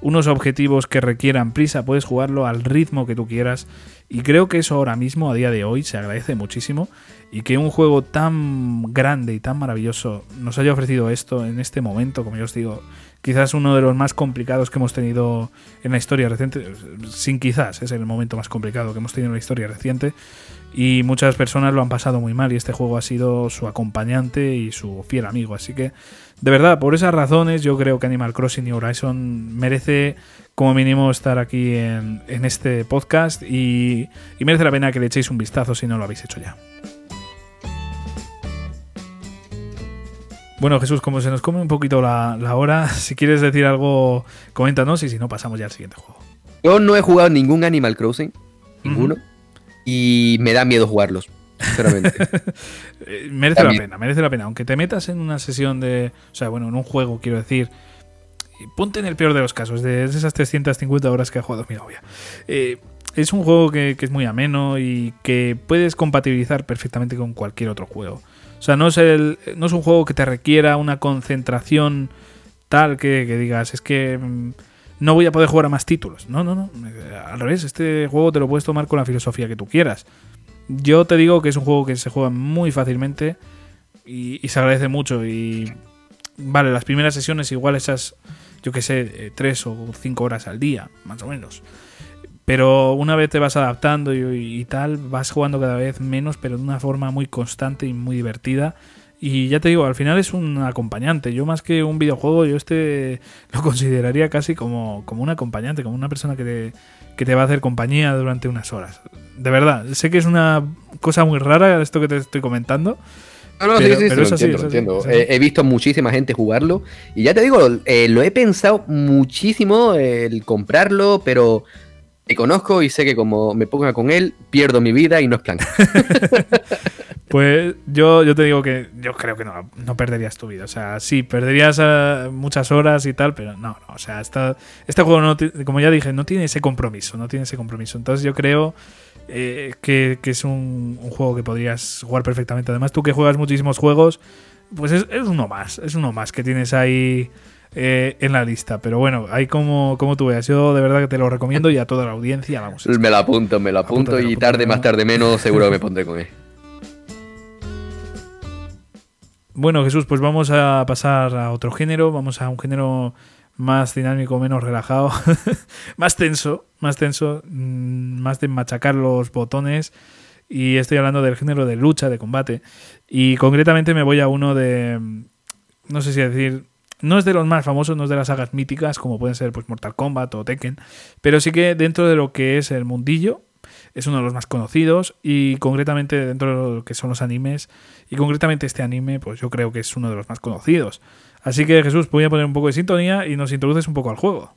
A: unos objetivos que requieran prisa, puedes jugarlo al ritmo que tú quieras. Y creo que eso ahora mismo, a día de hoy, se agradece muchísimo. Y que un juego tan grande y tan maravilloso nos haya ofrecido esto en este momento, como yo os digo, quizás uno de los más complicados que hemos tenido en la historia reciente. Sin quizás, es el momento más complicado que hemos tenido en la historia reciente y muchas personas lo han pasado muy mal y este juego ha sido su acompañante y su fiel amigo. Así que, de verdad, por esas razones yo creo que Animal Crossing y Horizon merece como mínimo estar aquí en, este podcast y, merece la pena que le echéis un vistazo si no lo habéis hecho ya. Bueno, Jesús, como se nos come un poquito la, hora, si quieres decir algo, coméntanos y si no, pasamos ya al siguiente juego.
B: Yo no he jugado ningún Animal Crossing, ninguno y me da miedo jugarlos. Sinceramente.
A: Eh, merece la pena, merece la pena. Aunque te metas en una sesión de. O sea, bueno, en un juego, quiero decir. Ponte en el peor de los casos, de esas 350 horas que ha jugado mi novia. Eh, es un juego que, es muy ameno y que puedes compatibilizar perfectamente con cualquier otro juego. O sea, no es, el, no es un juego que te requiera una concentración tal que, que digas, es que mm, no voy a poder jugar a más títulos. No, no, no. Al revés, este juego te lo puedes tomar con la filosofía que tú quieras. Yo te digo que es un juego que se juega muy fácilmente y, se agradece mucho. Y vale, las primeras sesiones igual esas, yo que sé, eh, tres o cinco horas al día, más o menos. Pero una vez te vas adaptando y, tal, vas jugando cada vez menos, pero de una forma muy constante y muy divertida. Y ya te digo, al final es un acompañante. Yo más que un videojuego, yo este lo consideraría casi como, como un acompañante, como una persona que te, que te va a hacer compañía durante unas horas. De verdad, sé que es una cosa muy rara esto que te estoy comentando.
B: No, no, sí, sí, sí, lo entiendo, He, visto muchísima gente jugarlo y ya te digo, eh, lo he pensado muchísimo el comprarlo, pero te conozco y sé que como me ponga con él, pierdo mi vida y no es plan.
A: Pues yo, yo te digo que yo creo que no, no perderías tu vida. O sea, sí, perderías eh, muchas horas y tal, pero no, no. O sea, esta, este juego, no, como ya dije, no tiene ese compromiso, no tiene ese compromiso. Entonces yo creo eh, que, es un, juego que podrías jugar perfectamente. Además, tú que juegas muchísimos juegos, pues es, uno más, es uno más que tienes ahí eh, en la lista. Pero bueno, ahí como, como tú veas, yo de verdad que te lo recomiendo y a toda la audiencia, vamos.
B: Me lo apunto, me lo apunto y tarde más tarde menos seguro que me pondré con él.
A: Bueno, Jesús, pues vamos a pasar a otro género, vamos a un género más dinámico, menos relajado, más tenso, más tenso, mm, más de machacar los botones. Y estoy hablando del género de lucha, de combate. Y concretamente me voy a uno de. No sé si decir. No es de los más famosos, no es de las sagas míticas, como pueden ser pues, Mortal Kombat o Tekken. Pero sí que dentro de lo que es el mundillo, es uno de los más conocidos. Y concretamente dentro de lo que son los animes, y concretamente este anime, pues yo creo que es uno de los más conocidos. Así que Jesús, voy a poner un poco de sintonía y nos introduces un poco al juego.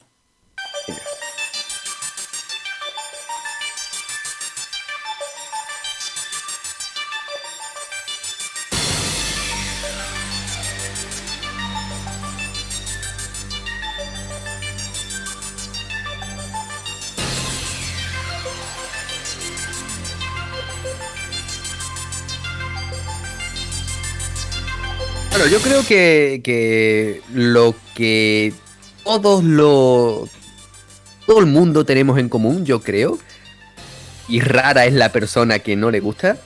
B: Creo que, lo que todos lo. Todo el mundo tenemos en común, yo creo. Y rara es la persona que no le gusta.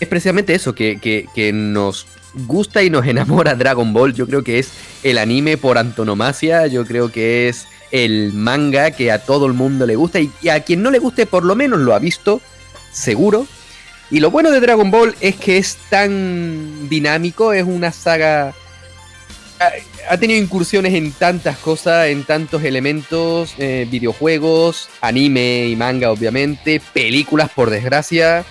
B: Es precisamente eso, que, que nos gusta y nos enamora Dragon Ball. Yo creo que es el anime por antonomasia. Yo creo que es el manga que a todo el mundo le gusta. Y a quien no le guste, por lo menos lo ha visto, seguro. Y lo bueno de Dragon Ball es que es tan dinámico, es una saga... Ha, tenido incursiones en tantas cosas, en tantos elementos, eh, videojuegos, anime y manga obviamente, películas por desgracia,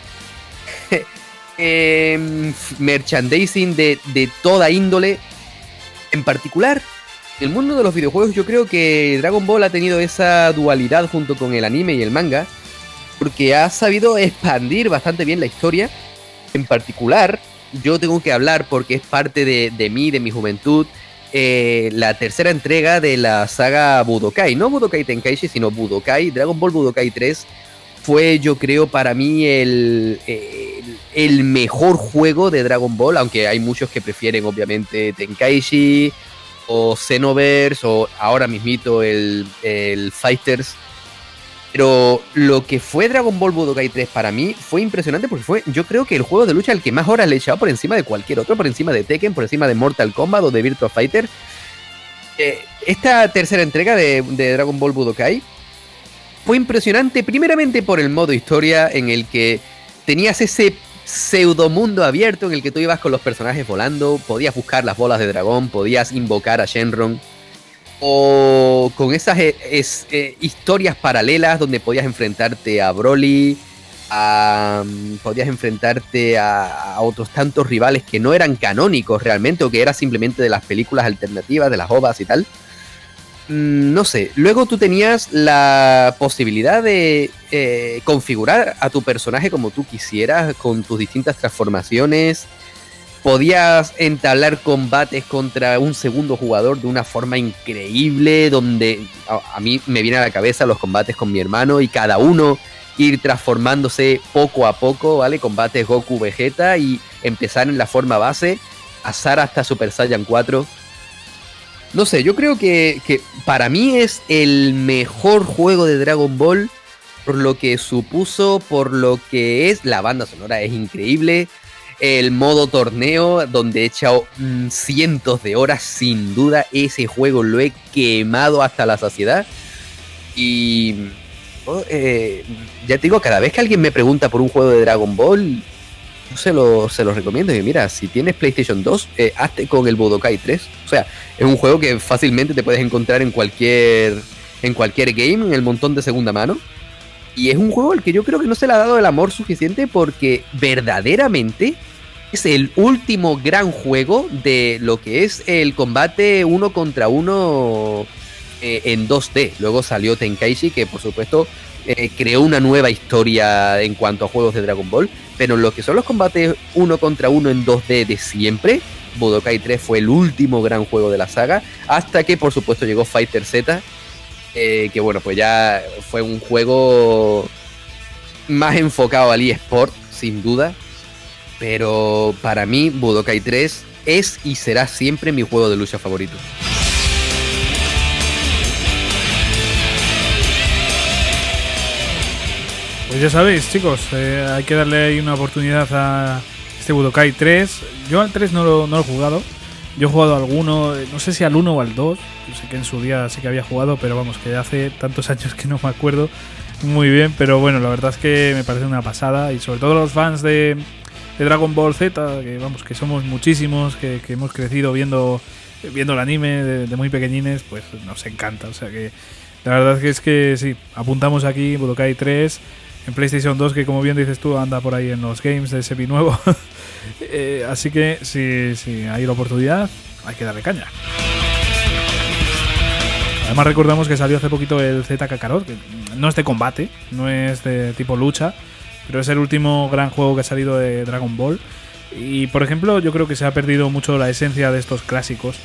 B: em, merchandising de, de toda índole. En particular, el mundo de los videojuegos yo creo que Dragon Ball ha tenido esa dualidad junto con el anime y el manga, porque ha sabido expandir bastante bien la historia. En particular, yo tengo que hablar porque es parte de, mí, de mi juventud, eh, la tercera entrega de la saga Budokai, no Budokai Tenkaichi, sino Budokai, Dragon Ball Budokai 3, fue yo creo para mí el, el, mejor juego de Dragon Ball, aunque hay muchos que prefieren obviamente Tenkaichi o Xenoverse o ahora mismito el, el Fighters pero lo que fue Dragon Ball Budokai 3 para mí fue impresionante porque fue, yo creo que el juego de lucha al que más horas le he echado por encima de cualquier otro, por encima de Tekken, por encima de Mortal Kombat o de Virtua Fighter. Eh, esta tercera entrega de, Dragon Ball Budokai fue impresionante, primeramente por el modo historia en el que tenías ese pseudo mundo abierto en el que tú ibas con los personajes volando, podías buscar las bolas de dragón, podías invocar a Shenron o con esas eh, eh, historias paralelas donde podías enfrentarte a Broly, mm, podías enfrentarte a, otros tantos rivales que no eran canónicos realmente o que eran simplemente de las películas alternativas, de las ovas y tal. Mm, no sé, luego tú tenías la posibilidad de eh, configurar a tu personaje como tú quisieras, con tus distintas transformaciones, podías entablar combates contra un segundo jugador de una forma increíble, donde a, mí me viene a la cabeza los combates con mi hermano y cada uno ir transformándose poco a poco, ¿vale? Combates Goku Vegeta y empezar en la forma base, pasar hasta Super Saiyan 4. No sé, yo creo que, que para mí es el mejor juego de Dragon Ball por lo que supuso, por lo que es. La banda sonora es increíble el modo torneo donde he echado mm, cientos de horas, sin duda ese juego lo he quemado hasta la saciedad. Y oh, eh, ya te digo, cada vez que alguien me pregunta por un juego de Dragon Ball, yo se lo, se lo recomiendo. Y mira, si tienes PlayStation 2, eh, hazte con el Budokai 3. O sea, es un juego que fácilmente te puedes encontrar en cualquier, en cualquier game, en el montón de segunda mano. Y es un juego al que yo creo que no se le ha dado el amor suficiente porque verdaderamente es el último gran juego de lo que es el combate uno contra uno eh, en 2D. Luego salió Tenkaichi, que por supuesto eh, creó una nueva historia en cuanto a juegos de Dragon Ball. Pero lo que son los combates uno contra uno en 2D de siempre, Budokai 3 fue el último gran juego de la saga. Hasta que por supuesto llegó Fighter Z eh, que bueno, pues ya fue un juego más enfocado al eSport, sin duda. Pero para mí, Budokai 3 es y será siempre mi juego de lucha favorito.
A: Pues ya sabéis, chicos, eh, hay que darle ahí una oportunidad a este Budokai 3. Yo al 3 no lo, no lo he jugado, yo he jugado alguno, no sé si al 1 o al 2. Yo sé que en su día sí que había jugado, pero vamos, que hace tantos años que no me acuerdo muy bien. Pero bueno, la verdad es que me parece una pasada. Y sobre todo los fans de, Dragon Ball Z, que vamos, que somos muchísimos, que, hemos crecido viendo, viendo el anime de, muy pequeñines, pues nos encanta. O sea que la verdad que es que sí, apuntamos aquí Budokai 3 en PlayStation 2, que como bien dices tú, anda por ahí en los games de Sepi nuevo. Eh, así que si, si hay la oportunidad, hay que darle caña. Además recordamos que salió hace poquito el Z Kakarot, que no es de combate, no es de tipo lucha, pero es el último gran juego que ha salido de Dragon Ball. Y por ejemplo, yo creo que se ha perdido mucho la esencia de estos clásicos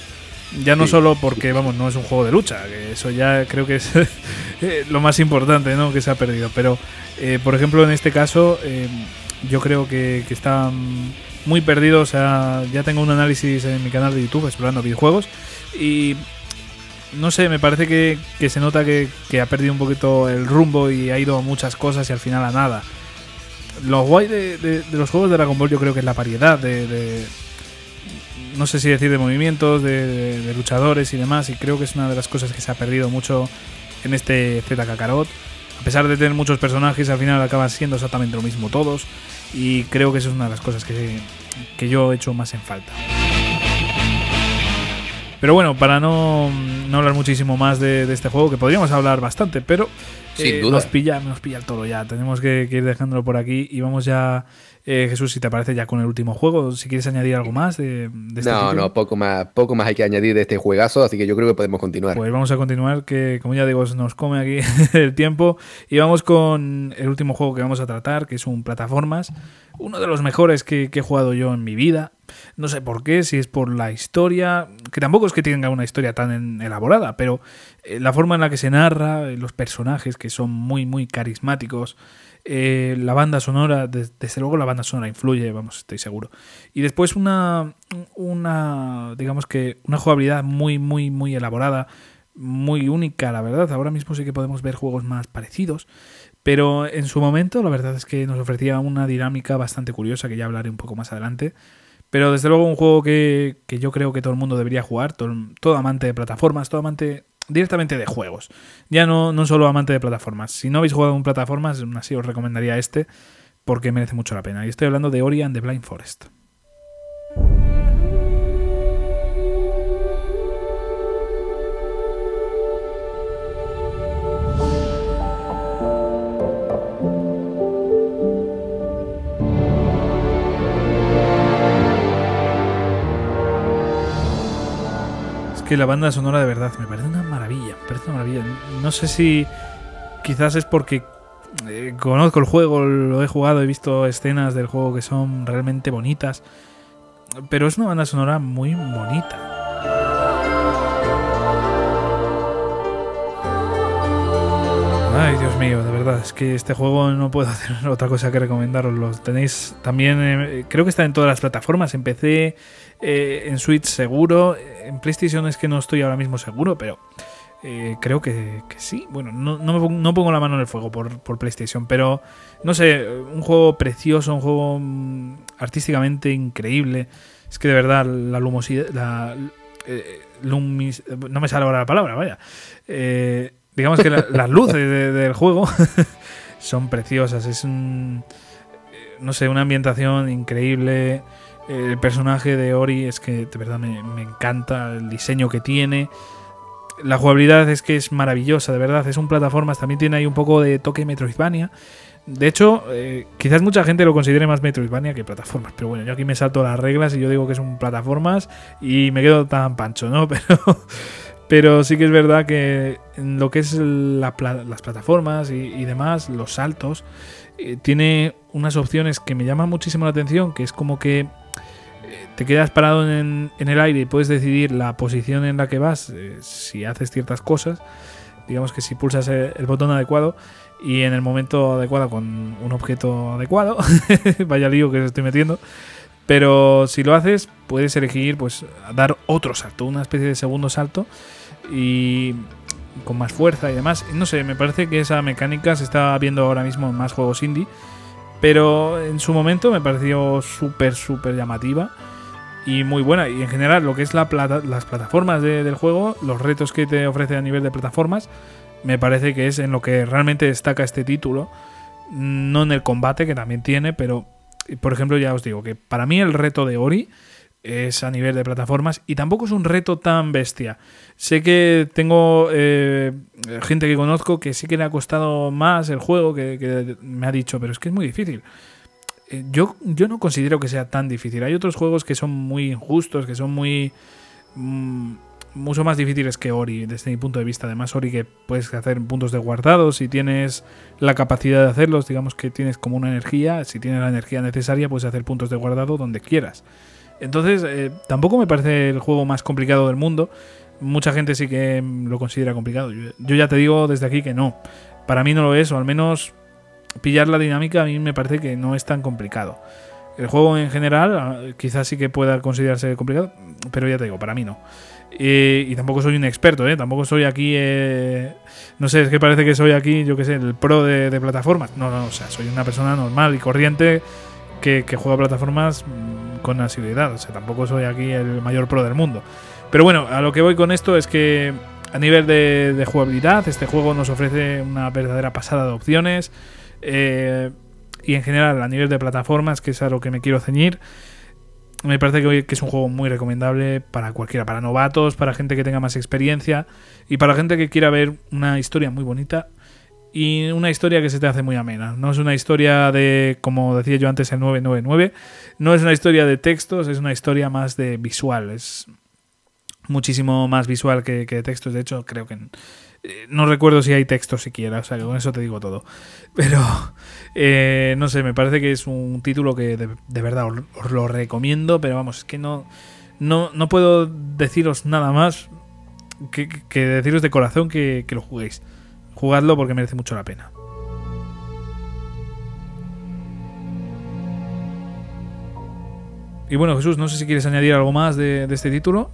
A: ya no solo porque, vamos, no es un juego de lucha, que eso ya creo que es eh, lo más importante, ¿no? Que se ha perdido. Pero, eh, por ejemplo, en este caso, eh, yo creo que, que, está muy perdido. O sea, ya tengo un análisis en mi canal de YouTube explorando videojuegos. Y no sé, me parece que, que se nota que, que, ha perdido un poquito el rumbo y ha ido a muchas cosas y al final a nada. Lo guay de, de, los juegos de Dragon Ball yo creo que es la variedad de no sé si decir de movimientos, de, luchadores y demás, y creo que es una de las cosas que se ha perdido mucho en este Z Kakarot. A pesar de tener muchos personajes, al final acaban siendo exactamente lo mismo todos, y creo que eso es una de las cosas que, que yo he hecho más en falta. Pero bueno, para no, no hablar muchísimo más de, este juego, que podríamos hablar bastante, pero
B: eh,
A: Nos, pilla, nos pilla el toro ya. Tenemos que, ir dejándolo por aquí y vamos ya, eh, Jesús, si te parece ya con el último juego, si quieres añadir algo más de, este
B: No, no, poco más, poco más hay que añadir de este juegazo, así que yo creo que podemos continuar.
A: Pues vamos a continuar, que como ya digo, nos come aquí el tiempo. Y vamos con el último juego que vamos a tratar, que es un plataformas, uno de los mejores que he jugado yo en mi vida. No sé por qué, si es por la historia, que tampoco es que tenga una historia tan elaborada, pero eh, la forma en la que se narra, eh, los personajes que son muy, muy carismáticos, eh, la banda sonora, desde luego la banda sonora influye, vamos, estoy seguro. Y después una, una, digamos que una jugabilidad muy, muy, muy elaborada, muy única, la verdad. Ahora mismo sí que podemos ver juegos más parecidos. Pero en su momento, la verdad es que nos ofrecía una dinámica bastante curiosa, que ya hablaré un poco más adelante. Pero desde luego un juego que, yo creo que todo el mundo debería jugar, todo, amante de plataformas, todo amante directamente de juegos. Ya no, no solo amante de plataformas. Si no habéis jugado en plataformas, así os recomendaría este porque merece mucho la pena. Y estoy hablando de Ori and the Blind Forest. que la banda sonora de verdad me parece parece una maravilla. No sé si quizás es porque eh, conozco el juego, lo he jugado, he visto escenas del juego que son realmente bonitas, pero es una banda sonora muy bonita. Ay, Dios mío, de verdad, es que este juego no puedo hacer otra cosa que recomendaros. Lo tenéis también, eh, creo que está en todas las plataformas. Empecé eh, en Switch seguro. En PlayStation es que no estoy ahora mismo seguro, pero eh, creo que, sí. Bueno, no, no, pongo la mano en el fuego por, PlayStation, pero no sé, un juego precioso, un juego mm, artísticamente increíble. Es que de verdad la lumosidad, la, eh, no me sale ahora la palabra, vaya. digamos que las luces del juego son preciosas. Es un, no sé, una ambientación increíble el personaje de Ori es que de verdad me, encanta el diseño que tiene. La jugabilidad es que es maravillosa, de verdad. Es un plataformas, también tiene ahí un poco de toque Metroidvania. De hecho, eh, quizás mucha gente lo considere más Metroidvania que plataformas. Pero bueno, yo aquí me salto las reglas y yo digo que es un plataformas y me quedo tan pancho, ¿no? Pero, pero sí que es verdad que en lo que es las plataformas y, demás, los saltos, eh, tiene unas opciones que me llaman muchísimo la atención, que es como que te quedas parado en, el aire y puedes decidir la posición en la que vas eh, si haces ciertas cosas. Digamos que si pulsas el, botón adecuado y en el momento adecuado con un objeto adecuado, vaya lío que estoy metiendo. Pero si lo haces, puedes elegir pues dar otro salto, una especie de segundo salto y con más fuerza y demás. No sé, me parece que esa mecánica se está viendo ahora mismo en más juegos indie pero en su momento me pareció súper, súper llamativa y muy buena. Y en general, lo que es la plata, las plataformas del juego, los retos que te ofrece a nivel de plataformas, me parece que es en lo que realmente destaca este título. No en el combate, que también tiene, pero por ejemplo, ya os digo que para mí el reto de Ori es a nivel de plataformas y tampoco es un reto tan bestia. Sé que tengo eh, gente que conozco que sí que le ha costado más el juego, que, me ha dicho, pero es que es muy difícil. Eh, yo, yo no considero que sea tan difícil. Hay otros juegos que son muy injustos, que son muy... Mm, mucho más difíciles que Ori, desde mi punto de vista. Además, Ori que puedes hacer puntos de guardado, si tienes la capacidad de hacerlos, digamos que tienes como una energía, si tienes la energía necesaria, puedes hacer puntos de guardado donde quieras. Entonces, eh, tampoco me parece el juego más complicado del mundo. Mucha gente sí que lo considera complicado. Yo, ya te digo desde aquí que no. Para mí no lo es, o al menos pillar la dinámica a mí me parece que no es tan complicado. El juego en general ah, quizás sí que pueda considerarse complicado, pero ya te digo, para mí no. y tampoco soy un experto, ¿eh? Tampoco soy aquí... Eh, no sé, es que parece que soy aquí, yo qué sé, el pro de, de plataformas. No, no, o sea, soy una persona normal y corriente que, juega plataformas mm, con asiduidad. O sea, tampoco soy aquí el mayor pro del mundo. Pero bueno, a lo que voy con esto es que a nivel de, jugabilidad, este juego nos ofrece una verdadera pasada de opciones. Eh, y en general, a nivel de plataformas, que es a lo que me quiero ceñir, me parece que, que es un juego muy recomendable para cualquiera, para novatos, para gente que tenga más experiencia y para gente que quiera ver una historia muy bonita y una historia que se te hace muy amena. No es una historia de, como decía yo antes, el 999, no es una historia de textos, es una historia más de visual, es muchísimo más visual que, que de textos, de hecho creo que eh, no recuerdo si hay textos siquiera, o sea que con eso te digo todo. Pero, eh, no sé, me parece que es un título que de, verdad os, lo recomiendo, pero vamos, es que no, no, no puedo deciros nada más que, deciros de corazón que lo juguéis. Jugadlo porque merece mucho la pena. Y bueno, Jesús, no sé si quieres añadir algo más de, de este título.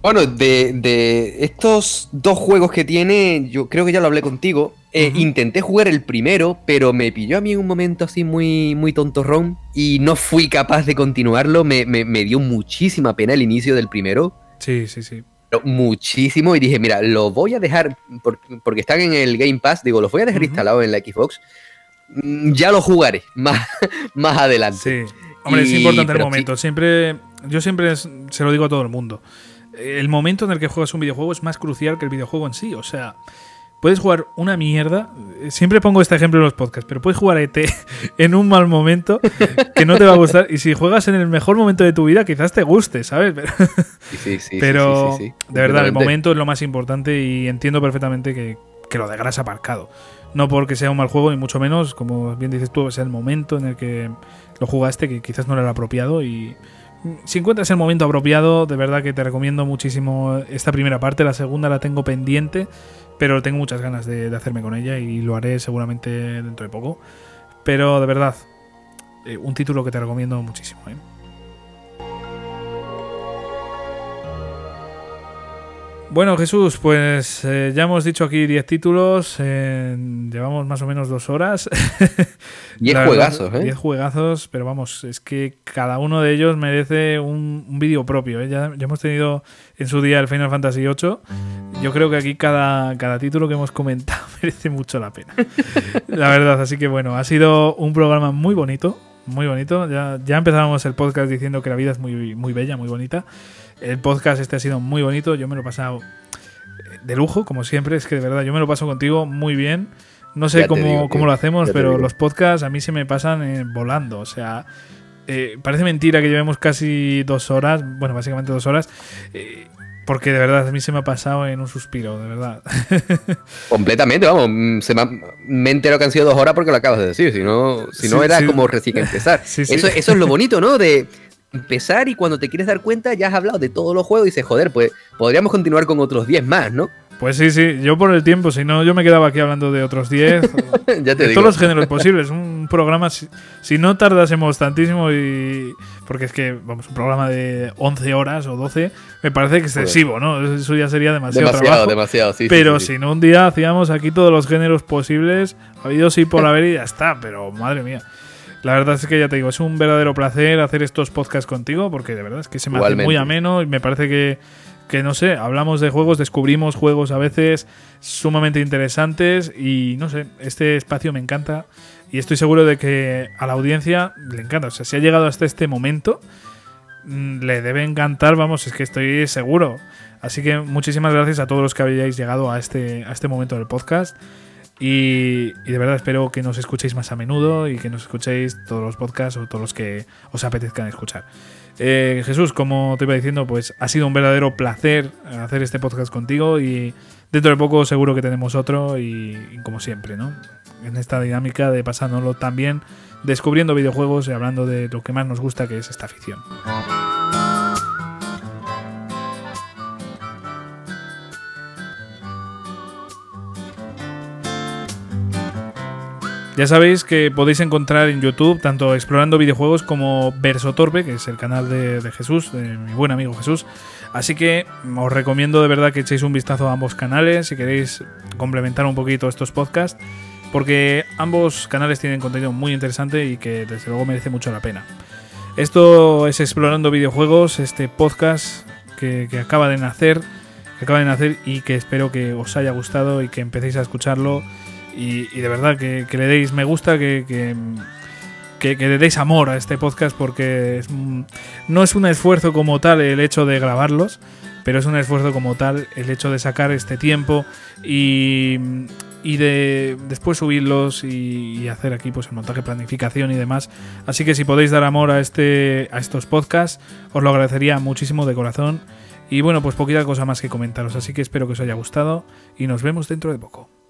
B: Bueno, de, de, estos dos juegos que tiene, yo creo que ya lo hablé contigo. Eh, uh -huh. Intenté jugar el primero, pero me pilló a mí en un momento así muy, muy tontorrón y no fui capaz de continuarlo. Me, me, me dio muchísima pena el inicio del primero.
A: Sí, sí, sí.
B: Muchísimo y dije, mira, lo voy a dejar, por, porque están en el Game Pass, digo, los voy a dejar uh -huh. instalados en la Xbox. Mm, ya lo jugaré más, más adelante.
A: Sí. Hombre, y, es importante el momento. Sí. Siempre, yo siempre se lo digo a todo el mundo el momento en el que juegas un videojuego es más crucial que el videojuego en sí. O sea, puedes jugar una mierda. Siempre pongo este ejemplo en los podcasts, pero puedes jugar ET en un mal momento que no te va a gustar. Y si juegas en el mejor momento de tu vida, quizás te guste, ¿sabes? Pero,
B: sí, sí,
A: pero sí, de verdad, el momento es lo más importante y entiendo perfectamente que, que lo dejarás aparcado. No porque sea un mal juego, ni mucho menos, como bien dices tú, es el momento en el que lo jugaste que quizás no era el apropiado y si encuentras el momento apropiado, de verdad que te recomiendo muchísimo esta primera parte. La segunda la tengo pendiente, pero tengo muchas ganas de, hacerme con ella y lo haré seguramente dentro de poco. Pero de verdad, eh, un título que te recomiendo muchísimo. ¿eh? Bueno, Jesús, pues eh, ya hemos dicho aquí 10 títulos, eh, llevamos más o menos dos horas.
B: 10 juegazos, ¿eh?
A: 10 juegazos, pero vamos, es que cada uno de ellos merece un, un vídeo propio. ¿eh? Ya, ya, hemos tenido en su día el Final Fantasy VIII. Yo creo que aquí cada, cada título que hemos comentado merece mucho la pena. la verdad, así que bueno, ha sido un programa muy bonito, muy bonito. Ya, ya empezábamos el podcast diciendo que la vida es muy, muy bella, muy bonita. El podcast este ha sido muy bonito, yo me lo he pasado de lujo, como siempre, es que de verdad yo me lo paso contigo muy bien. No sé cómo, digo, cómo lo hacemos, pero los podcasts a mí se me pasan eh, volando, o sea, eh, parece mentira que llevemos casi dos horas, bueno, básicamente dos horas, eh, porque de verdad a mí se me ha pasado en un suspiro, de verdad.
B: Completamente, vamos, mm, se me, ha, me entero que han sido dos horas porque lo acabas de decir, si no, si no sí, era sí. como recién empezar. sí, eso, eso es lo bonito, ¿no? De empezar y cuando te quieres dar cuenta ya has hablado de todos los juegos y dices, joder, pues podríamos continuar con otros 10 más, ¿no?
A: Pues sí, sí, yo por el tiempo, si no, yo me quedaba aquí hablando de otros 10.
B: ya te
A: de
B: digo.
A: todos los géneros posibles. Un programa, si, si, no tardásemos tantísimo y. Porque es que, vamos, un programa de 11 horas o 12 me parece excesivo, ¿no? Eso ya sería demasiado,
B: demasiado
A: trabajo.
B: Demasiado, sí.
A: Pero
B: sí, sí,
A: si no, un día hacíamos aquí todos los géneros posibles, habidos y por haber y ya está, pero madre mía. La verdad es que ya te digo, es un verdadero placer hacer estos podcasts contigo, porque de verdad es que se me Igualmente. hace muy ameno y me parece que, que, no sé, hablamos de juegos, descubrimos juegos a veces sumamente interesantes y no sé, este espacio me encanta y estoy seguro de que a la audiencia le encanta. O sea, si ha llegado hasta este momento, mm, le debe encantar, vamos, es que estoy seguro. Así que muchísimas gracias a todos los que habéis llegado a este, a este momento del podcast. Y, de verdad espero que nos escuchéis más a menudo y que nos escuchéis todos los podcasts o todos los que os apetezcan escuchar. Eh, Jesús, como te iba diciendo, pues ha sido un verdadero placer hacer este podcast contigo y dentro de poco seguro que tenemos otro y, y como siempre, ¿no? En esta dinámica de pasándolo también, descubriendo videojuegos y hablando de lo que más nos gusta, que es esta afición. Ya sabéis que podéis encontrar en YouTube tanto explorando videojuegos como Verso Torpe, que es el canal de, Jesús, de mi buen amigo Jesús. Así que os recomiendo de verdad que echéis un vistazo a ambos canales si queréis complementar un poquito estos podcasts, porque ambos canales tienen contenido muy interesante y que desde luego merece mucho la pena. Esto es Explorando Videojuegos, este podcast que, que acaba de nacer, que acaba de nacer y que espero que os haya gustado y que empecéis a escucharlo y, y de verdad que, que, le deis me gusta, que, que, que, le deis amor a este podcast porque no es un esfuerzo como tal el hecho de grabarlos, pero es un esfuerzo como tal el hecho de sacar este tiempo y, y de después subirlos y, hacer aquí pues el montaje, planificación y demás. Así que si podéis dar amor a este a estos podcasts, os lo agradecería muchísimo de corazón. Y bueno, pues poquita cosa más que comentaros, así que espero que os haya gustado y nos vemos dentro de poco.